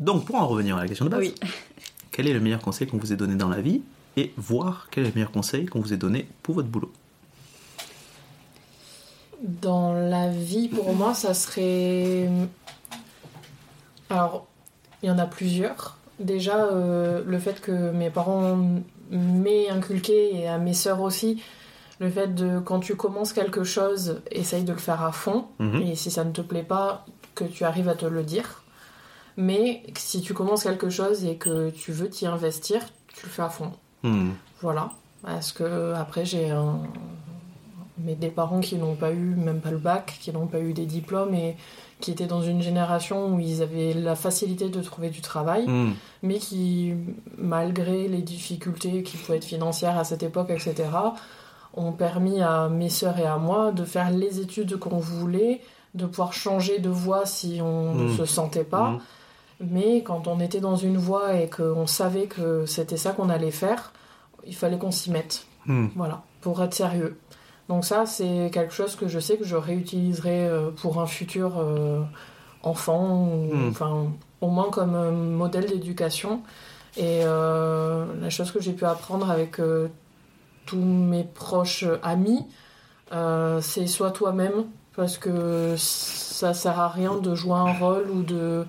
Donc, pour en revenir à la question de base, Oui. quel est le meilleur conseil qu'on vous ait donné dans la vie et voir quel est le meilleur conseil qu'on vous ait donné pour votre boulot? Dans la vie, pour moi, ça serait. Alors, il y en a plusieurs. Déjà, euh, le fait que mes parents m'aient inculqué, et à mes sœurs aussi, le fait de, quand tu commences quelque chose, essaye de le faire à fond. Mhm. Et si ça ne te plaît pas, que tu arrives à te le dire. Mais si tu commences quelque chose et que tu veux t'y investir, tu le fais à fond. Hmm. Voilà. Parce que après j'ai un... mais des parents qui n'ont pas eu même pas le bac, qui n'ont pas eu des diplômes et qui étaient dans une génération où ils avaient la facilité de trouver du travail, Hmm. mais qui, malgré les difficultés qui pouvaient être financières à cette époque, etc., ont permis à mes sœurs et à moi de faire les études qu'on voulait, de pouvoir changer de voie si on ne Mm. se sentait pas. Hmm. Mais quand on était dans une voie et qu'on savait que c'était ça qu'on allait faire, il fallait qu'on s'y mette. Hmm. Voilà, pour être sérieux. Donc ça, c'est quelque chose que je sais que je réutiliserai euh, pour un futur euh, enfant, ou, Hmm. enfin, au moins comme euh, modèle d'éducation. Et euh, la chose que j'ai pu apprendre avec euh, tous mes proches amis, euh, c'est sois toi-même, parce que ça sert à rien de jouer un rôle ou de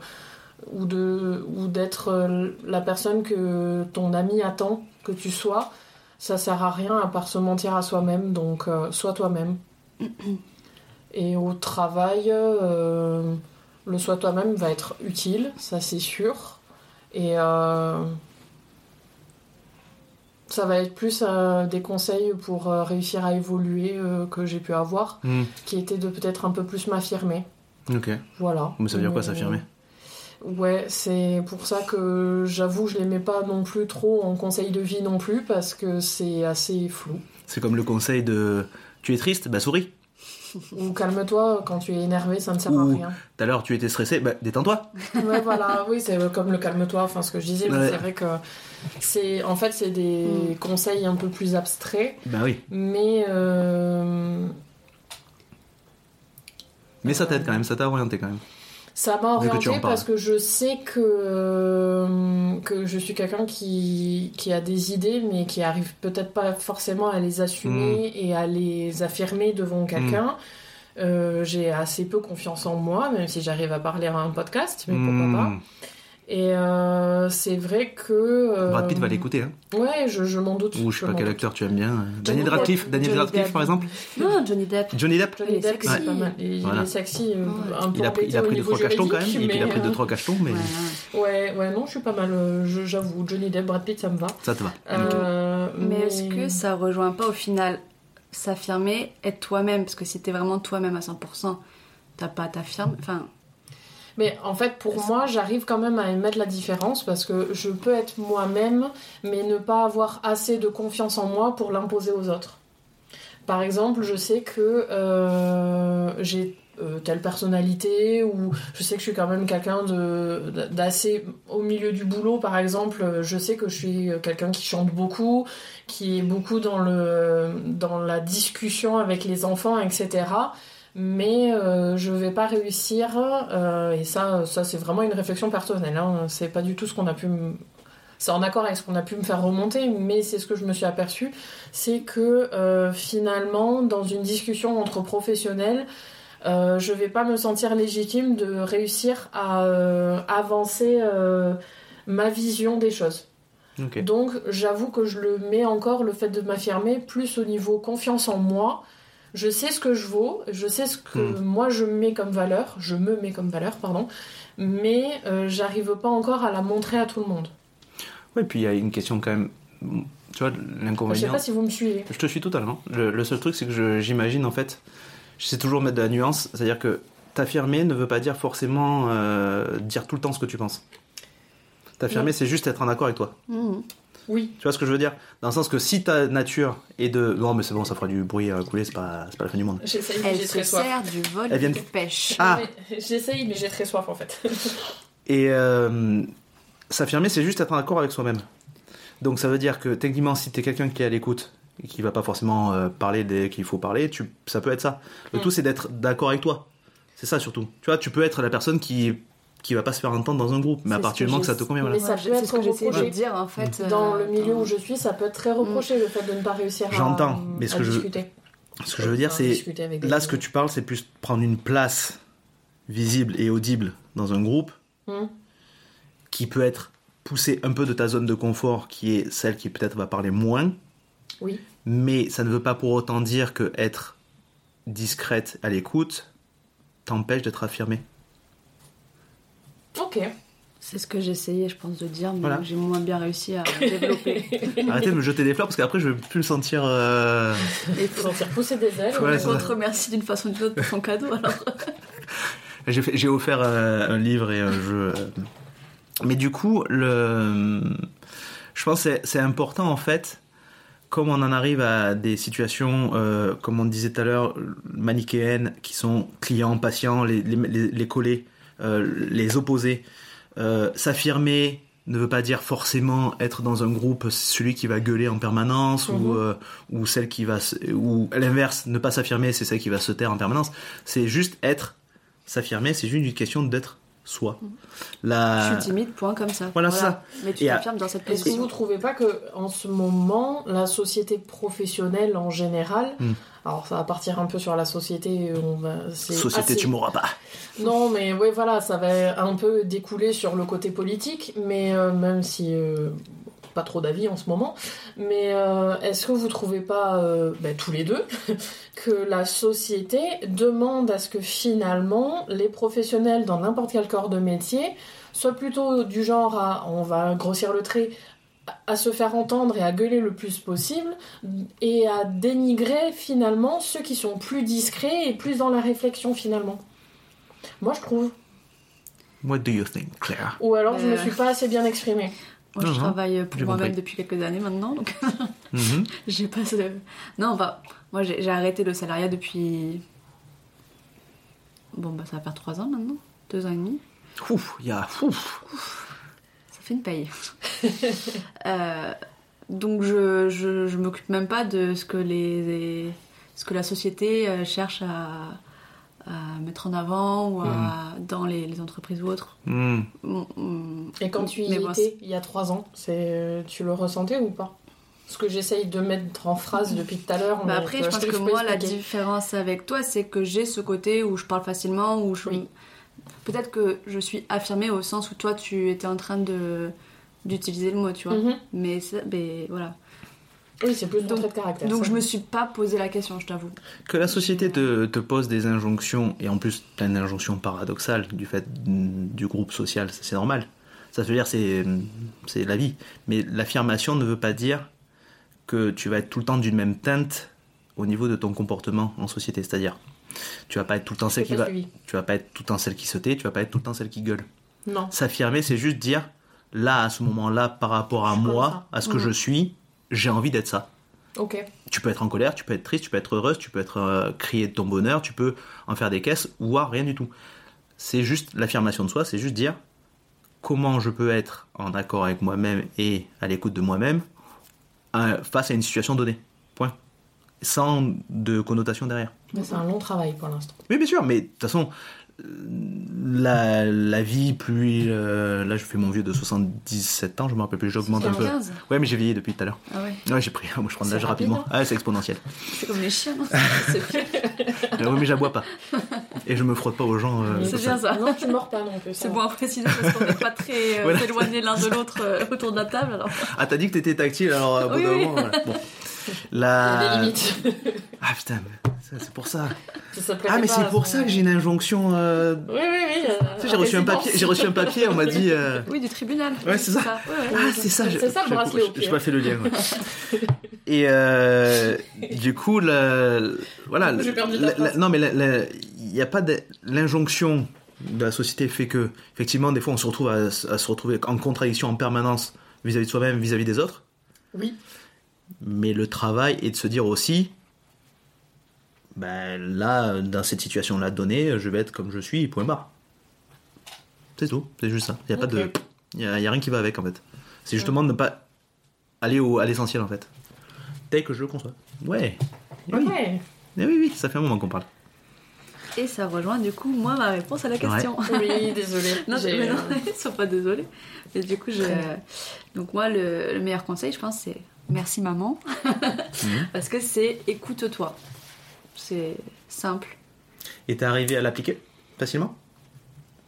ou de ou d'être la personne que ton ami attend que tu sois. Ça sert à rien à part se mentir à soi-même donc euh, sois toi-même. Et au travail euh, le sois toi-même va être utile ça c'est sûr. Et ça va être plus euh, des conseils pour euh, réussir à évoluer euh, que j'ai pu avoir Hmm. qui était de peut-être un peu plus m'affirmer Ok. voilà. Mais ça veut dire quoi s'affirmer? Ouais, c'est pour ça que j'avoue, je l'aimais pas non plus trop en conseil de vie non plus, parce que c'est assez flou. C'est comme le conseil de tu es triste, bah souris. Ou calme-toi, quand tu es énervé, ça ne sert à rien. Tout à l'heure tu étais stressé, bah détends-toi. Ouais, voilà, oui, c'est comme le calme-toi, enfin ce que je disais, mais Ouais. c'est vrai que c'est. En fait, c'est des Mm. conseils un peu plus abstraits, Bah oui. mais. euh, Mais ça t'aide quand même, ça t'a orienté quand même. Ça m'a orienté parce que je sais que, euh, que je suis quelqu'un qui, qui a des idées, mais qui arrive peut-être pas forcément à les assumer Hmm. et à les affirmer devant quelqu'un. Euh, J'ai assez peu confiance en moi, même si j'arrive à parler à un podcast, mais pourquoi pas. Et euh, c'est vrai que. euh, Brad Pitt va l'écouter, hein. Ouais, je, je m'en doute. Ou je sais pas quel doute. acteur tu aimes bien. euh, Daniel. Radcliffe, Daniel Johnny Radcliffe Depp. par exemple. Non, Johnny Depp. Johnny Depp. Johnny Depp, c'est pas mal. Il, il Voilà. est sexy, Ouais. un peu Il a pris, il a pris deux trois cachetons quand même. juridique, Il a mais, pris deux trois cachetons, mais Ouais, ouais. Non, je suis pas mal. je- J'avoue, Johnny Depp, Brad Pitt, ça me va. ça te va. Euh, Mais est-ce que ça rejoint pas au final s'affirmer, être toi-même? Parce que si t'es vraiment toi-même à 100%, t'as pas à t'affirmer. Enfin, Mais en fait, pour moi, j'arrive quand même à émettre la différence parce que je peux être moi-même, mais ne pas avoir assez de confiance en moi pour l'imposer aux autres. Par exemple, je sais que euh, j'ai euh, telle personnalité ou je sais que je suis quand même quelqu'un de d'assez au milieu du boulot par exemple je sais que je suis quelqu'un qui chante beaucoup qui est beaucoup dans le dans la discussion avec les enfants etc mais euh, je vais pas réussir euh, et ça ça c'est vraiment une réflexion personnelle hein, c'est pas du tout ce qu'on a pu c'est en accord avec ce qu'on a pu me faire remonter mais c'est ce que je me suis aperçu c'est que euh, finalement dans une discussion entre professionnels euh, je vais pas me sentir légitime de réussir à avancer ma vision des choses donc j'avoue que je le mets encore le fait de m'affirmer plus au niveau confiance en moi. Je sais ce que je vaux, je sais ce que Hmm. moi je mets comme valeur, je me mets comme valeur, pardon, mais euh, j'arrive pas encore à la montrer à tout le monde. Ouais, puis il y a une question quand même. Tu vois, Je sais l'inconvénient. pas si vous me suivez. Je te suis totalement. Le, le seul truc, c'est que je- j'imagine en fait, je sais toujours mettre de la nuance, c'est-à-dire que t'affirmer ne veut pas dire forcément euh, dire tout le temps ce que tu penses. T'affirmer, c'est juste être en accord avec toi. mhm. Oui, Tu vois ce que je veux dire? Dans le sens que si ta nature est de. Non, mais c'est bon, ça fera du bruit à couler, c'est pas, c'est pas la fin du monde. j'essaye, mais j'ai se très soif. sert du vol Elle vient de pêche. Ah. Mais J'essaye, mais j'ai très soif en fait. Et euh, s'affirmer, c'est juste être en accord avec soi-même. Donc ça veut dire que techniquement, si t'es quelqu'un qui est à l'écoute et qui va pas forcément euh, parler dès qu'il faut parler, tu, ça peut être ça. Le Mm. tout, c'est d'être d'accord avec toi. C'est ça surtout. Tu vois, tu peux être la personne qui qui va pas se faire entendre dans un groupe, mais à partir du moment que ça te convient, voilà. Mais ça peut être ce que j'essayais de reproché. dire en fait. Dans euh, le milieu dans- où je suis, ça peut être très reproché le fait de ne pas réussir à, J'entends, mais ce que je- discuter. Ce que je veux dire, c'est discuter là, ce que tu parles, c'est plus prendre une place visible et audible dans un groupe Hmm. qui peut être poussé un peu de ta zone de confort, qui est celle qui peut-être va parler moins. Oui. Mais ça ne veut pas pour autant dire que être discrète à l'écoute t'empêche d'être affirmée. Ok. C'est ce que j'essayais, je pense, de dire, mais Voilà. j'ai moins bien réussi à développer. Arrêtez de me jeter des fleurs parce qu'après je vais plus me sentir. euh, Et Faut sentir pousser des ailes. C'est on te remercie d'une façon ou d'une autre pour son cadeau alors. J'ai offert euh, un livre et un jeu. euh. Mais du coup, le... je pense que c'est- important en fait, comme on en arrive à des situations, euh, comme on disait tout à l'heure, manichéennes, qui sont clients, patients, les, les, les- les collés, les opposés. Euh, S'affirmer ne veut pas dire forcément être dans un groupe celui qui va gueuler en permanence ou, Mhm. euh, ou celle qui va se- ou à l'inverse ne pas s'affirmer c'est celle qui va se taire en permanence c'est juste être s'affirmer c'est juste une question d'être soi la Je suis timide, point comme ça. Voilà, ça. Mais tu à- t'affirmes dans cette Est-ce que vous trouvez pas que en ce moment, la société professionnelle en général, Hmm. Alors ça va partir un peu sur la société, on va, société assez- tu mourras pas Non, mais ouais, voilà, ça va un peu découler sur le côté politique, mais euh, même si euh, pas trop d'avis en ce moment. Mais euh, est-ce que vous trouvez pas, ben, tous les deux, que la société demande à ce que finalement les professionnels dans n'importe quel corps de métier soient plutôt du genre à, on va grossir le trait, à- se faire entendre et à gueuler le plus possible et à dénigrer finalement ceux qui sont plus discrets et plus dans la réflexion finalement. Moi je trouve. what do you think Claire? Ou alors je me Euh. suis pas assez bien exprimée. Moi, je travaille pour J'ai moi-même depuis quelques années maintenant, donc Mhm. j'ai pas ce... Non, enfin, moi j'ai j'ai arrêté le salariat depuis... Bon, bah ça va faire trois ans maintenant, deux ans et demi. Ouf, il y a ouf. Ça fait une paye. Euh, donc je, je, je m'occupe même pas de ce que les ce que la société euh, cherche à, à mettre en avant ou Hmm. à- dans les, les entreprises ou autres. Hmm. Mm, mm. Et quand tu y Mais bon, étais il y a trois ans, c'est tu le ressentais ou pas? Ce que j'essaye de mettre en phrase depuis tout à l'heure. Bah mais après, je pense que moi, la différence avec toi, c'est que j'ai ce côté où je parle facilement, où je... Oui. Peut-être que je suis affirmée au sens où toi, tu étais en train de d'utiliser le mot, tu vois. Mhm. Mais, ça- mais voilà. Oui, c'est plus Donc- de caractère. Donc ça. je me suis pas posé la question, je t'avoue. Que la société te, te pose des injonctions, et en plus plein d'injonctions paradoxales du fait du groupe social, ça, c'est normal. Ça veut dire c'est c'est la vie. Mais l'affirmation ne veut pas dire que tu vas être tout le temps d'une même teinte au niveau de ton comportement en société. C'est-à-dire, tu vas pas être tout le temps celle qui va, suivi. tu vas pas être tout le temps celle qui sautait, tu vas pas être tout le temps celle qui gueule. Non. S'affirmer, c'est juste dire là à ce moment-là par rapport à Je moi, à ce que Mhm. je suis, j'ai envie d'être ça. Ok. Tu peux être en colère, tu peux être triste, tu peux être heureuse, tu peux être euh, crier de ton bonheur, tu peux en faire des caisses ou rien du tout. C'est juste l'affirmation de soi, c'est juste dire comment je peux être en accord avec moi-même et à l'écoute de moi-même euh, face à une situation donnée. Point. Sans de connotation derrière. Mais c'est un long travail pour l'instant. Oui, bien sûr, mais de toute façon, euh, la, la vie, plus. euh, là, je fais mon vieux de 77 ans, je me rappelle plus, j'augmente un peu. 15 Ouais, mais j'ai vieilli depuis tout à l'heure. Ah ouais, Ouais, j'ai pris. Moi, je prends de l'âge rapide, rapidement. Ah, c'est exponentiel. c'est comme les chiens, non C'est pire. Euh, oui, mais j'aboie pas. Et je me frotte pas aux gens. euh, c'est bien ça. Non, tu mords pas non plus. ça C'est bon à préciser parce qu'on n'est pas très euh, Voilà. éloignés l'un de l'autre euh, autour de la table. Alors. Ah, t'as dit que t'étais tactile, alors à bout Oui, d'un oui. moment, voilà. Bon. Il y a La... des limites. Ah putain, c'est pour ça. Ah, mais c'est pour ça que j'ai une injonction. euh, Oui, oui, oui. euh, Tu sais, j'ai reçu un papier. J'ai reçu un papier. On m'a dit. euh, Oui, du tribunal. Ouais, c'est ça. Ouais, ouais. Ah, c'est ça. C'est je- ça, le bracelet au pied. J'ai pas fait le lien. ouais. Et euh, du coup, la- voilà. J'ai perdu la- la- non, mais la- la- il n'y a pas de l'injonction de la société fait que effectivement des fois on se retrouve à, à se retrouver en contradiction en permanence vis-à-vis de soi-même, vis-à-vis des autres. Oui. Mais le travail est de se dire aussi, ben là, dans cette situation-là donnée, je vais être comme je suis, point barre. C'est tout, c'est juste ça. Il n'y a pas de, y a, il y a rien qui va avec en fait. C'est justement de ne pas aller au, à l'essentiel en fait. Tel que je le conçois. Ouais. Eh oui. Ouais. Eh oui, oui, ça fait un moment qu'on parle. Et ça rejoint du coup moi ma réponse à la question. Oui, désolée. Non, mais non, sois pas désolée. Mais du coup, je... Donc moi, le, le meilleur conseil, je pense, c'est merci maman, Mhm. parce que c'est écoute-toi. C'est simple, Et t'es arrivé à l'appliquer facilement?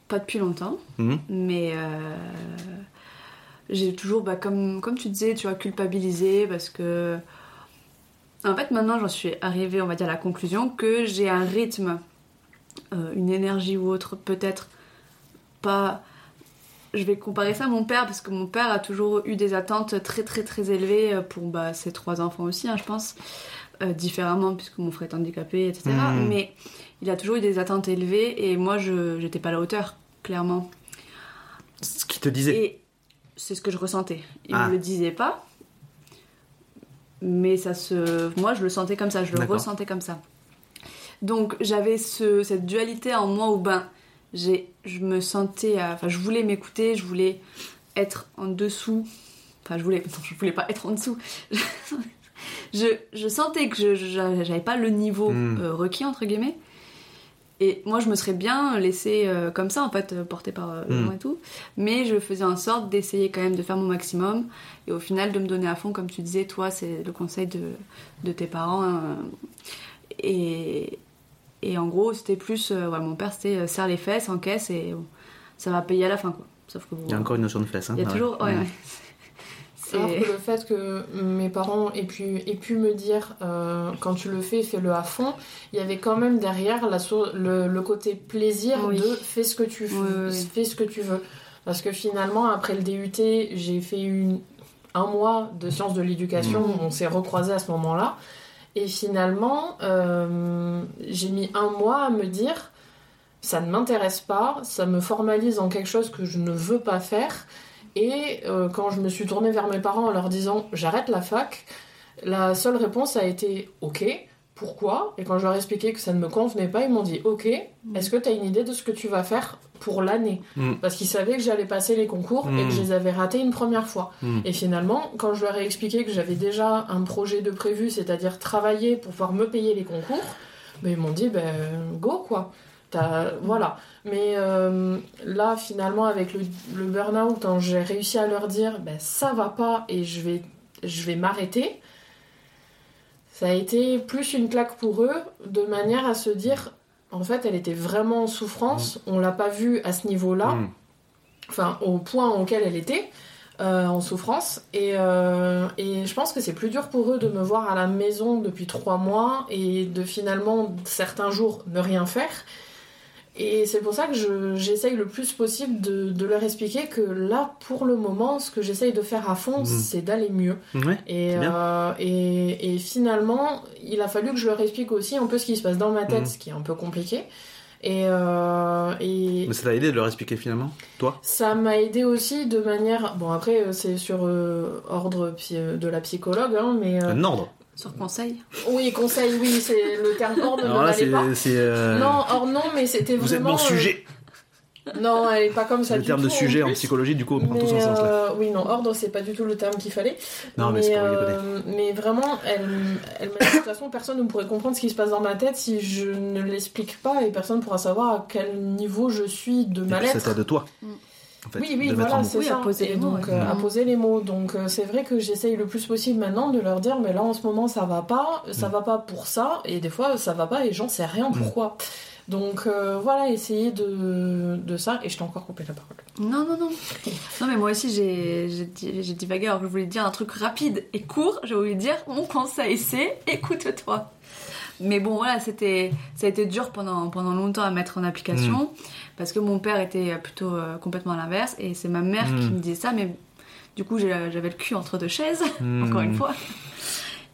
Pas depuis longtemps, Mhm. mais euh, j'ai toujours, bah, comme, comme tu disais, tu vois, culpabilisé parce que. En fait, maintenant, j'en suis arrivée, on va dire, à la conclusion que j'ai un rythme, euh, une énergie ou autre, peut-être pas. Je vais comparer ça à mon père parce que mon père a toujours eu des attentes très très très élevées pour bah, ses trois enfants aussi, hein, je pense, Euh, différemment puisque mon frère est handicapé, etc. Mhm. Mais il a toujours eu des attentes élevées et moi je j'étais pas à la hauteur, clairement. Ce qui te disait. Et c'est ce que je ressentais. Il Ah. me le disait pas, mais ça se, moi je le sentais comme ça, je le ressentais comme ça. Donc j'avais ce, cette dualité en moi où ben j'ai, je me sentais, à- enfin je voulais m'écouter, je voulais être en dessous, enfin je voulais, non, je voulais pas être en dessous. je, je sentais que je, je- j'avais pas le niveau Mm. euh, requis entre guillemets. Et moi, je me serais bien laissée euh, comme ça, en fait, euh, portée par euh, Mm. gens et tout. Mais je faisais en sorte d'essayer quand même de faire mon maximum. Et au final, de me donner à fond, comme tu disais, toi, c'est le conseil de, de tes parents. hein. Et, et en gros, c'était plus. euh, ouais, mon père, c'était euh, serre les fesses, encaisse et bon, ça va payer à la fin, quoi. Sauf que bon, Il y a encore une notion de fesse. Hein, il y a ouais. toujours. Ouais, ouais. C'est- Alors que le fait que mes parents aient pu, aient pu me dire euh, quand tu le fais, fais-le à fond, il y avait quand même derrière la so- le, le côté plaisir Oui. de fais ce que tu Oui, oui, oui. fais ce que tu veux. Parce que finalement, après le DUT, j'ai fait une, un mois de sciences de l'éducation, Mhm. on s'est recroisés à ce moment-là. Et finalement, euh, j'ai mis un mois à me dire ça ne m'intéresse pas, ça me formalise en quelque chose que je ne veux pas faire. Et euh, quand je me suis tournée vers mes parents en leur disant j'arrête la fac, la seule réponse a été ok, pourquoi Et quand je leur ai expliqué que ça ne me convenait pas, ils m'ont dit ok, est-ce que tu as une idée de ce que tu vas faire pour l'année Mm. Parce qu'ils savaient que j'allais passer les concours et Mm. que je les avais ratés une première fois. Mm. Et finalement, quand je leur ai expliqué que j'avais déjà un projet de prévu, c'est-à-dire travailler pour pouvoir me payer les concours, Mais ils m'ont dit, ben, go, quoi. T'as- Voilà. Mais euh, là, finalement, avec le, le burn-out, quand j'ai réussi à leur dire, ben, ça va pas et je vais, je vais m'arrêter, ça a été plus une claque pour eux, de manière à se dire, en fait, elle était vraiment en souffrance, on l'a pas vue à ce niveau-là, Mm. enfin, au point auquel elle était. euh, en souffrance et, euh, et je pense que c'est plus dur pour eux de me voir à la maison depuis trois mois et de finalement certains jours ne rien faire et c'est pour ça que je- j'essaye le plus possible de, de leur expliquer que là pour le moment ce que j'essaye de faire à fond Mhm. c'est d'aller mieux Ouais. et, euh, et, et finalement, il a fallu que je leur explique aussi un peu ce qui se passe dans ma tête, Mhm. ce qui est un peu compliqué. Et, euh, et Mais ça t'a aidé de leur expliquer finalement, toi? Ça m'a aidé aussi de manière. Bon, après, euh, c'est sur euh, ordre de la psychologue, hein, mais. euh, Un ordre. Sur conseil. Oui, conseil, oui, c'est le terme ordre ne là, m'allait pas. c'est. c'est, euh, Non, or non, mais c'était Vous êtes vraiment. bon sujet. euh, Non, elle est pas comme ça. Le du terme de tout, sujet en psychologie, du coup, on prend tous Mais, en sens là. euh, oui, non, ordre, c'est pas du tout le terme qu'il fallait. Non, mais c'est pour rigoler. euh, mais vraiment, elle, elle m'a dit de toute façon, personne ne pourrait comprendre ce qui se passe dans ma tête si je ne l'explique pas et personne ne pourra savoir à quel niveau je suis de Et ma puis ça lettre. t'aide toi. Mm. En fait, Oui, oui, voilà, c'est Oui, ça. à poser Et les mots, donc, ouais. euh, à poser les mots. Donc, euh, c'est vrai que j'essaye le plus possible maintenant de leur dire, mais là, en ce moment, ça va pas. Ça Mm. va pas pour ça. Et des fois, ça va pas et j'en sais rien Mm. pourquoi. Donc, euh, voilà, essayer de, de ça. Et je t'ai encore coupé la parole. Non, non, non. Non, mais moi aussi, j'ai j'ai di- j'ai divagué alors que je voulais dire un truc rapide et court. J'ai voulu dire mon conseil, c'est écoute-toi. Mais bon, voilà, c'était, ça a été dur pendant, pendant longtemps à mettre en application parce que mon père était plutôt euh, complètement à l'inverse et c'est ma mère Mm. qui me disait ça, mais du coup, j'avais le cul entre deux chaises, Hmm. encore une fois.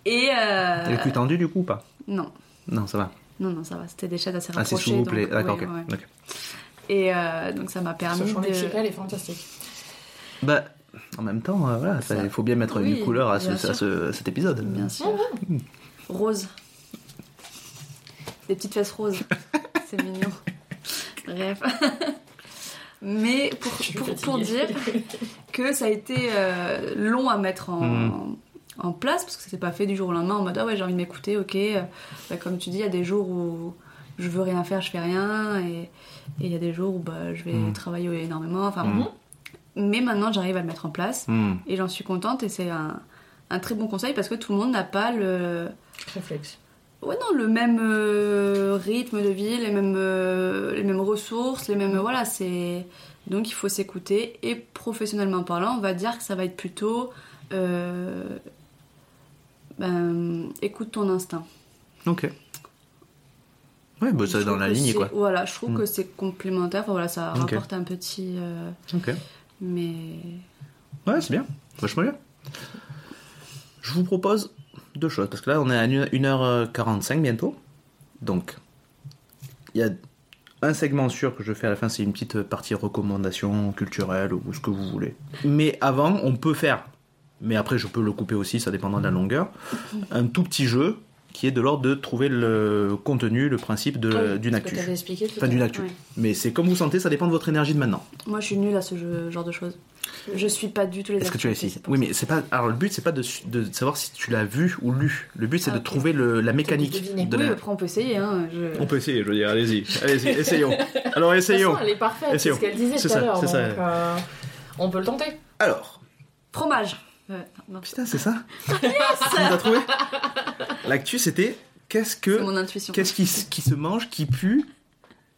Et. euh, T'as le cul tendu du coup ou pas? Non. Non, ça va. Non, non, ça va, c'était des chaises assez Assez rapprochées. et. donc, D'accord, ouais, ok. ouais. ok. Et euh, donc ça m'a permis Ce de... lexical est fantastique. Bah, en même temps, euh, voilà, il faut bien mettre Oui, une couleur à, ce- à sûr. ce- à cet épisode. Bien sûr. Rose. Des petites fesses roses. C'est mignon. Bref. Mais pour, pour, pour dire que ça a été euh, long à mettre en, Mhm. en place, parce que ça s'est pas fait du jour au lendemain en mode ah ouais j'ai envie de m'écouter, ok. Bah, comme tu dis, il y a des jours où je veux rien faire, je fais rien, et il y a des jours où bah, je vais Mhm. travailler énormément. Enfin, Mhm. Mais maintenant j'arrive à le mettre en place, Hmm. et j'en suis contente, et c'est un, un très bon conseil parce que tout le monde n'a pas le. Réflexe. Ouais, non, le même euh, rythme de vie, les mêmes, euh, les mêmes ressources, les mêmes. Voilà, c'est. Donc il faut s'écouter. Et professionnellement parlant, on va dire que ça va être plutôt. euh, ben, écoute ton instinct. Ok. Ouais, bah, ça dans la ligne quoi. Voilà, je trouve que c'est complémentaire. Enfin, voilà, ça rapporte un petit. Ok. mais. Ouais, c'est bien. Vachement bien. Je vous propose deux choses, parce que là, on est à 1h45 bientôt. Donc, il y a un segment sûr que je fais à la fin, c'est une petite partie recommandation culturelle ou ce que vous voulez. Mais avant, on peut faire, mais après, je peux le couper aussi, ça dépendra de la longueur, un tout petit jeu qui est de l'ordre de trouver le contenu, le principe de- oui, d'une ce actu. que expliqué tout Enfin, d'une actu. Ouais. Mais c'est comme vous sentez, ça dépend de votre énergie de maintenant. Moi, je suis nulle à ce jeu- genre de choses. Je suis pas du tout les Est-ce que tu as essayé Oui, mais c'est pas. Alors le but c'est pas de, de savoir si tu l'as vu ou lu. Le but c'est Ah, de trouver le- la mécanique deviner. de Oui, la. après on peut essayer. Hein. je- On peut essayer, je veux dire. Allez-y, allez-y, essayons. Alors De toute essayons. façon, elle est parfaite, c'est Essayons. ce qu'elle disait C'est tout à ça, l'heure. ça. euh, on peut le tenter. Alors, Fromage. Euh, non, putain, c'est ça. Tu nous as trouvé L'actu c'était qu'est-ce c'est que mon intuition. qu'est-ce qui, se mange, qui pue,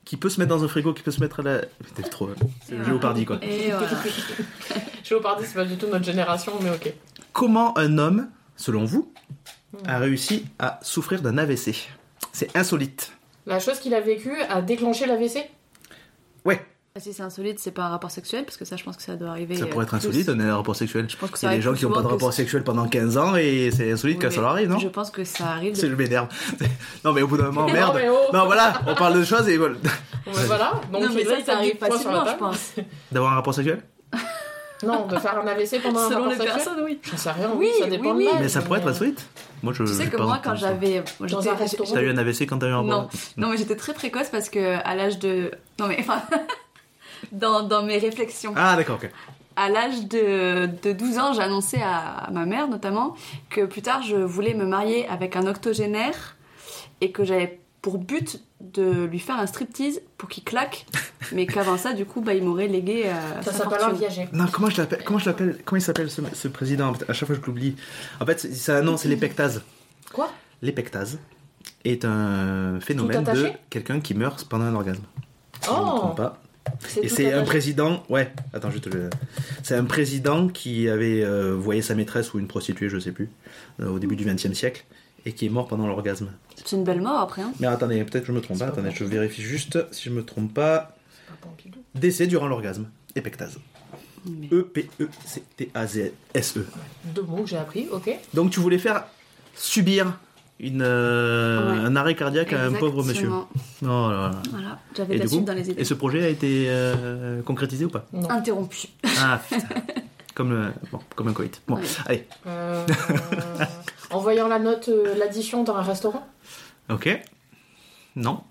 qui peut se mettre dans un frigo, qui peut se mettre à la. Trop. C'est le Géopardy quoi. Et voilà. Géopardy, c'est pas du tout notre génération, mais ok. Comment un homme, selon vous, a réussi à souffrir d'un AVC C'est insolite. La chose qu'il a vécue a déclenché l'AVC Ouais, Si c'est insolite, c'est pas un rapport sexuel, parce que ça, je pense que ça doit arriver. ça euh, pourrait être insolite, un rapport sexuel. Je pense que Il ça y a des gens qui n'ont pas de rapport sexuel pendant 15 ans et c'est insolite Oui, que ça leur arrive, non Je pense que ça arrive. C'est de- je m'énerve. non mais au bout d'un moment, Non, merde. mais oh. Non voilà, on parle de choses et voilà. Ouais, Voilà, donc Non, mais ça, ça arrive facilement, je pense. D'avoir un rapport sexuel Non, de faire un AVC pendant un Selon rapport les sexuel personnes, oui. J'en sais rien, Oui, ça dépend oui, de oui. Mais ça pourrait être insolite. Moi je. Tu sais que moi, quand j'avais. un. T'as eu un AVC quand t'as eu un rapport Non, non, mais j'étais très précoce parce que à l'âge de. Non, mais enfin. Dans, dans mes réflexions. Ah d'accord, ok. À l'âge de, de 12 ans, j'ai annoncé à, à ma mère notamment que plus tard je voulais me marier avec un octogénaire et que j'avais pour but de lui faire un striptease pour qu'il claque, mais qu'avant ça, du coup, bah, il m'aurait légué euh, Ça sa s'appelle un viager. Non, comment je l'appelle Comment je l'appelle Comment il s'appelle ce, ce président? À chaque fois, je l'oublie. En fait, un nom, c'est l'épectase. Quoi? L'épectase est un phénomène de quelqu'un qui meurt pendant un orgasme. Si je ne me Oh trompe pas. Et c'est un président, ouais, attends, je te le. C'est un président qui avait euh, voyé sa maîtresse ou une prostituée, je sais plus, euh, au début du XXe siècle, et qui est mort pendant l'orgasme. C'est une belle mort après. Hein. Mais attendez, peut-être que je me trompe pas, C'est pas attendez, je vérifie juste si je me trompe pas. C'est pas. Décès durant l'orgasme, épectase. Mais- E E-P-E-C-T-A-Z-S-E. Deux mots que j'ai appris, ok. Donc tu voulais faire subir une, euh, Ouais. un arrêt cardiaque à un pauvre monsieur. Oh là là. Voilà, j'avais Et de la suite dans les idées. et ce projet a été euh, concrétisé ou pas? Non. Interrompu. Ah putain. comme, le- bon, comme un coït. Bon, Ouais. allez, Euh, en voyant la note, euh, l'addition dans un restaurant, ok. Non.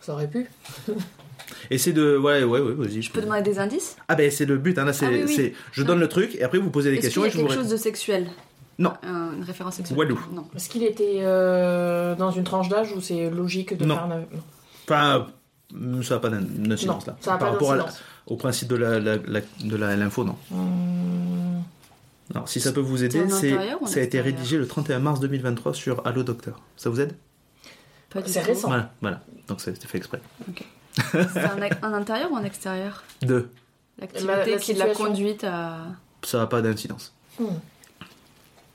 ça aurait pu. Essaye de. Ouais, ouais, ouais, vas-y. Je peux demander des indices? Ah ben c'est le but, hein, là, c'est, Ah oui, oui. c'est- je donne le truc et après vous posez des Est-ce qu'il questions y a et je vous quelque chose de sexuel? Non. Un- Une référence sexuelle Walou. Non. Est-ce qu'il était euh, dans une tranche d'âge où c'est logique de Non. faire un... Non, Enfin, euh, ça n'a pas d'in- d'incidence là. ça n'a Par pas rapport à la- d'incidence. au principe de la, la- la- de la- l'info, non. Hum, Alors, si ça peut vous aider, c'est, ça a été rédigé le 31 mars 2023 sur Allo Docteur. Ça vous aide Pas du C'est tout. récent. Voilà, voilà. Donc c'est c'est fait exprès. C'est un, un intérieur ou un extérieur Deux, L'activité La- la qui l'a conduite à. ça n'a pas d'incidence. hum.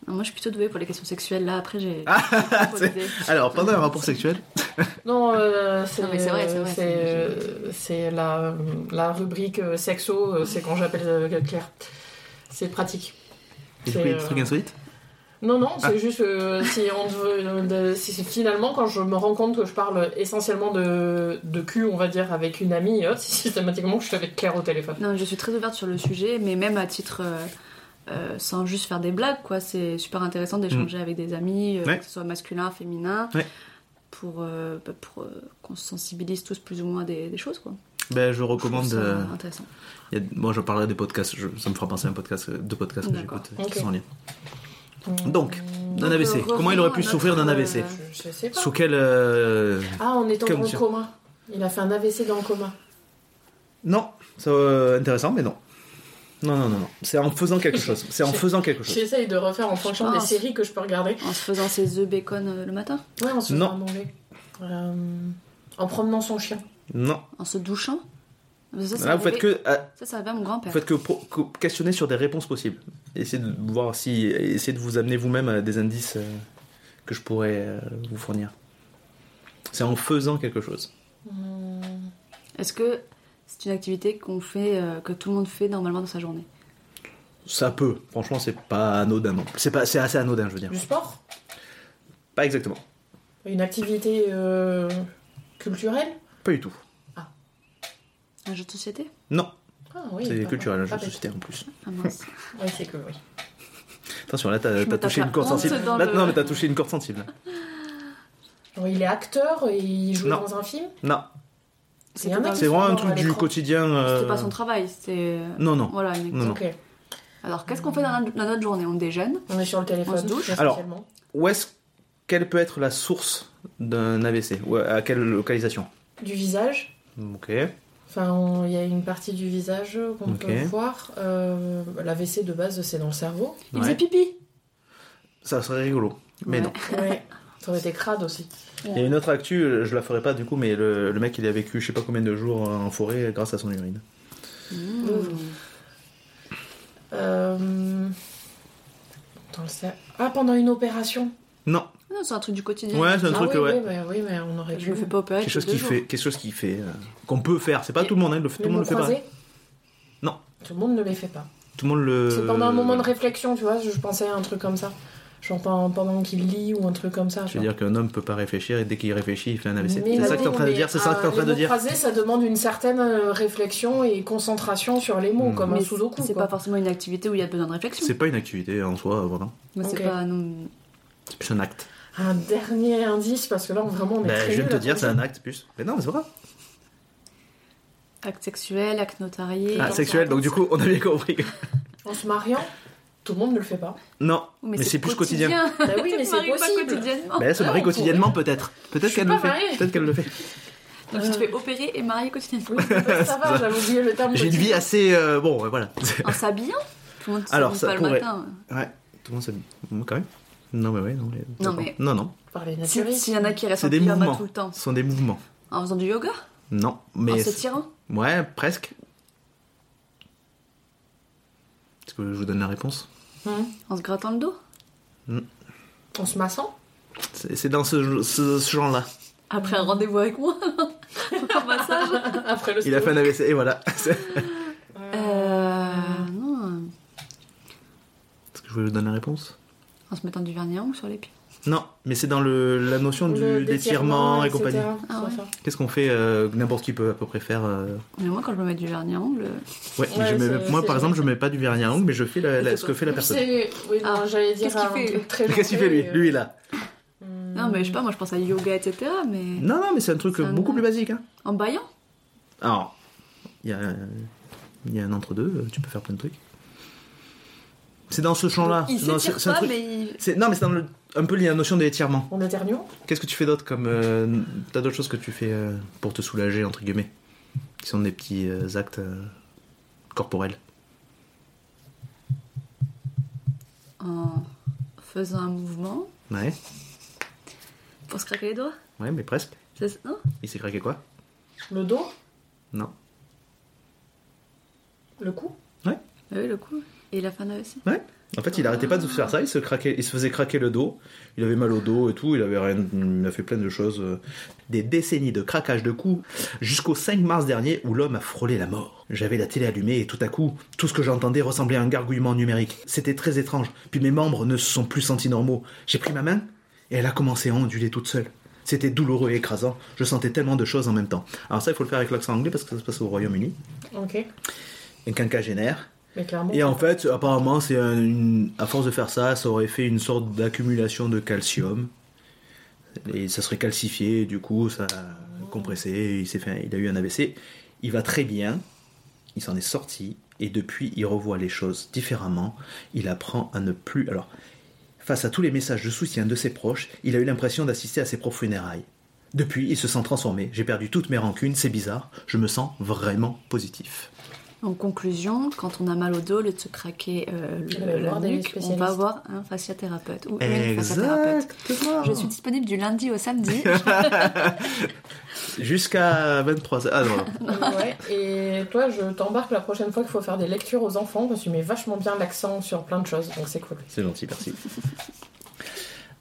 Non, moi, je suis plutôt douée pour les questions sexuelles. Là, après, j'ai. Ah. Alors, pendant un rapport sexuel, Non, euh, c'est Non, mais c'est vrai, c'est euh, la, la rubrique euh, sexo, euh, c'est quand j'appelle euh, Claire. C'est pratique. et C'est, des euh, trucs insolites Non, non, c'est Ah. juste que si on veut, de- si- si finalement, quand je me rends compte que je parle essentiellement de, de cul, on va dire, avec une amie, hop, c'est systématiquement que je suis avec Claire au téléphone. Non, je suis très ouverte sur le sujet, mais même à titre. euh, euh, sans juste faire des blagues, quoi. C'est super intéressant d'échanger avec des amis, euh, Mm. Ouais. que ce soit masculin, féminin, Ouais. pour, euh, bah, pour euh, qu'on se sensibilise tous plus ou moins à des, des choses, quoi. ben, Je recommande. ça intéressant. il y a- moi, je parlerai des podcasts. je- ça me fera penser à un podcast, deux podcasts que j'écoute euh, qui sont en lien. Donc, Un Donc, AVC. Comment il aurait pu souffrir d'un AVC euh, je, je sais pas. Sous quel. euh, Ah, en étant dans le coma. Il a fait un AVC dans le coma. Non, c'est euh, intéressant, mais non. Non, non, non, non. C'est en faisant quelque chose. C'est en faisant quelque chose. J'essaye de refaire en fonction des séries que je peux regarder. En se faisant ses œufs bacon euh, le matin, Ouais, on se Non. à manger. Euh, en promenant son chien. Non. en se douchant? Ça, ça Là, vous faites arrivait- que, euh, Ça, ça arrivait à mon grand-père. vous faites que, pro- que questionner sur des réponses possibles. Essayez de voir si. Essayez de vous amener vous-même à des indices euh, que je pourrais euh, vous fournir. C'est en faisant quelque chose. Hum, Est-ce que c'est une activité qu'on fait, euh, que tout le monde fait normalement dans sa journée Ça peut. Franchement, c'est pas anodin non. C'est pas, c'est assez anodin, je veux dire. Du sport? Pas exactement. Une activité euh, culturelle? Pas du tout. Un jeu de société? Non, Ah oui. c'est culturel, un jeu de société en plus. Ah mince. Oui, c'est que oui. Attention, là, t'as touché une corde sensible. Là, le- Non, mais t'as touché une corde sensible. il est acteur et il joue Non. dans un film? Non, C'est vraiment un truc du quotidien. euh, C'était pas son travail, c'était. Non, non. Voilà, une Non, non. Alors, qu'est-ce qu'on fait dans, notre- dans notre journée? On déjeune. On est sur le téléphone. On se douche Alors. Où est-ce quelle peut être la source d'un AVC Ou À quelle localisation? Du visage. Ok. Enfin, il y a une partie du visage qu'on peut voir. Euh, L'AVC de base, c'est dans le cerveau. Il Ouais. faisait pipi Ça serait rigolo. Mais Ouais. non. Ouais. Ça aurait été crade aussi. Il y a une autre actu, je la ferai pas du coup, mais le, le mec il a vécu je sais pas combien de jours en forêt grâce à son urine. Mmh. Euh, Dans le cer- Ah, pendant une opération. Non, Ah Non, c'est un truc du quotidien. ouais, c'est un ah truc oui, ouais. oui, mais, oui, mais on aurait Je pu. me fais pas opérer. quelque chose qui fait, quelque chose qui fait, euh, qu'on peut faire. C'est pas Et- tout le monde, hein, le tout le monde le fait pas. Non. Tout le monde ne les fait pas. Tout le monde le. C'est pendant un moment de réflexion, tu vois, je pensais à un truc comme ça. Genre pendant, qu'il lit ou un truc comme ça. Je veux dire qu'un homme peut pas réfléchir et dès qu'il réfléchit, il fait un AVC. C'est ça que t'es en train de dire. C'est ça que t'es en train de dire. croisés, ça demande une certaine euh, réflexion et concentration sur les mots, Hmm. comme un Mais sudoku. c'est pas forcément une activité où il y a besoin de réflexion. C'est pas une activité en soi, vraiment. Mais c'est pas. non, C'est plus un acte. Un dernier indice, parce que là, vraiment, on est Ben, très je viens de nuls te dire, c'est trouver. un acte plus. Mais non, mais c'est vrai. Acte sexuel, acte notarié. Ah, sexuel, donc du coup, on a bien compris. En se mariant? Tout le monde ne le fait pas. Non, mais, c'est plus quotidien. Bah oui, mais c'est Marie pas possible. quotidiennement. Mais elle se marie on quotidiennement peut-être. Peut-être qu'elle le fait. Peut-être qu'elle le fait. Donc tu te fais opérer et marier quotidiennement. Oui, ça va, j'avais oublié le terme. J'ai une vie assez euh, bon, voilà. En s'habillant Tout le monde Alors, s'habille ça pas le matin. Ouais, tout le monde s'habille. Moi quand même. Non mais ouais, non. les- Non, d'accord. mais- non, non. Par les Si- naturistes. S'il y en a qui restent C'est en des pyjama mouvements. tout le temps. Ce sont des mouvements. En faisant du yoga Non, En mais s'étirant ouais, presque. Est-ce que je vous donne la réponse? Hum. En se grattant le dos En se massant C'est c'est dans ce, ce- ce genre-là. Après un rendez-vous avec moi Un massage Après le Il a fait un AVC et voilà. C'est- Euh. Non. Est-ce que je vous donne la réponse? En se mettant du vernis à ongles sur les pieds. Non, mais c'est dans le, la notion du d'étirement et etc. compagnie. Ah ouais. Qu'est-ce qu'on fait euh, N'importe qui peut à peu près faire. euh, Mais moi, quand je me mets du vernis à ongles. Ouais, mais Ouais, je mets- c'est- moi par exemple, je mets pas du vernis à ongles, mais je fais la- la- ce que fait la personne. Oui, non, Ah. j'allais dire Qu'est-ce qu'il fait Qu'est-ce qu'il fait lui? Lui là. euh, Non, mais je sais pas, moi je pense à yoga, etc. Mais. Non, non, mais c'est un truc Ça beaucoup me- plus basique. Hein. En baillant? Alors, il y a, il y a un entre-deux, tu peux faire plein de trucs. C'est dans ce champ-là. Il s'étire pas, truc- mais Non, mais c'est dans le- un peu la notion de l'étirement. En éternuant Qu'est-ce que tu fais d'autre comme. euh, T'as d'autres choses que tu fais euh, pour te soulager, entre guillemets Qui sont des petits euh, actes euh, corporels? En faisant un mouvement Ouais, pour se craquer les doigts ouais, mais presque. C'est- Non? Il s'est craqué quoi? Le dos Non. Le cou Bah oui, le coup. Et la fin aussi. Ouais. En fait, il arrêtait pas de faire ça. Il se craquait, il se faisait craquer le dos. Il avait mal au dos et tout. Il avait rien, il a fait plein de choses. euh, Des décennies de craquage de cou jusqu'au 5 mars dernier où l'homme a frôlé la mort. J'avais la télé allumée et tout à coup, tout ce que j'entendais ressemblait à un gargouillement numérique. C'était très étrange. Puis mes membres ne se sont plus sentis normaux. J'ai pris ma main et elle a commencé à onduler toute seule. C'était douloureux et écrasant. Je sentais tellement de choses en même temps. Alors ça, il faut le faire avec l'accent anglais parce que ça se passe au Royaume-Uni. Ok. Un quinquagénaire. Et en fait, apparemment, c'est à force de faire ça, ça aurait fait une sorte d'accumulation de calcium. Et ça serait calcifié, du coup, ça a compressé, il, s'est fait... il a eu un AVC. Il va très bien, il s'en est sorti, et depuis, il revoit les choses différemment. Il apprend à ne plus. Alors, face à tous les messages de soutien de ses proches, il a eu l'impression d'assister à ses propres funérailles. Depuis, il se sent transformé. J'ai perdu toutes mes rancunes, c'est bizarre. Je me sens vraiment positif. En conclusion, quand on a mal au dos, au lieu de se craquer euh, le, la nuque, on va voir un fasciathérapeute ou une fasciathérapeute. Exactement. Je suis disponible du lundi au samedi. Jusqu'à 23h. Ah non. ouais. Et toi, je t'embarque la prochaine fois qu'il faut faire des lectures aux enfants parce que tu mets vachement bien l'accent sur plein de choses, donc c'est cool. C'est gentil, merci.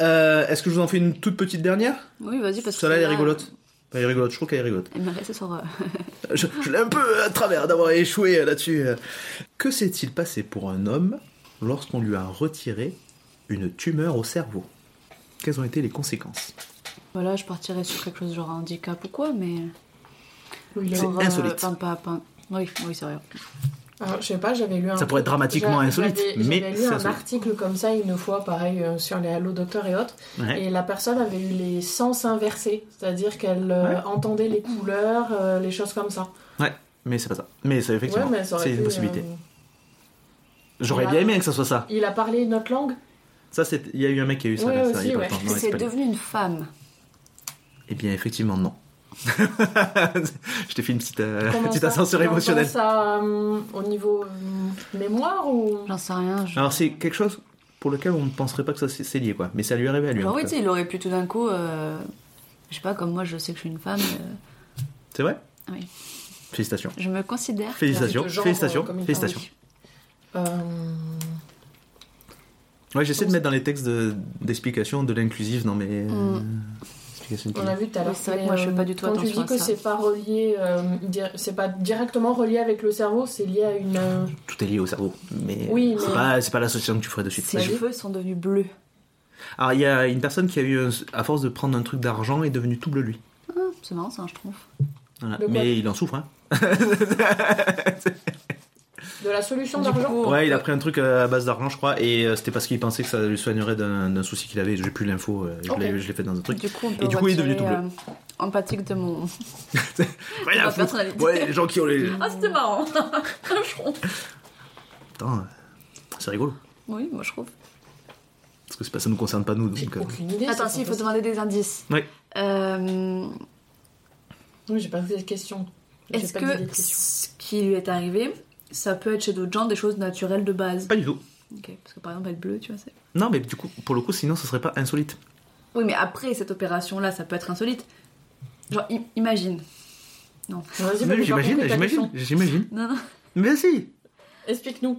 Euh, Est-ce que je vous en fais une toute petite dernière? Oui, vas-y, parce que. Celle-là, elle est rigolote. Elle est rigolote, je trouve qu'elle est rigolote. Elle m'a resté sur. euh, Je, je l'ai un peu à travers d'avoir échoué là-dessus. Que s'est-il passé pour un homme lorsqu'on lui a retiré une tumeur au cerveau? Quelles ont été les conséquences? Voilà, je partirais sur quelque chose genre un handicap ou quoi, mais. C'est euh, insolite. enfin, pas, pas- Oui, oui, c'est vrai. Alors, je sais pas, j'avais lu un. Ça pourrait être dramatiquement insolite, mais J'avais lu un insolite. article comme ça une fois, pareil, euh, sur les Allo Docteurs et autres, Ouais. et la personne avait eu les sens inversés, c'est-à-dire qu'elle euh, Ouais. entendait les couleurs, euh, les choses comme ça. Ouais, mais c'est pas ça. Mais c'est effectivement, ouais, c'est une possibilité. euh, J'aurais bien a- aimé que ça soit ça. Il a parlé une autre langue Ça, c'est. Il y a eu un mec qui a eu ça. Ouais, là, ça, aussi, il y a pas ouais. longtemps. Non, c'est devenu une femme. Eh bien, effectivement, non. je t'ai fait une petite, euh, petite ça ascenseur Dans- émotionnel. dans sa, euh, au niveau euh, mémoire ou? J'en sais rien. Je... Alors, c'est quelque chose pour lequel on ne penserait pas que ça c'est lié, quoi. Mais ça lui est arrivé à lui. tout oui, tu sais, il aurait pu tout d'un coup. euh, Je sais pas, comme moi, je sais que je suis une femme. euh, C'est vrai? Oui. Félicitations. Je me considère. Félicitations. de genre, Félicitations. euh, Félicitations. Euh, Ouais, j'essaie de mettre dans les textes de- d'explication de, l'inclusive dans mes euh, Mm. On a vu tout à l'heure. C'est vrai que mais, moi, je fais euh, pas du tout Quand tu attention dis à que c'est pas relié, euh, di- c'est pas directement relié avec le cerveau, c'est lié à une. euh, Tout est lié au cerveau. Mais, Oui, c'est mais- pas, c'est pas l'association que tu ferais de suite. Ses cheveux sont devenus bleus. Alors, il y a une personne qui a eu, un- à force de prendre un truc d'argent, est devenu tout bleu lui. Ah, c'est marrant, ça, je trouve. Voilà. Mais il en souffre, hein. de la solution d'argent. Ouais, il a pris un truc à base d'argent, je crois, et euh, c'était parce qu'il pensait que ça lui soignerait d'un souci qu'il avait. J'ai plus l'info, euh, je l'ai fait dans un truc. Du coup, on peut Et du coup, il est devenu tout bleu. euh, empathique de mon. Rien à foutre. Ouais, les gens qui ont les. Ah, c'était marrant. Attends, euh, c'est rigolo. Oui, moi je trouve. Parce que pas, ça nous concerne pas nous. J'ai Donc, euh, aucune idée. Attends, si, il faut demander des indices. Oui. Euh. Oui, j'ai pas posé de questions. J'ai Est-ce que ce qui lui est arrivé, ça peut être chez d'autres gens des choses naturelles de base Pas du tout. Ok, parce que par exemple, être bleu, tu vois, c'est. Non, mais du coup, pour le coup, sinon, ce serait pas insolite. Oui, mais après cette opération-là, ça peut être insolite. Genre, imagine. Non. Mais j'imagine, j'imagine, j'imagine. Non, non. Mais si Explique-nous.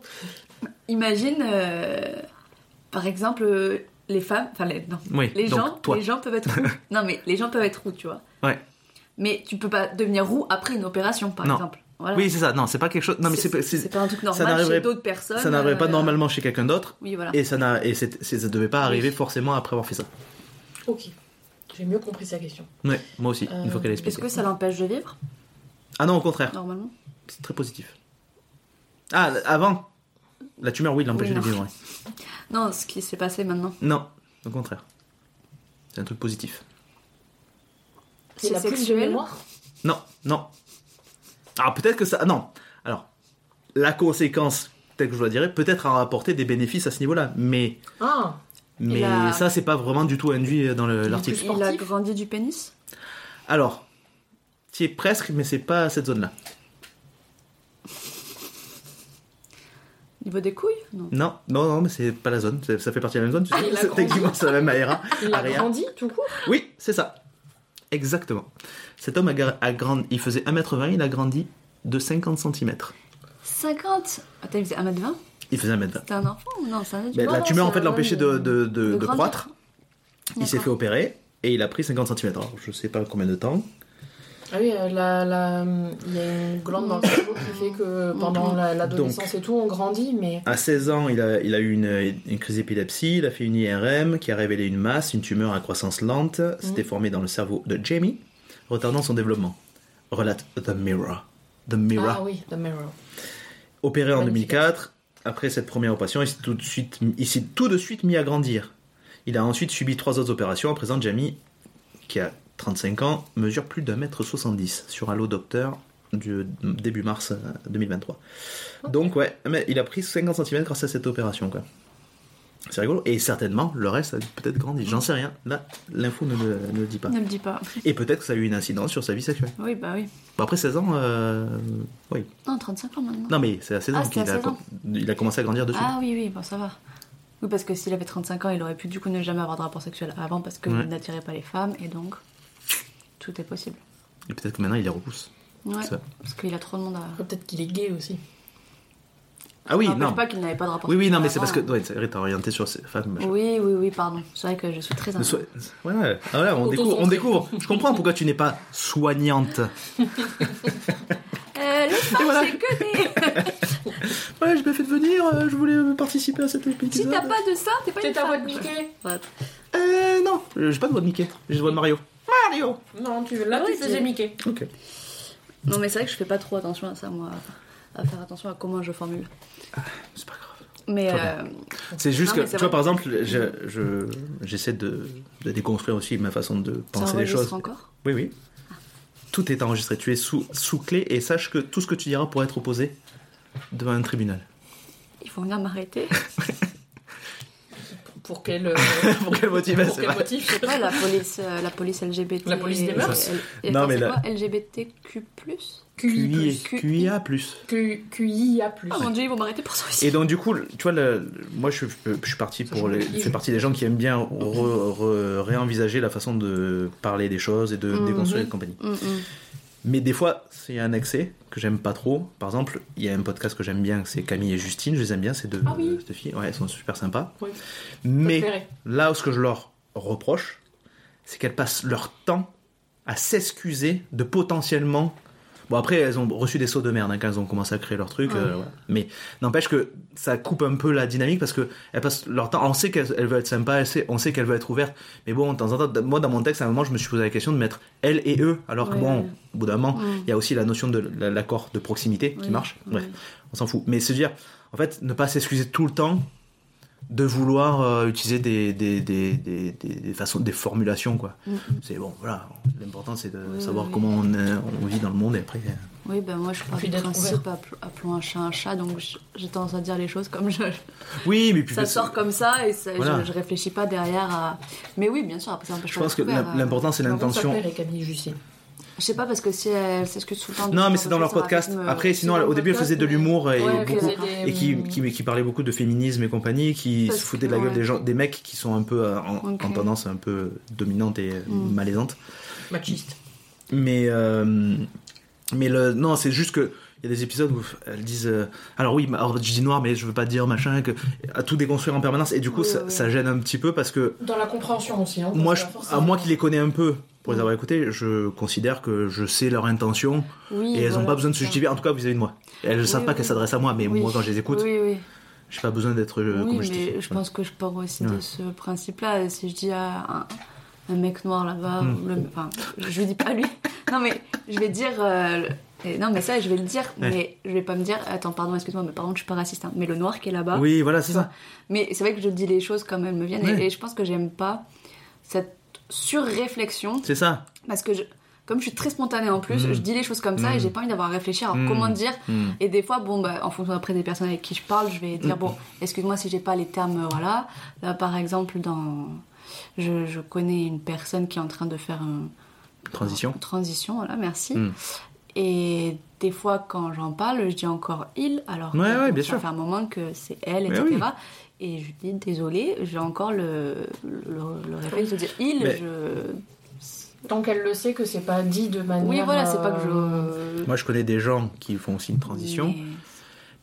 Imagine, euh, par exemple, euh, les femmes. Enfin, les, non. Oui, Les donc gens, toi. les gens peuvent être roux. non, mais les gens peuvent être roux, tu vois. Ouais. Mais tu peux pas devenir roux après une opération, par Non. exemple. Voilà. Oui, c'est ça. Non, c'est pas quelque chose. Non, mais c'est pas- c'est c'est- pas un truc normal chez d'autres personnes. ça n'arriverait pas euh, normalement chez quelqu'un d'autre. Oui, voilà. Et ça n'a et ça devait pas arriver forcément après avoir fait ça. Ok. J'ai mieux compris sa question. Ouais, moi aussi. Euh, une fois qu'elle a Est-ce expliqué. que ça l'empêche de vivre, Ah non, au contraire. normalement C'est très positif. Ah, avant? La tumeur, oui, l'empêcher Oui, de vivre. ouais. Non, ce qui s'est passé maintenant. Non, au contraire. C'est un truc positif. C'est sexuel? Mémoire? Non, non. Alors peut-être que ça. Non. Alors, la conséquence, peut-être que je dois dire, peut-être a rapporté des bénéfices à ce niveau-là. Mais, Ah mais a- ça, c'est pas vraiment du tout induit dans Il l'article. plus- Il a grandi du pénis? Alors, tu es presque, mais c'est pas cette zone-là. Niveau des couilles? Non. Non, non, non, mais c'est pas la zone. Ça fait partie de la même zone. Tu Ah, sais, il techniquement, c'est la même aéra. Il a grandi tout court? Oui, c'est ça. Exactement. Cet homme a, a grandi. Il faisait 1m20, il a grandi de 50 cm. 50 Attends, il faisait 1m20 Il faisait 1m20. T'es un enfant? Ou non C'est un Non, la tumeur, en fait, l'empêchait de, de, de- de croître. Il s'est fait opérer et il a pris 50 cm. Alors, je sais pas combien de temps. Ah oui, euh, la, la- il y a une glande dans le cerveau qui fait que pendant la- l'adolescence et tout, on grandit, mais À 16 ans, il a, il a eu une, une crise d'épilepsie, il a fait une IRM qui a révélé une masse, une tumeur à croissance lente, s'était formée dans le cerveau de Jamie, retardant son développement. Relate The Mirror. The Mirror. ah oui, The Mirror. Opéré en Magnifique. 2004, après cette première opération, il s'est tout de suite, il s'est tout de suite mis à grandir. Il a ensuite subi trois autres opérations. À présent, Jamie, qui a 35 ans, mesure plus d'un mètre 70 sur Allo Docteur du début mars euh, 2023. Donc ouais, mais il a pris 50 cm grâce à cette opération quoi. C'est rigolo. Et certainement, le reste a peut-être grandi. J'en sais rien. Là, l'info ne, le- ne le dit pas. Ne le dis pas. Et peut-être que ça a eu une incidence sur sa vie sexuelle. Oui, bah oui. Bon, après 16 ans, euh, oui. Non, 35 ans maintenant. Non, mais c'est à 16 ans Ah, qu'il a, 16 ans. il a commencé à grandir dessus. Ah oui, oui, bon, ça va. Oui, parce que s'il avait 35 ans, il aurait pu du coup ne jamais avoir de rapport sexuel avant parce qu'il Ouais. n'attirait pas les femmes et donc tout est possible. Et peut-être que maintenant il les repousse. Ouais, parce qu'il a trop de monde à. Après, Peut-être qu'il est gay aussi. Ah oui, non. pas qu'il n'avait pas de rapport Oui, oui, non, mais c'est parce que ouais, t'as orienté sur ces femmes. machin. Oui, oui, oui, pardon. C'est vrai que je suis très. Ouais, ah ouais, on, découvre, on découvre. Je comprends pourquoi tu n'es pas soignante. Euh, les femmes, voilà. c'est que des. Ouais, je m'ai fait venir, euh, je voulais participer à cet épisode. si t'as pas de ça, t'es pas une ta voix de Mickey. Euh, non, euh, j'ai pas de voix de Mickey, j'ai de voix de Mario. Mario Non, tu, là, Oui, tu faisais c'est- Mickey. Ok. Non, mais c'est vrai que je fais pas trop attention à ça, moi, à faire attention à comment je formule. C'est pas grave. Mais euh, C'est juste Non, que, tu vois, par exemple, je- je- j'essaie de, de déconstruire aussi ma façon de penser les choses. encore? Oui, oui. Tout est enregistré. Tu es sous, sous clé et sache que tout ce que tu diras pourrait être opposé devant un tribunal. Il faut venir m'arrêter. Pour quel, euh, Pour quel motif pour quel vrai. motif Ouais, la police, euh, la police LGBT. La police des mœurs Non, mais la- quoi LGBTQ+. QI, QIA+. Q- QIA+. Oh mon dieu, ils vont m'arrêter pour ça aussi. Et donc du coup, tu vois, le- moi je, je suis parti pour les, je fais partie des gens qui aiment bien re- re- réenvisager la façon de parler des choses et de Mhm. déconstruire et compagnie. Mm, mm. Mais des fois, c'est un excès que j'aime pas trop. Par exemple, il y a un podcast que j'aime bien, c'est Camille et Justine, je les aime bien, ces deux, Ah oui. deux filles. Ouais, elles sont super sympas. Oui. Mais là où ce que je leur reproche, c'est qu'elles passent leur temps à s'excuser de potentiellement. Bon, après, elles ont reçu des sauts de merde hein, quand elles ont commencé à créer leur truc. Ouais. euh. Mais n'empêche que ça coupe un peu la dynamique parce que elles passent leur temps. On sait qu'elles elles veulent être sympas, on sait qu'elles veulent être ouvertes. Mais bon, de temps en temps, moi, dans mon texte, à un moment, je me suis posé la question de mettre elles et eux. Alors que bon, au bout d'un moment, il y a aussi la notion de la- l'accord de proximité qui marche. Bref, on s'en fout. Mais se dire, en fait, ne pas s'excuser tout le temps de vouloir euh, utiliser des, des, des, des, des- des façons, des formulations, quoi. Mm, mm. C'est bon, voilà. L'important, c'est de Oui, savoir oui, comment on, est- on vit dans le monde et après. euh, Oui, ben moi je Puis du principe appel- appelons un chat un chat, donc j'ai tendance à dire les choses comme je. Oui, mais puis Ça parce- sort comme ça et ça- Voilà. je, je réfléchis pas derrière à. Mais oui, bien sûr, après ça Je pas pense que euh. l'important, c'est l'intention. s'appelle Camille Je sais pas parce que si elle s'excuse tout le temps. de Non, ce mais c'est dans leur podcast. me- Après, sinon, c'est dans au début, elle faisait de l'humour et, Ouais, beaucoup, des- et qui, qui, qui parlait beaucoup de féminisme et compagnie, qui Parce se foutaient de que, la gueule ouais. des gens, des mecs qui sont un peu euh, en, tendance un peu dominante et euh, Mm. malaisante. Machiste. Mais, euh, mais le, non, c'est juste que il y a des épisodes où elles disent euh, alors oui, alors, je dis noir, mais je veux pas dire machin, que à tout déconstruire en permanence et du coup Oui, ça, oui. ça gêne un petit peu parce que Dans la compréhension aussi. Hein, moi, je, que à moi qui les connais un peu pour les avoir écoutés, je considère que je sais leur intention Oui, et elles n'ont voilà, pas besoin de se justifier, en tout cas vis-à-vis de moi. Elles ne Oui, savent pas qu'elles s'adressent à moi, mais moi quand je les écoute, Oui, oui. j'ai pas besoin d'être euh, mais justifié. je pense que je pars aussi de ce principe-là. Si je dis à un, un mec noir là-bas, Mm. enfin, je lui dis pas à lui. Non, mais je vais dire. euh, et non, mais ça, je vais le dire, mais je vais pas me dire, attends, pardon, excuse-moi, mais par contre, je suis pas raciste. hein. Mais le noir qui est là-bas. Oui, voilà, c'est ça. Mais c'est vrai que je dis les choses comme elles me viennent, et, je pense que j'aime pas cette surréflexion, C'est ça. parce que je- comme je suis très spontanée en plus, Mm. je dis les choses comme ça Mm. et j'ai pas envie d'avoir à réfléchir à Mm. comment dire. Mm. Et des fois, bon, bah, en fonction après des personnes avec qui je parle, je vais dire, Mm. bon, excuse-moi si j'ai pas les termes, euh, voilà. Là, par exemple, dans. Je, je connais une personne qui est en train de faire un. Transition. une transition, voilà, merci. Mm. Et des fois, quand j'en parle, je dis encore il, alors Ouais, que, ouais, bien ça sûr. fait un moment que c'est elle, etc. oui. Et je dis désolé, j'ai encore le, le, le réflexe de dire il, Mais- je. Tant qu'elle le sait que c'est pas dit de manière. Oui, voilà, c'est pas que euh, je. Moi, je connais des gens qui font aussi une transition. Mais-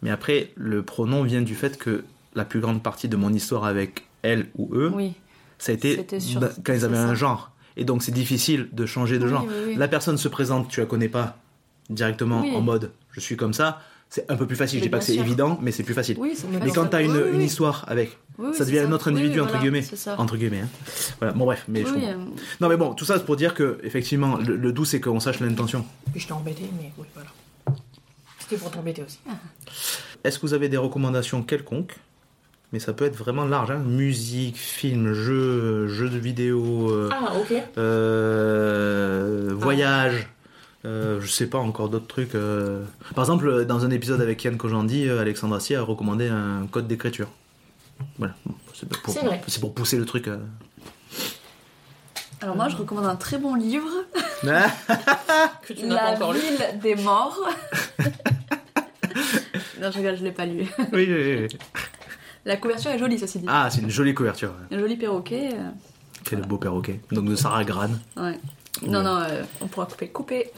Mais après, le pronom vient du fait que la plus grande partie de mon histoire avec elle ou eux, Oui. ça a été sur- da- quand ils avaient un genre. Et donc, c'est difficile de changer de Oui, genre. oui, oui. La personne se présente, tu la connais pas directement Oui. en mode je suis comme ça. C'est un peu plus facile. Mais Je dis pas que c'est évident, mais c'est plus facile. Oui, c'est Mais quand tu as une, Oui, oui, une histoire avec, ça devient un autre individu, oui, entre voilà, guillemets. C'est ça. Entre guillemets. hein. Voilà. Bon, bref, mais je euh, Non, mais bon, tout ça, c'est pour dire que, effectivement, le, le doux, c'est qu'on sache l'intention. Puis je t'ai embêté, mais oui, voilà. C'était pour t'embêter aussi. Est-ce que vous avez des recommandations quelconques? Mais ça peut être vraiment large, hein. musique, film, jeux, jeux de vidéo, euh, Ah, ok. euh, voyage, euh, je sais pas encore d'autres trucs. euh. Par exemple, dans un épisode avec Yann Kojandi, euh, Alexandre Assier a recommandé un code d'écriture. Voilà, Bon, c'est pour, C'est vrai. c'est pour pousser le truc. euh. Alors moi, je recommande un très bon livre, Ah, Que tu n'as pas La encore lu. ville des morts. non, je regarde, je l'ai pas lu. oui, oui, oui. La couverture est jolie, ceci dit. Ah, c'est une jolie couverture. Un joli perroquet. euh, Quel beau perroquet. Donc de Sarah Gran. Ouais. Non, non, euh, on pourra couper. Couper.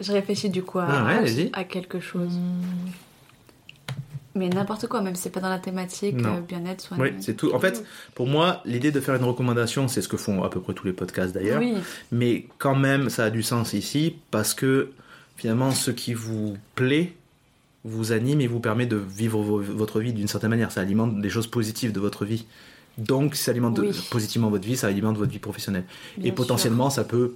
Je réfléchis du coup à, Ah ouais, vas-y. à quelque chose. Mais n'importe quoi, même si c'est pas dans la thématique Non. euh, bien-être, soit. Oui, c'est tout. En fait, pour moi, l'idée de faire une recommandation, c'est ce que font à peu près tous les podcasts d'ailleurs. Oui, Mais quand même, ça a du sens ici parce que finalement, ce qui vous plaît vous anime et vous permet de vivre vo- votre vie d'une certaine manière. Ça alimente des choses positives de votre vie. Donc, ça alimente Oui. positivement votre vie, ça alimente votre vie professionnelle. bien et potentiellement, ça peut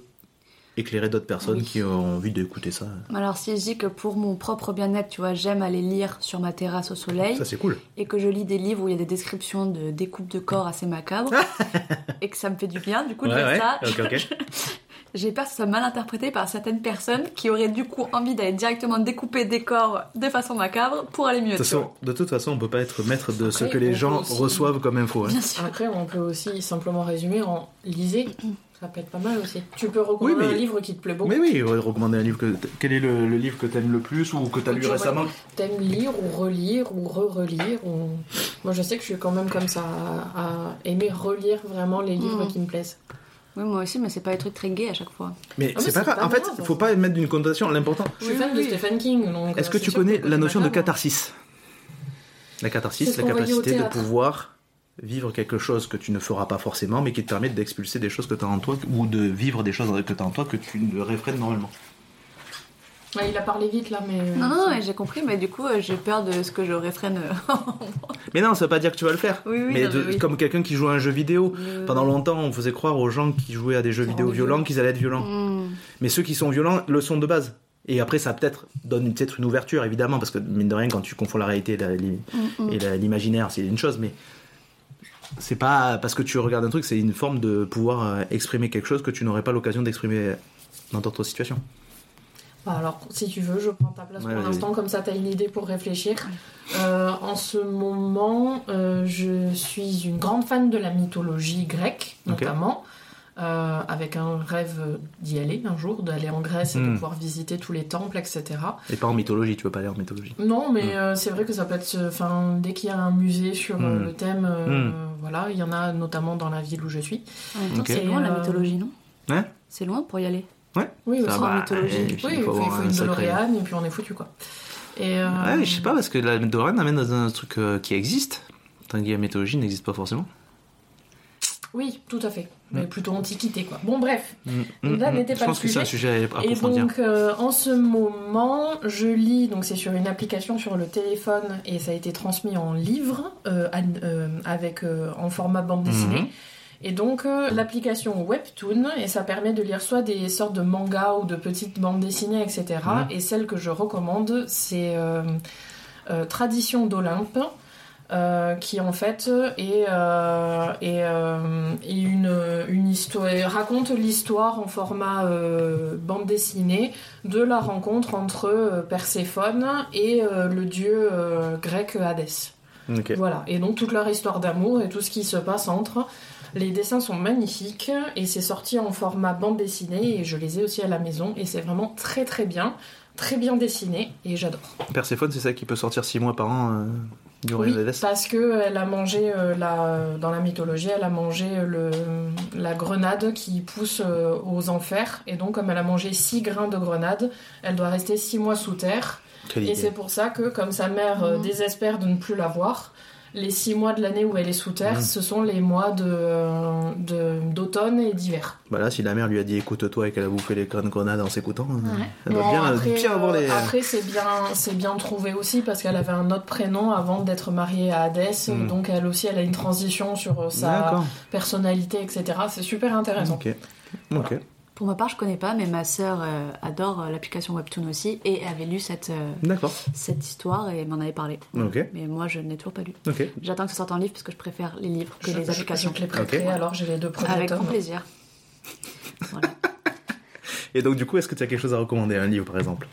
éclairer d'autres personnes Oui. qui ont envie d'écouter ça. Alors si je dis que pour mon propre bien-être, tu vois, j'aime aller lire sur ma terrasse au soleil Ça, c'est cool. et que je lis des livres où il y a des descriptions de découpes de corps assez macabres et que ça me fait du bien, du coup de Ouais, lire ouais. ça. Ok, ok. J'ai peur que ça soit mal interprété par certaines personnes qui auraient du coup envie d'aller directement découper des corps de façon macabre pour aller mieux. De toute, façon, de toute façon, on peut pas être maître de ce que les gens aussi- reçoivent comme info. hein. Bien sûr. Après, on peut aussi simplement résumer en lisez. Ça peut être pas mal aussi. Tu peux recommander Oui, mais- un livre qui te plaît beaucoup. Mais oui, ouais, recommander un livre que. Quel est le, le livre que t'aimes le plus ou que t'as lu Tu récemment? T'aimes lire ou relire ou re-relire ou... Moi, je sais que je suis quand même comme ça à, à aimer relire vraiment les livres Mhm. qui me plaisent. Oui, moi aussi, mais c'est pas des trucs très gays à chaque fois. Mais Ah, c'est pas grave. En fait, grave. faut pas mettre d'une connotation. L'important. Je suis Oui, fan oui, de. Stephen King. Est-ce que tu connais que la notion de catharsis? La catharsis, la capacité de pouvoir vivre quelque chose que tu ne feras pas forcément, mais qui te permet d'expulser des choses que tu as en toi, ou de vivre des choses que tu as en toi que tu ne réfrènes normalement. Ouais, il a parlé vite là, mais. euh, Non, non, mais j'ai compris, mais du coup, euh, j'ai peur de ce que je réfrène. euh, Mais non, ça veut pas dire que tu vas le faire. oui, oui, mais non, de- mais oui. comme quelqu'un qui joue à un jeu vidéo. Euh, Pendant longtemps, on faisait croire aux gens qui jouaient à des jeux Qui vidéo violents violents. qu'ils allaient être violents. hmm. Mais ceux qui sont violents le sont de base. Et après, ça peut-être donne peut-être une ouverture, évidemment, parce que mine de rien, quand tu confonds la réalité et la- Mm, mm. et la- l'imaginaire, c'est une chose, mais c'est pas parce que tu regardes un truc, c'est une forme de pouvoir euh, exprimer quelque chose que tu n'aurais pas l'occasion d'exprimer dans d'autres situations. Bah alors, si tu veux, je prends ta place Ouais, pour l'instant, comme ça, tu as une idée pour réfléchir. Euh, en ce moment, euh, je suis une grande fan de la mythologie grecque, notamment, euh, avec un rêve d'y aller un jour, d'aller en Grèce et de Hmm. pouvoir visiter tous les temples, etc. Et pas en mythologie, tu veux pas aller en mythologie. Non, mais Mm. euh, c'est vrai que ça peut être. Enfin, dès qu'il y a un musée sur euh, Mm. le thème, voilà, il y en a notamment dans la ville où je suis. En même temps, Ok. c'est loin la mythologie, non? Ouais. C'est loin pour y aller. Oui, Ça aussi. et puis Oui, il faut, avoir une DeLorean et puis on est foutu quoi. Et, euh, Ouais, je sais pas, parce que la DeLorean amène dans un truc euh, qui existe, tandis que la mythologie n'existe pas forcément. Oui, tout à fait. Mais plutôt antiquité quoi. Bon, bref. Mm, Là mm, n'était Je pense le que c'est un sujet. à Et approfondir. donc euh, en ce moment, je lis, donc c'est sur une application sur le téléphone et ça a été transmis en livre euh, euh, avec euh, en format bande dessinée. Et donc euh, l'application Webtoon et ça permet de lire soit des sortes de mangas ou de petites bandes dessinées, etc. Et celle que je recommande, c'est euh, euh, Tradition d'Olympe. qui en fait est, est, est une, une histoire raconte l'histoire en format bande dessinée de la rencontre entre Perséphone et le dieu grec Hadès. Voilà, et donc toute leur histoire d'amour et tout ce qui se passe entre. Les dessins sont magnifiques et c'est sorti en format bande dessinée et je les ai aussi à la maison et c'est vraiment très très bien, très bien dessiné et j'adore. Perséphone, c'est celle qui peut sortir 6 mois par an euh, du Oui, parce que elle a mangé euh, la, dans la mythologie, elle a mangé le, la grenade qui pousse euh, aux enfers et donc comme elle a mangé 6 grains de grenade, elle doit rester 6 mois sous terre Quelle Et c'est pour ça que, comme sa mère euh, Mhm. désespère de ne plus la voir, les six mois de l'année où elle est sous terre, Mhm. ce sont les mois de, de- d'automne et d'hiver. Bah là, si la mère lui a dit écoute-toi et qu'elle a bouffé les graines de grenade en s'écoutant, Ouais. elle doit Bon, bien, après, bien avoir les. après, c'est bien, bien trouvé aussi parce qu'elle avait un autre prénom avant d'être mariée à Hadès, Mhm. donc elle aussi, elle a une transition sur euh, sa personnalité, etc. C'est super intéressant. Ok. Ok. Pour ma part, je connais pas, mais ma sœur euh, adore euh, l'application Webtoon aussi et avait lu cette, euh, cette histoire et m'en avait parlé. Mais moi, je ne l'ai toujours pas lu. J'attends que ça sorte en livre parce que je préfère les livres que Je, les je- applications. je te les prêterai, Ok. alors j'ai les deux premiers Avec tomes. grand plaisir. voilà. Et donc, du coup, est-ce que tu as quelque chose à recommander Un livre, par exemple?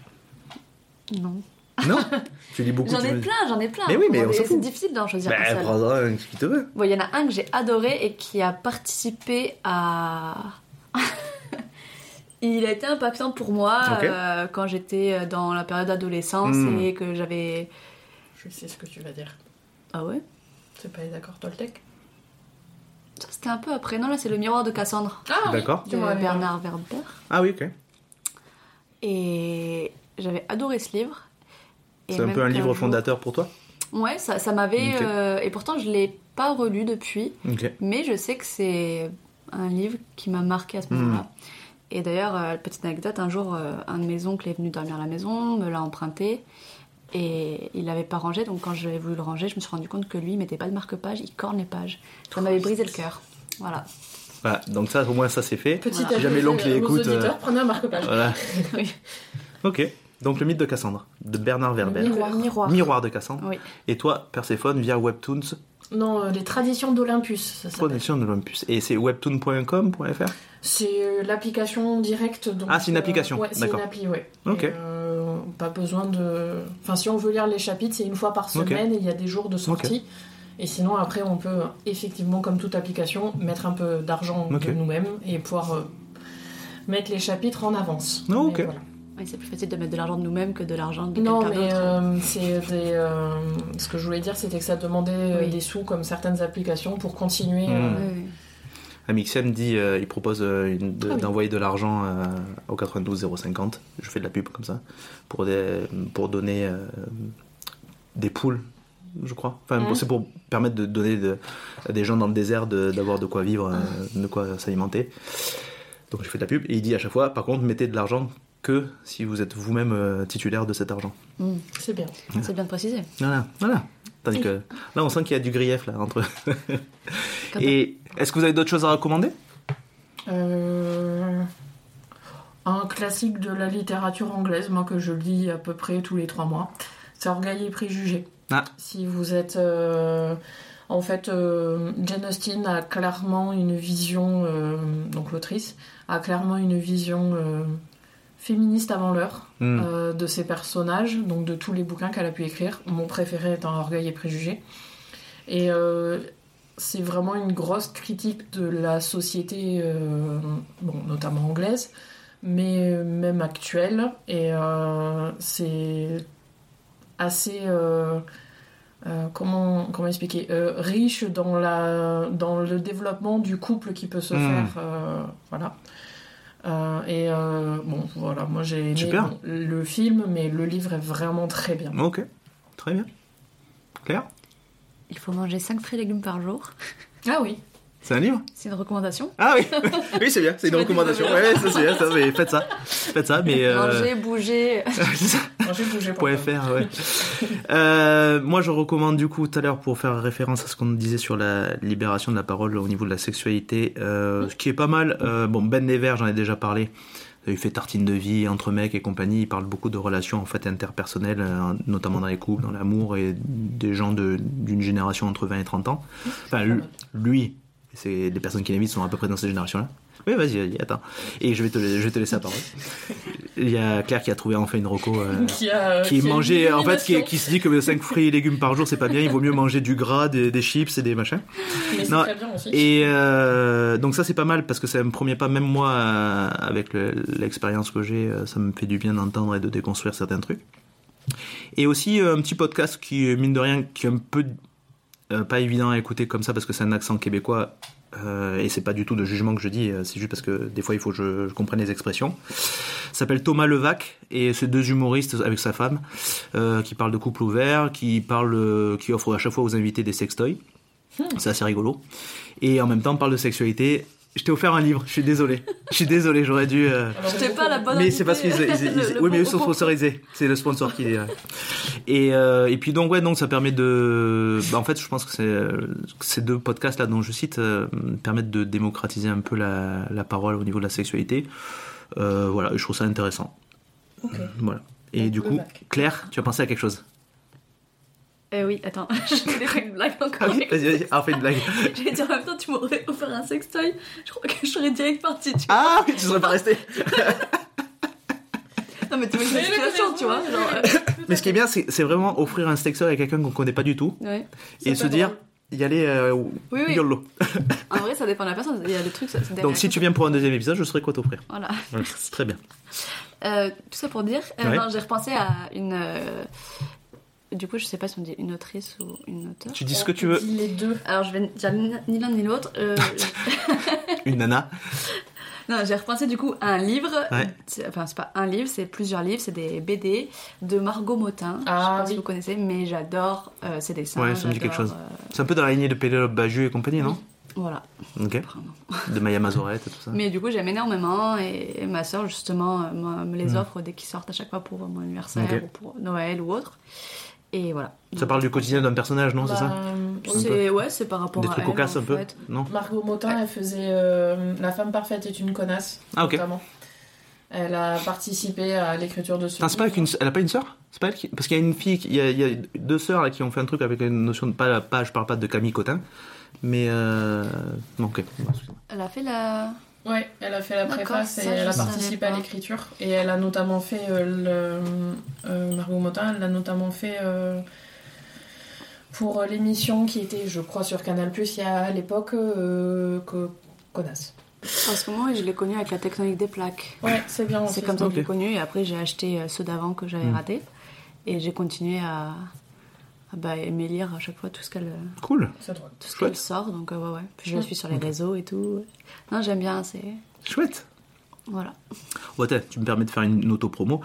Non. Non? Tu lis beaucoup J'en ai plein, j'en ai plein. Mais oui, mais Comment- on s'en C'est difficile d'en choisir un Bah, seul. prends-en un qui te veut. Bon, il y en a un que j'ai adoré et qui a participé à. il a été impactant pour moi euh, quand j'étais dans la période d'adolescence Hmm. et que j'avais. Je sais ce que tu vas dire. Ah ouais? C'est pas les accords Toltec? Ça, C'était un peu après. Non, là, c'est le miroir de Cassandre Ah oui, D'accord. de parlé. Bernard Werber. Ah oui, ok. Et j'avais adoré ce livre. C'est un peu un livre jour- fondateur pour toi? Ouais, ça, ça m'avait. Euh, et pourtant, je l'ai pas relu depuis. Ok. Mais je sais que c'est un livre qui m'a marqué à ce Hmm. moment-là. Et d'ailleurs, euh, petite anecdote, un jour, euh, un de mes oncles est venu dormir à la maison, me l'a emprunté. Et il l'avait pas rangé, donc quand j'ai voulu le ranger, je me suis rendu compte que lui, il mettait pas de marque-page, il corne les pages. Ça m'avait brisé le cœur. Voilà. Voilà, donc ça, au moins, ça c'est fait. Petit Voilà. Si jamais l'oncle aux écoute, euh, prenez un marque-page. Voilà. Oui. Ok. Donc, le mythe de Cassandre, de Bernard Werber. Miroir. Le miroir. Miroir de Cassandre. Oui. Et toi, Perséphone, via Webtoons, Non, euh, les traditions d'Olympus, de l'Olympus. Et c'est webtoon.com.fr C'est euh, l'application directe. Donc, Ah, c'est une application, ouais, c'est une appli, ouais. Ok. Et, euh, pas besoin de. Enfin, si on veut lire les chapitres, c'est une fois par semaine et il y a des jours de sortie. Et sinon, après, on peut effectivement, comme toute application, mettre un peu d'argent de nous-mêmes et pouvoir euh, mettre les chapitres en avance. Ah, ok. Voilà. C'est plus facile de mettre de l'argent de nous-mêmes que de l'argent de Non, quelqu'un mais euh, c'est des. euh, ce que je voulais dire, c'était que ça demandait euh, Oui. des sous comme certaines applications pour continuer. Mm. euh, Oui. Amixem dit, euh, il propose euh, une- de- Ah oui. d'envoyer de l'argent euh, au 92 050. Je fais de la pub comme ça. Pour, des, pour donner euh, des poules, je crois. Enfin, Mhm. c'est pour permettre de donner de- à des gens dans le désert de- d'avoir de, quoi vivre, euh, de quoi s'alimenter. Donc je fais de la pub. Et il dit à chaque fois, par contre, mettez de l'argent que si vous êtes vous-même euh, titulaire de cet argent. Mm. C'est bien. C'est bien de préciser. Voilà, voilà. Tandis que là, on sent qu'il y a du grief là entre. Et est-ce que vous avez d'autres choses à recommander? Euh, un classique de la littérature anglaise, moi que je lis à peu près tous les trois mois. C'est Orgueil et Préjugés. Ah. Si vous êtes. euh, En fait, euh, Jane Austen a clairement une vision, donc l'autrice, a clairement une vision féministe avant l'heure Hmm. euh, de ses personnages, donc de tous les bouquins qu'elle a pu écrire. Mon préféré étant Orgueil et Préjugés. Et euh, c'est vraiment une grosse critique de la société, euh, bon, notamment anglaise, mais même actuelle. Et c'est assez. euh, comment, comment expliquer euh, Riche dans, la, dans le développement du couple qui peut se Mm. faire. euh, voilà. Euh, et euh, bon, voilà, moi j'ai aimé Super. bon, le film, mais le livre est vraiment très bien. Ok, très bien. Claire Il faut manger 5 fruits et légumes par jour. Ah oui, C'est un livre C'est une recommandation. Ah oui Oui, c'est bien, c'est une recommandation. Ouais, ça c'est bien, ça, mais faites ça. Faites ça, mais. euh, Manger, bouger. Point FR, ouais. Euh, moi, je recommande du coup tout à l'heure pour faire référence à ce qu'on disait sur la libération de la parole au niveau de la sexualité, euh, ce qui est pas mal. euh, bon, Ben Never, j'en ai déjà parlé. Il fait tartine de vie entre mecs et compagnie. Il parle beaucoup de relations en fait interpersonnelles, euh, notamment dans les couples, dans l'amour et des gens de- d'une génération entre 20 et 30 ans. Enfin, lui, lui, c'est les personnes qui l'invitent sont à peu près dans cette génération-là. Oui, vas-y, vas-y, attends. Et je vais te, je vais te laisser la parole. Il y a Claire qui a trouvé enfin une reco. euh, qui a qui a une mangeait en fait qui, se dit que 5 fruits et légumes par jour c'est pas bien il vaut mieux manger du gras des, des chips et des machins Mais c'est Non, très bien aussi. et euh, donc ça c'est pas mal parce que c'est un premier pas même moi euh, avec le- l'expérience que j'ai ça me fait du bien d'entendre et de déconstruire certains trucs et aussi un petit podcast qui mine de rien qui est un peu euh, pas évident à écouter comme ça parce que c'est un accent québécois euh, et c'est pas du tout de jugement que je dis, euh, c'est juste parce que des fois il faut que je, je comprenne les expressions. S'appelle Thomas Levac et c'est deux humoristes avec sa femme euh, qui parlent de couple ouvert, qui parlent, euh, qui offrent à chaque fois aux invités des sextoys. C'est assez rigolo. Et en même temps on parle de sexualité. Je t'ai offert un livre, je suis désolé. Je suis désolé, j'aurais dû. euh, J'étais pas la bonne mais c'est parce qu'ils. oui, mais eux sont sponsorisés. C'est le sponsor qui euh. Et, euh, et puis donc, ouais, donc ça permet de. bah, en fait, je pense que c'est euh, ces deux podcasts là dont je cite euh, permettent de démocratiser un peu la, la parole au niveau de la sexualité. Voilà, je trouve ça intéressant. Voilà. Et Donc, du coup. Claire, tu as pensé à quelque chose? Eh oui, attends, je voulais faire une blague Ah encore. oui, vas-y, vas-y. Ah, fais une blague. J'allais dire en même temps, tu m'aurais offert un sextoy. Je crois que je serais direct partie. Tu... Ah oui, tu serais pas resté. Non, mais tu vois, une situation, tu vois. Genre, euh, Mais ce qui est bien, c'est c'est vraiment offrir un sextoy à quelqu'un qu'on connaît pas du tout ouais. et se dire, drôle. y aller euh, Oui, oui. YOLO. En vrai, ça dépend de la personne. Il y a des trucs. ça- Donc si tu viens pour un deuxième épisode, je saurais quoi t'offrir. Voilà. Voilà, Très bien. Euh, tout ça pour dire, euh, Ouais. non, j'ai repensé à une. Du coup, je sais pas si on dit une autrice ou une auteure. Tu dis ce que tu veux. les deux. Alors, je vais dire ni l'un ni l'autre. Euh, Une nana. non, j'ai repensé du coup à un livre. Ouais. Enfin, c'est pas un livre, c'est plusieurs livres. C'est des BD de Margot Motin. je sais Ah, pas si vous connaissez, mais j'adore euh, ses dessins. Ouais, ça me dit quelque chose. euh, C'est un peu dans la lignée de Pénélope Bagieux et compagnie, non? Voilà. Ok. De Maya Mazorette et tout ça. Mais du coup, j'aime énormément et, ma soeur, justement, euh, me les Mm. offre dès qu'ils sortent à chaque fois pour mon anniversaire ou pour Noël ou autre. Et voilà. Ça parle du quotidien d'un personnage, non C'est Bah, ça. C'est ouais, c'est par rapport Des à trucs elle, cocasses en un peu fait. Non Margot Motin, elle faisait euh, La femme parfaite est une connasse, Ah, ok. notamment. Elle a participé à l'écriture de ce Attends, c'est pas avec une... Elle a pas une sœur? C'est pas elle qui... Parce qu'il y a une fille, qui- il y a, il y a deux sœurs là, qui ont fait un truc avec la notion de... Pas, pas, je parle pas de Camille Cotin, mais... Euh... Non, ok. Elle a fait la. Ouais, elle a fait la préface et ça, elle a participé à l'écriture. Et elle a notamment fait euh, le. euh, Margot Motin, elle a notamment fait. euh, pour l'émission qui était, je crois, sur Canal Plus il y a à l'époque, euh, que. Connasse. Parce que moi, je l'ai connue avec la technique des plaques. Ouais, c'est bien. C'est comme ça que je l'ai Ok. connue et après, j'ai acheté euh, ceux d'avant que j'avais Mm. ratés. Et j'ai continué à. À bah, aimer lire à chaque fois tout ce qu'elle Cool. Drôle. tout ce qu'elle sort. Donc, euh, ouais, ouais. Puis je la suis sur les réseaux et tout. Non, j'aime bien, c'est. Chouette. Voilà. Ouais, tu me permets de faire une auto-promo.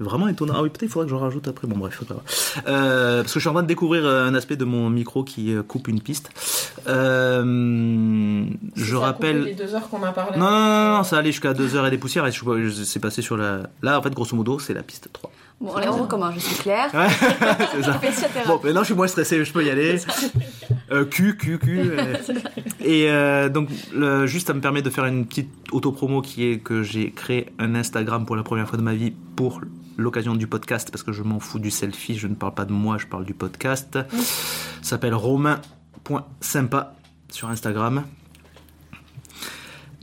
Vraiment étonnant. Ah oui, peut-être il faudra que j'en rajoute après. Bon, bref. Euh, parce que je suis en train de découvrir euh, un aspect de mon micro qui euh, coupe une piste. Euh, je rappelle. les deux heures qu'on a parlé. Non, non, non, non, ça allait jusqu'à 2h et des poussières et je, je- c'est passé sur la. Là, en fait, grosso modo, c'est la piste 3. Bon, allez, on recommence. Je suis Claire. Ouais, c'est ça. Bon, maintenant je suis moins stressé, je peux y aller. Euh, Q, Q, Q. Et euh, donc, le- juste, ça me permet de faire une petite auto-promo qui est que j'ai créé un Instagram pour la première fois de ma vie pour l'occasion du podcast, parce que je m'en fous du selfie, je ne parle pas de moi, je parle du podcast. Ça s'appelle romain.sympa sur Instagram.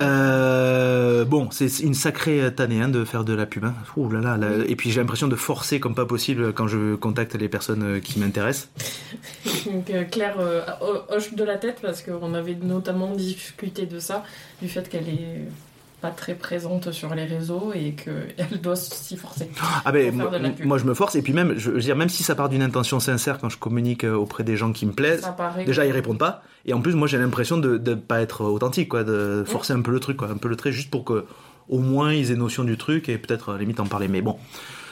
Euh, bon, c'est une sacrée tannée hein, de faire de la pub. hein. Ouh là là, là. Et puis j'ai l'impression de forcer comme pas possible quand je contacte les personnes euh, qui m'intéressent. Donc euh, Claire euh, ho- hoche de la tête parce qu'on avait notamment discuté de ça, du fait qu'elle est pas très présente sur les réseaux et qu'elle doit s'y forcer. Ah ben, moi, je me force et puis même, je veux dire, même si ça part d'une intention sincère quand je communique euh, auprès des gens qui me plaisent, déjà ils répondent pas et en plus moi j'ai l'impression de ne pas être authentique, quoi, de forcer un peu le truc, quoi, un peu le trait juste pour que au moins ils aient notion du truc et peut-être à la limite en parler. Mais bon,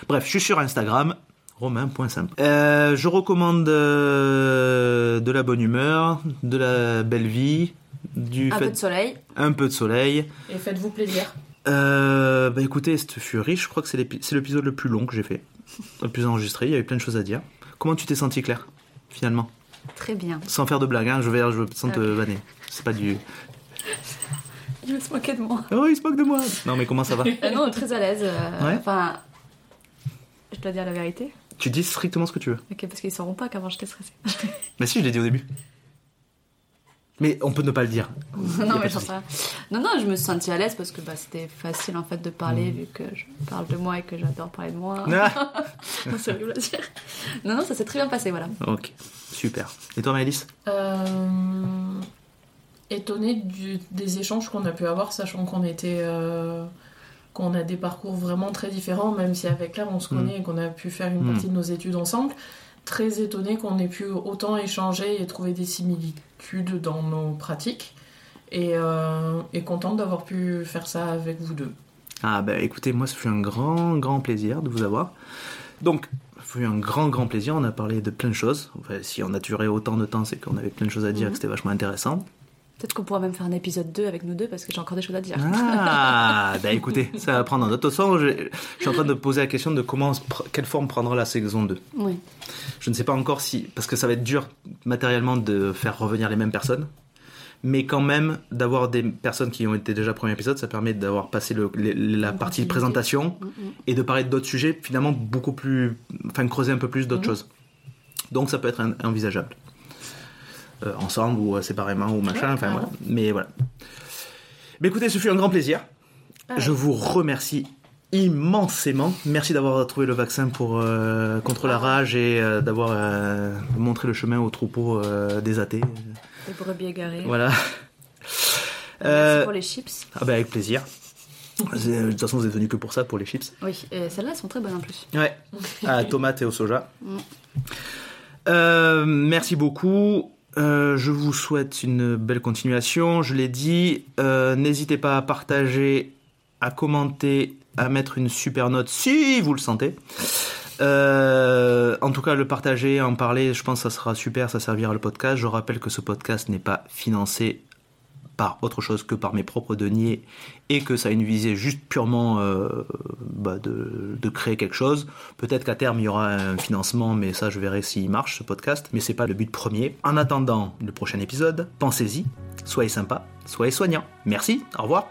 bref, je suis sur Instagram. Romain.simple. Euh, je recommande euh, de la bonne humeur, de la belle vie, du Un fait peu de soleil. un peu de soleil. Et faites-vous plaisir. Euh, bah écoutez, cette furie, je crois que c'est l'épi- c'est l'épisode le plus long que j'ai fait, le plus enregistré. Il y avait plein de choses à dire. Comment tu t'es senti, Claire, finalement? Très bien. Sans faire de blague, hein, je vais, je sans te Ok. vanner. C'est pas du. Il se moquer de moi. Oh, il se moque de moi. Non, mais comment ça va? Euh, non, très à l'aise. euh, Ouais. Enfin, je dois dire la vérité. Tu dis strictement ce que tu veux. Ok, parce qu'ils sauront pas qu'avant j'étais stressée. Mais si, je l'ai dit au début. Mais on peut ne pas le dire. Non, mais. Non, non, je me suis sentie à l'aise parce que bah, c'était facile en fait de parler Mm. vu que je parle de moi et que j'adore parler de moi. Ah Non, c'est horrible à dire. Non, non, ça s'est très bien passé, voilà. ok, super. Et toi, Maëlys? Euh, étonnée du- des échanges qu'on a pu avoir, sachant qu'on était. euh, qu'on a des parcours vraiment très différents, même si avec Claire on se Mm. connaît et qu'on a pu faire une Mm. partie de nos études ensemble. Très étonnée qu'on ait pu autant échanger et trouver des similitudes dans nos pratiques. Et, euh, et contente d'avoir pu faire ça avec vous deux. Ah bah écoutez, moi ça fait un grand grand plaisir de vous avoir. Donc, ça fait un grand grand plaisir, on a parlé de plein de choses. Enfin, si on a duré autant de temps, c'est qu'on avait plein de choses à dire et que c'était vachement intéressant. Peut-être qu'on pourra même faire un épisode 2 avec nous deux parce que j'ai encore des choses à dire. Ah, bah écoutez, ça va prendre un autre sens. Je, je suis en train de poser la question de comment, quelle forme prendra la saison 2. Oui. Je ne sais pas encore si, parce que ça va être dur matériellement de faire revenir les mêmes personnes. Mais quand même, d'avoir des personnes qui ont été déjà au premier épisode, ça permet d'avoir passé le- la partie continuité. présentation Mm, mm. et de parler d'autres sujets, finalement beaucoup plus. Enfin, creuser un peu plus d'autres choses. Donc ça peut être envisageable. Euh, ensemble ou euh, séparément ou machin, Ouais, enfin voilà. Mais voilà. Mais écoutez, ce fut un grand plaisir. Ah, Je vous remercie immensément. Merci d'avoir trouvé le vaccin pour, euh, contre la rage et euh, d'avoir euh, montré le chemin au troupeau des athées. Des brebis égarées. Voilà. Merci pour les chips. Ah bah avec plaisir. De toute façon, vous êtes venus que pour ça, pour les chips. Oui, et celles-là elles sont très bonnes en plus. Ouais. À tomate et au soja. Mm. Merci beaucoup. Euh, je vous souhaite une belle continuation. Je l'ai dit. Euh, N'hésitez pas à partager, à commenter, à mettre une super note si vous le sentez. Euh, en tout cas, le partager, en parler, je pense que ça sera super, ça servira le podcast. Je rappelle que ce podcast n'est pas financé par autre chose que par mes propres deniers et que ça a une visée juste purement euh, bah, de, de créer quelque chose. Peut-être qu'à terme il y aura un financement, mais ça je verrai s'il marche ce podcast. Mais c'est pas le but premier. En attendant le prochain épisode, pensez-y, soyez sympa, soyez soignants. Merci, au revoir.